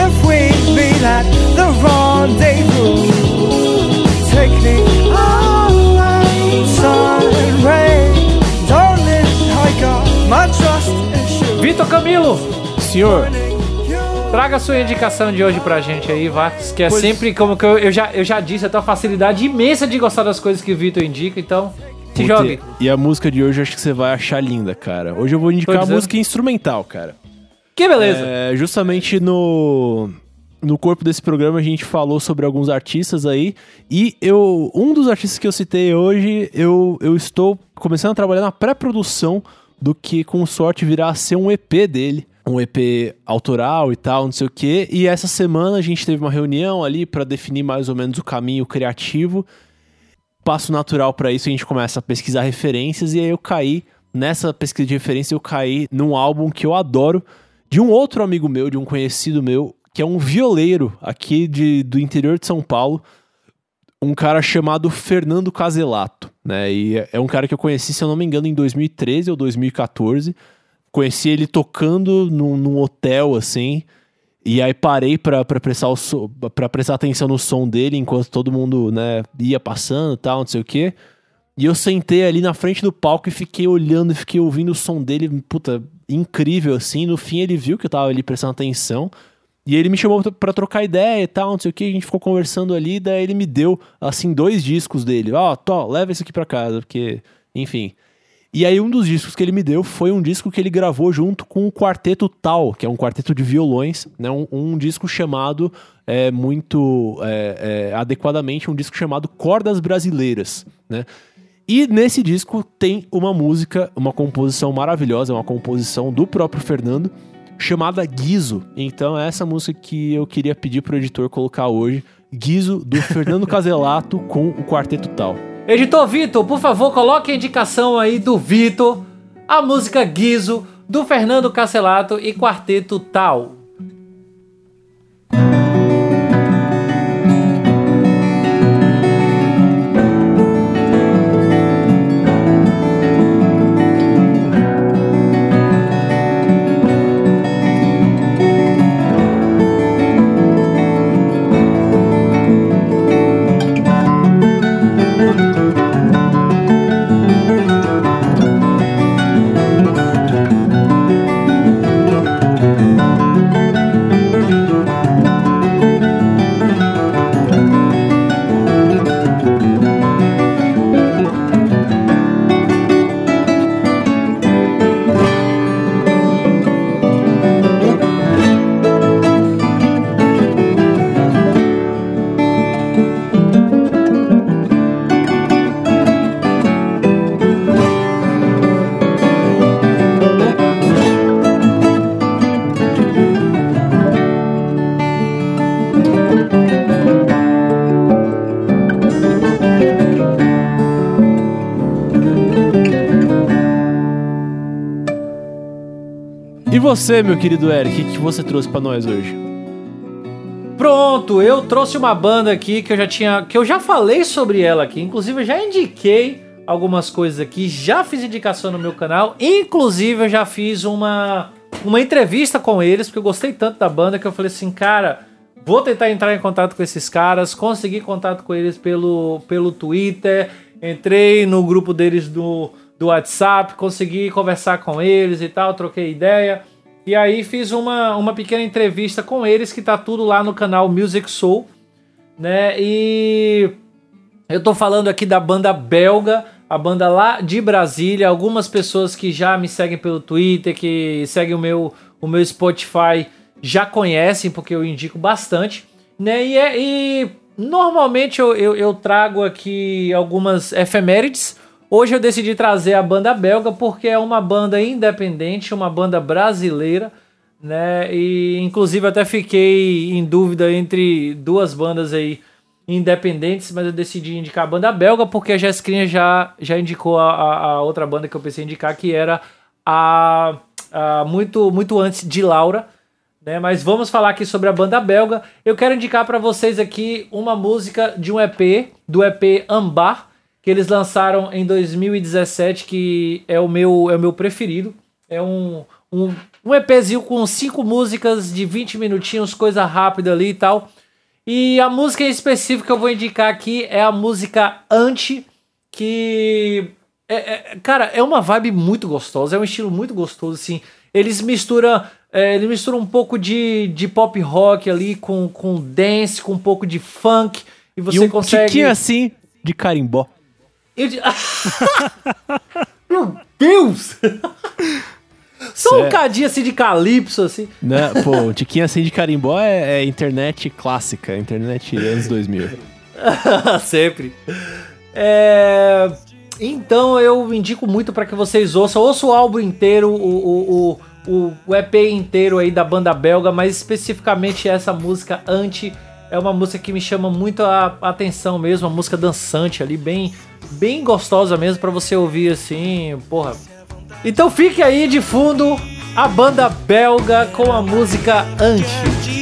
If we meet at the rendezvous, take me away, sun and rain. Darling, I got my trust issues. Vitor Camilo, Senhor, traga a sua indicação de hoje pra gente aí, vá. Que é Pois- sempre como que eu, eu já, eu já disse, eu tenho uma facilidade imensa de gostar das coisas que o Vitor indica, então se Puta, jogue. E a música de hoje eu acho que você vai achar linda, cara. Hoje eu vou indicar a música instrumental, cara. Que beleza. É, justamente no no corpo desse programa a gente falou sobre alguns artistas aí e eu um dos artistas que eu citei hoje eu, eu estou começando a trabalhar na pré-produção do que com sorte virá a ser um EP dele um EP autoral e tal, não sei o quê. E essa semana a gente teve uma reunião ali para definir mais ou menos o caminho criativo. Passo natural para isso, a gente começa a pesquisar referências e aí eu caí nessa pesquisa de referência eu caí num álbum que eu adoro de um outro amigo meu, de um conhecido meu, que é um violeiro aqui de, do interior de São Paulo, um cara chamado Fernando Caselato, né? E é- um cara que eu conheci, se eu não me engano, em 2013 ou 2014. Conheci ele tocando num, num hotel, assim, e aí parei pra, pra, prestar o so- pra prestar atenção no som dele enquanto todo mundo, né, ia passando e tal, não sei o quê. E eu sentei ali na frente do palco e fiquei olhando fiquei ouvindo o som dele, puta, incrível assim. No fim ele viu que eu tava ali prestando atenção. E ele me chamou pra trocar ideia e tal, não sei o que, a gente ficou conversando ali, daí ele me deu, assim, dois discos dele. Ó, Tó, leva isso aqui pra casa, porque, enfim. E aí um dos discos que ele me deu foi um disco que ele gravou junto com o Quarteto Tal, que é um quarteto de violões, né? Um, um disco chamado, é, muito é, é, adequadamente, um disco chamado Cordas Brasileiras, né? E nesse disco tem uma música, uma composição maravilhosa, uma composição do próprio Fernando, chamada Guizo. Então é essa música que eu queria pedir pro editor colocar hoje, Guizo, do Fernando Caselato com o Quarteto Tal. Editor Vitor, por favor, coloque a indicação aí do Vitor, a música Guizo, do Fernando Cacelato e Quarteto Tal. Você, meu querido Eric, o que, você trouxe pra nós hoje? Pronto, eu trouxe uma banda aqui que eu já tinha, que eu já falei sobre ela aqui, inclusive eu já indiquei algumas coisas aqui, já fiz indicação no meu canal, inclusive eu já fiz uma uma entrevista com eles, porque eu gostei tanto da banda que eu falei assim, cara, vou tentar entrar em contato com esses caras, consegui contato com eles pelo pelo Twitter, entrei no grupo deles do do WhatsApp, consegui conversar com eles e tal, troquei ideia. E aí fiz uma, uma pequena entrevista com eles, que tá tudo lá no canal Music Soul, né? E eu tô falando aqui da banda belga, a banda lá de Brasília. Algumas pessoas que já me seguem pelo Twitter, que seguem o meu, o meu Spotify, já conhecem, porque eu indico bastante, né? E, é, e normalmente eu, eu, eu trago aqui algumas efemérides. Hoje eu decidi trazer a banda belga porque é uma banda independente, uma banda brasileira, né? E inclusive até fiquei em dúvida entre duas bandas aí independentes, mas eu decidi indicar a banda belga porque a Jessicrinha já, já indicou a, a, a outra banda que eu pensei em indicar, que era a, a muito, muito antes de Laura. Né, mas vamos falar aqui sobre a banda belga. Eu quero indicar para vocês aqui uma música de um EP, do EP Ambar, que eles lançaram em 2017, que é o meu, é o meu preferido. É um, um, um EPzinho com cinco músicas de 20 minutinhos, coisa rápida ali e tal. E a música em específico que eu vou indicar aqui é a música Anti, que. É, é, cara, é uma vibe muito gostosa, é um estilo muito gostoso, assim. Eles misturam. É, eles misturam um pouco de, de pop rock ali com, com dance, com um pouco de funk. E você e um consegue. tiquinho assim de carimbó. Eu de- Meu Deus! Só um Cê- cadinho assim de calypso, assim. Né? Pô, um tiquinho assim de carimbó é, é internet clássica, internet anos 2000. Sempre. É, Então eu indico muito para que vocês ouçam. Ouça o álbum inteiro, o, o, o, o, o EP inteiro aí da banda belga, mas especificamente essa música Anti. É uma música que me chama muito a atenção mesmo, uma música dançante ali, bem, bem gostosa mesmo para você ouvir assim, porra. Então fique aí de fundo a banda belga com a música Anti.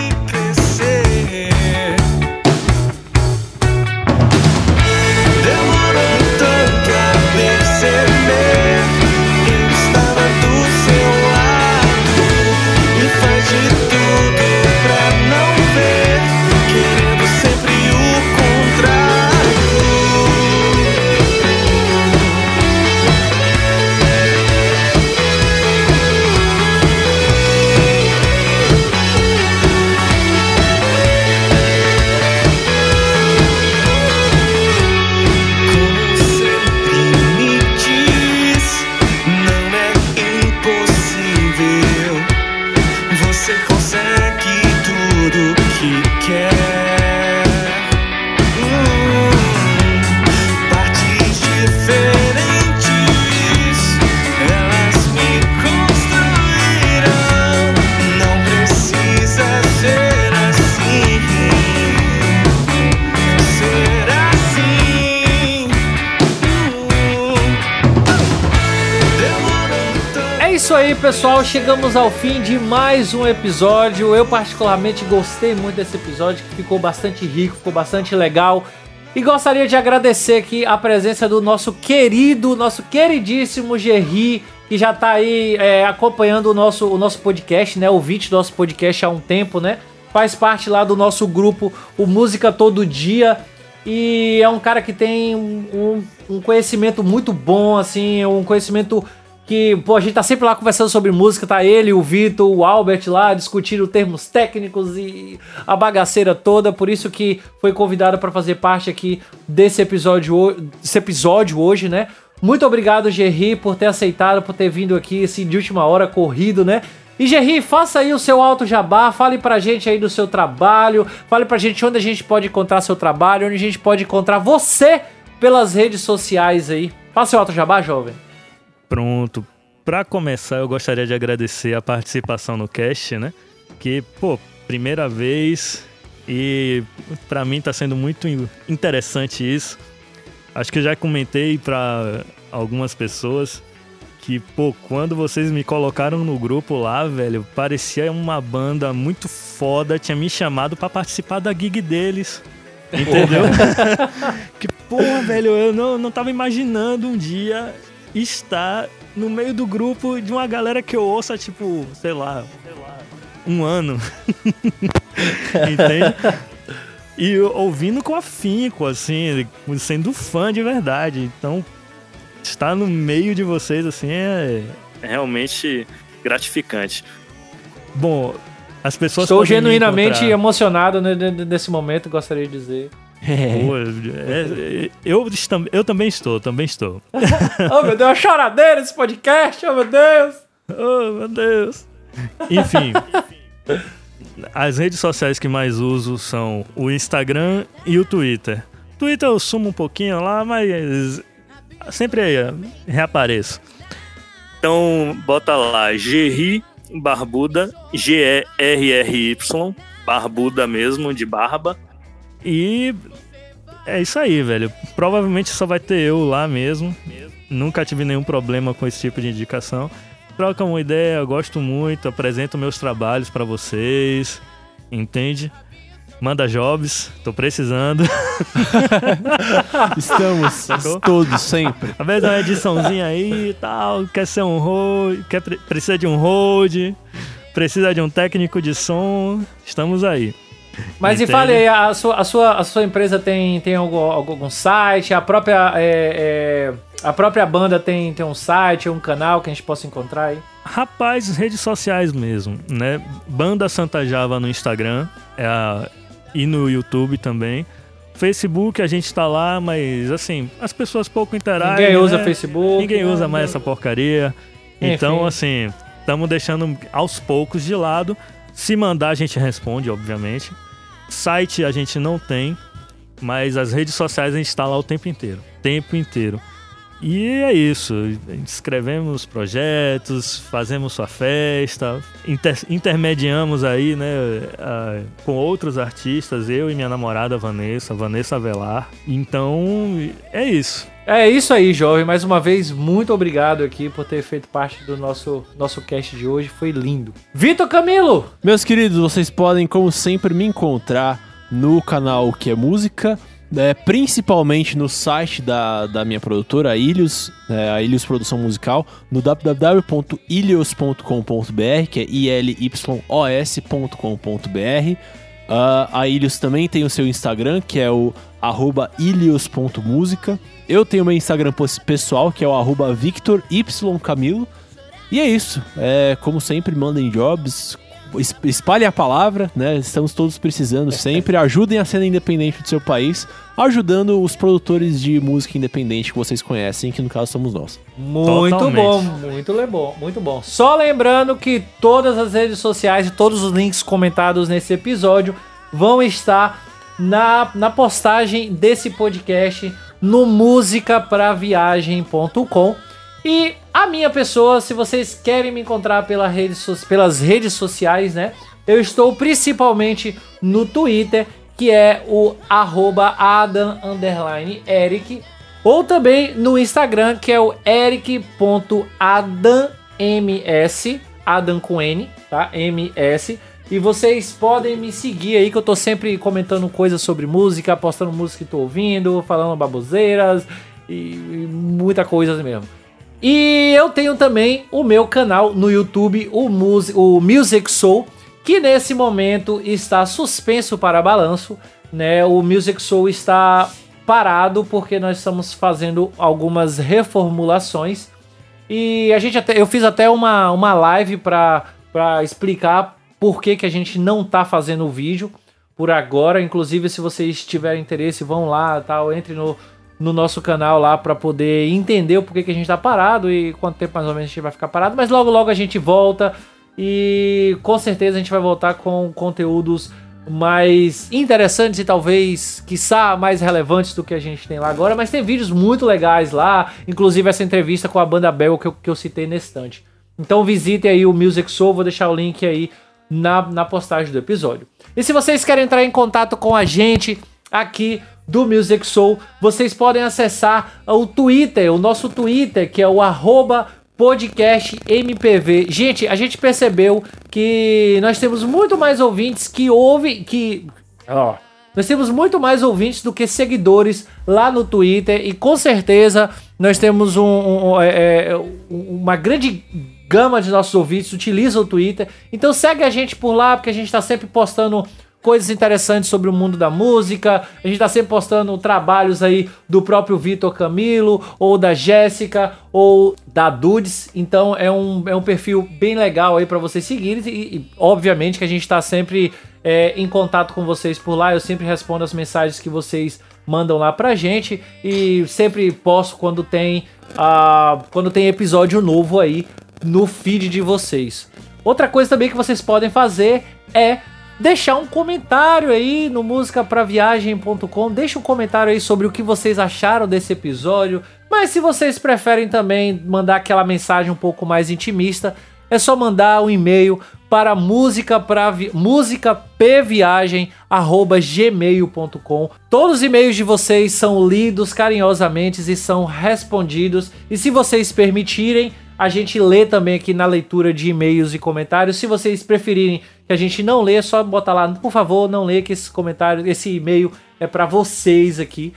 Pessoal. Chegamos ao fim de mais um episódio. Eu, particularmente, gostei muito desse episódio, que ficou bastante rico, ficou bastante legal. E gostaria de agradecer aqui a presença do nosso querido, nosso queridíssimo Gerry, que já tá aí é, acompanhando o nosso, o nosso podcast, né? Ouvinte do nosso podcast há um tempo, né? Faz parte lá do nosso grupo, o Música Todo Dia. E é um cara que tem um- um conhecimento muito bom, assim, um conhecimento que, pô, a gente tá sempre lá conversando sobre música, tá ele, o Vitor, o Albert lá, discutindo termos técnicos e a bagaceira toda, por isso que foi convidado para fazer parte aqui desse episódio, desse episódio hoje, né? Muito obrigado, Gerry, por ter aceitado, por ter vindo aqui, assim, de última hora, corrido, né? E Gerry, faça aí o seu alto jabá, fale pra gente aí do seu trabalho, fale pra gente onde a gente pode encontrar seu trabalho, onde a gente pode encontrar você pelas redes sociais aí. Faça seu alto jabá, jovem. Pronto. Pra começar, eu gostaria de agradecer a participação no cast, né? Que, pô, primeira vez E pra mim tá sendo muito interessante isso. Acho que eu já comentei pra algumas pessoas que, pô, quando vocês me colocaram no grupo lá, velho, parecia uma banda muito foda, tinha me chamado pra participar da gig deles. Entendeu? que porra, velho, eu não, não tava imaginando um dia estar no meio do grupo de uma galera que eu ouço há, tipo, sei lá, um ano. Entende? E ouvindo com afinco, assim, sendo fã de verdade. Então, estar no meio de vocês, assim, é. É realmente gratificante. Bom, as pessoas. Estou genuinamente encontrar- emocionado ne- ne- nesse momento, gostaria de dizer. Pô, é- é- eu, eu também estou, também estou. oh, meu Deus, uma choradeira esse podcast, oh, meu Deus. Oh, meu Deus. Enfim. As redes sociais que mais uso são o Instagram e o Twitter. Twitter eu sumo um pouquinho lá, mas sempre reapareço. Então, bota lá, Gerri Barbuda, G-E-R-R-Y, Barbuda mesmo, de barba. E é isso aí, velho. Provavelmente só vai ter eu lá mesmo. Nunca tive nenhum problema com esse tipo de indicação. Troca uma ideia, gosto muito, apresento meus trabalhos pra vocês. Entende? Manda jobs, tô precisando. Estamos Sacou? todos, sempre. Às vezes uma ediçãozinha aí e tal, quer ser um hold, quer, pre- precisa de um hold, precisa de um técnico de som, estamos aí. Mas e Entende? fale aí, a sua, a sua, a sua empresa tem, tem algum, algum site? A própria, é, é, a própria banda tem, tem um site, um canal que a gente possa encontrar aí? Rapaz, redes sociais mesmo, né? Banda Santa Java no Instagram é a- e no YouTube também. Facebook a gente tá lá, mas assim, as pessoas pouco interagem. Ninguém usa né? Facebook. Ninguém né? usa mais essa porcaria. Então, Enfim. assim, estamos deixando aos poucos de lado. Se mandar, a gente responde, obviamente. Site a gente não tem, mas as redes sociais a gente está lá o tempo inteiro. Tempo inteiro. E é isso. Escrevemos projetos, fazemos sua festa, inter- intermediamos aí, né, ah, com outros artistas, eu e minha namorada Vanessa, Vanessa Avelar. Então, é isso. É isso aí, jovem. Mais uma vez, muito obrigado aqui por ter feito parte do nosso, nosso cast de hoje. Foi lindo. Vitor Camilo! Meus queridos, vocês podem, como sempre, me encontrar no canal que é música, né, principalmente no site da, da minha produtora, a Ilhos, né, a Ilhos Produção Musical, no www.ilhos.com.br, que é ilyos.com.br. Ah, a Ilhos também tem o seu Instagram, que é o arroba. Eu tenho meu Instagram pessoal, que é o arroba Victor Y Camilo. E é isso. É, como sempre, mandem jobs, espalhem a palavra, né? Estamos todos precisando sempre. Ajudem a cena independente do seu país, ajudando os produtores de música independente que vocês conhecem, que no caso somos nós. Muito Totalmente. bom, muito bom, muito bom. Só lembrando que todas as redes sociais e todos os links comentados nesse episódio vão estar na, na postagem desse podcast no musicapraviagem.com. E a minha pessoa, se vocês querem me encontrar pela rede so- pelas redes sociais, né? Eu estou principalmente no Twitter, que é o arroba Adam underline Eric. Ou também no Instagram, que é o eric.adamms, Adam com N, tá? MS. E vocês podem me seguir aí, que eu tô sempre comentando coisas sobre música, postando música que tô ouvindo, falando baboseiras e, e muita coisa mesmo. E eu tenho também o meu canal no YouTube, o, Mus o Music Soul, que nesse momento está suspenso para balanço, né? O Music Soul está parado porque nós estamos fazendo algumas reformulações e a gente até eu fiz até uma, uma live para explicar por que, que a gente não tá fazendo o vídeo por agora. Inclusive, se vocês tiverem interesse, vão lá, tal, entre no, no nosso canal lá para poder entender o porquê que a gente tá parado e quanto tempo mais ou menos a gente vai ficar parado. Mas logo logo a gente volta e com certeza a gente vai voltar com conteúdos mais interessantes e talvez, quiçá, mais relevantes do que a gente tem lá agora. Mas tem vídeos muito legais lá, inclusive essa entrevista com a banda Bell que eu, que eu citei nesse estante. Então visite aí o Music Soul, vou deixar o link aí na, na postagem do episódio. E se vocês querem entrar em contato com a gente aqui do Music Soul, vocês podem acessar o Twitter, o nosso Twitter, que é o arroba podcast MPV. Gente, a gente percebeu que nós temos muito mais ouvintes que ouvem, que... Nós temos muito mais ouvintes do que seguidores lá no Twitter e com certeza nós temos um, um- é, é, uma grande gama de nossos ouvintes utilizam o Twitter. Então segue a gente por lá porque a gente está sempre postando coisas interessantes sobre o mundo da música. A gente tá sempre postando trabalhos aí do próprio Vitor Camilo, ou da Jéssica, ou da Dudes. Então é um, é um perfil bem legal aí para vocês seguirem. E, e, obviamente que a gente tá sempre é, em contato com vocês por lá. Eu sempre respondo as mensagens que vocês mandam lá pra gente. E sempre posto quando tem, ah, quando tem episódio novo aí no feed de vocês. Outra coisa também que vocês podem fazer é deixar um comentário aí no musicapraviagem.com. Deixa um comentário aí sobre o que vocês acharam desse episódio. Mas se vocês preferem também mandar aquela mensagem um pouco mais intimista, é só mandar um e-mail para música musicapviagem@gmail.com. Todos os e-mails de vocês são lidos carinhosamente e são respondidos. E se vocês permitirem, a gente lê também aqui na leitura de e-mails e comentários. Se vocês preferirem que a gente não lê, é só botar lá, por favor, não lê que esse comentário, esse e-mail é para vocês aqui,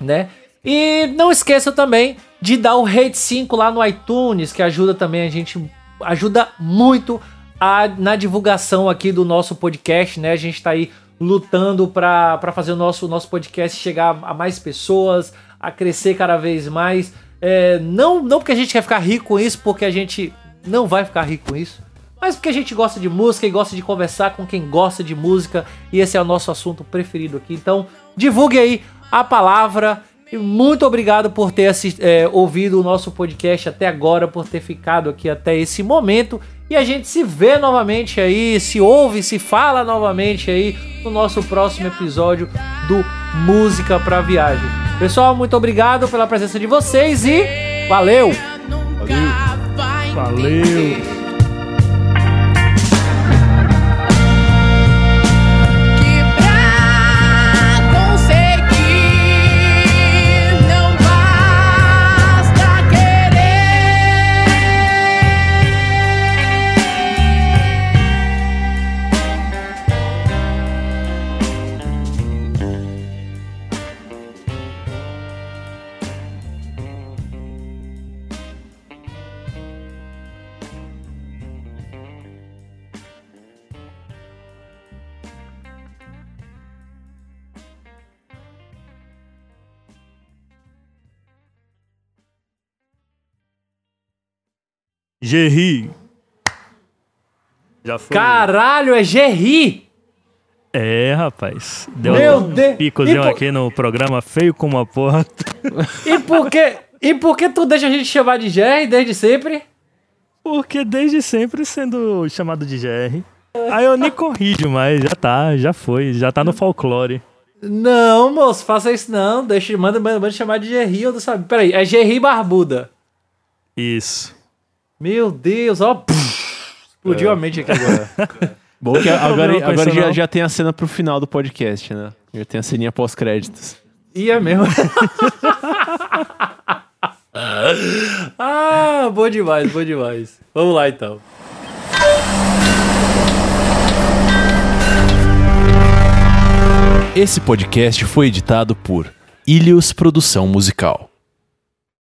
né? E não esqueça também de dar o rate 5 lá no iTunes, que ajuda também a gente, ajuda muito a, na divulgação aqui do nosso podcast, né? A gente tá aí lutando para fazer o nosso, nosso podcast chegar a mais pessoas, a crescer cada vez mais. É, não, não porque a gente quer ficar rico com isso, porque a gente não vai ficar rico com isso, mas porque a gente gosta de música e gosta de conversar com quem gosta de música, e esse é o nosso assunto preferido aqui. Então, divulgue aí a palavra. E muito obrigado por ter assist, é, ouvido o nosso podcast até agora, por ter ficado aqui até esse momento. E a gente se vê novamente aí, se ouve, se fala novamente aí no nosso próximo episódio do Música pra Viagem. Pessoal, muito obrigado pela presença de vocês e valeu! Valeu! Que Gerri. Já foi. Caralho, é Gerry! É, rapaz. Deu Meu um Deus. picozinho por- aqui no programa, feio como a porra. E por que, e por que tu deixa a gente chamar de Jerry desde sempre? Porque desde sempre sendo chamado de GR. Aí eu nem corrijo mais, já tá, já foi, já tá no folclore. Não, moço, faça isso não. Deixa, manda, manda, manda chamar de Gerry, eu não sabia. Peraí, é Gerry Barbuda. Isso. Meu Deus, ó. explodiu a mente aqui agora. Bom que agora, agora já, já tem a cena pro final do podcast, né? Já tem a ceninha pós-créditos. E é mesmo. ah, bom demais, bom demais. Vamos lá então. Esse podcast foi editado por Ilhos Produção Musical.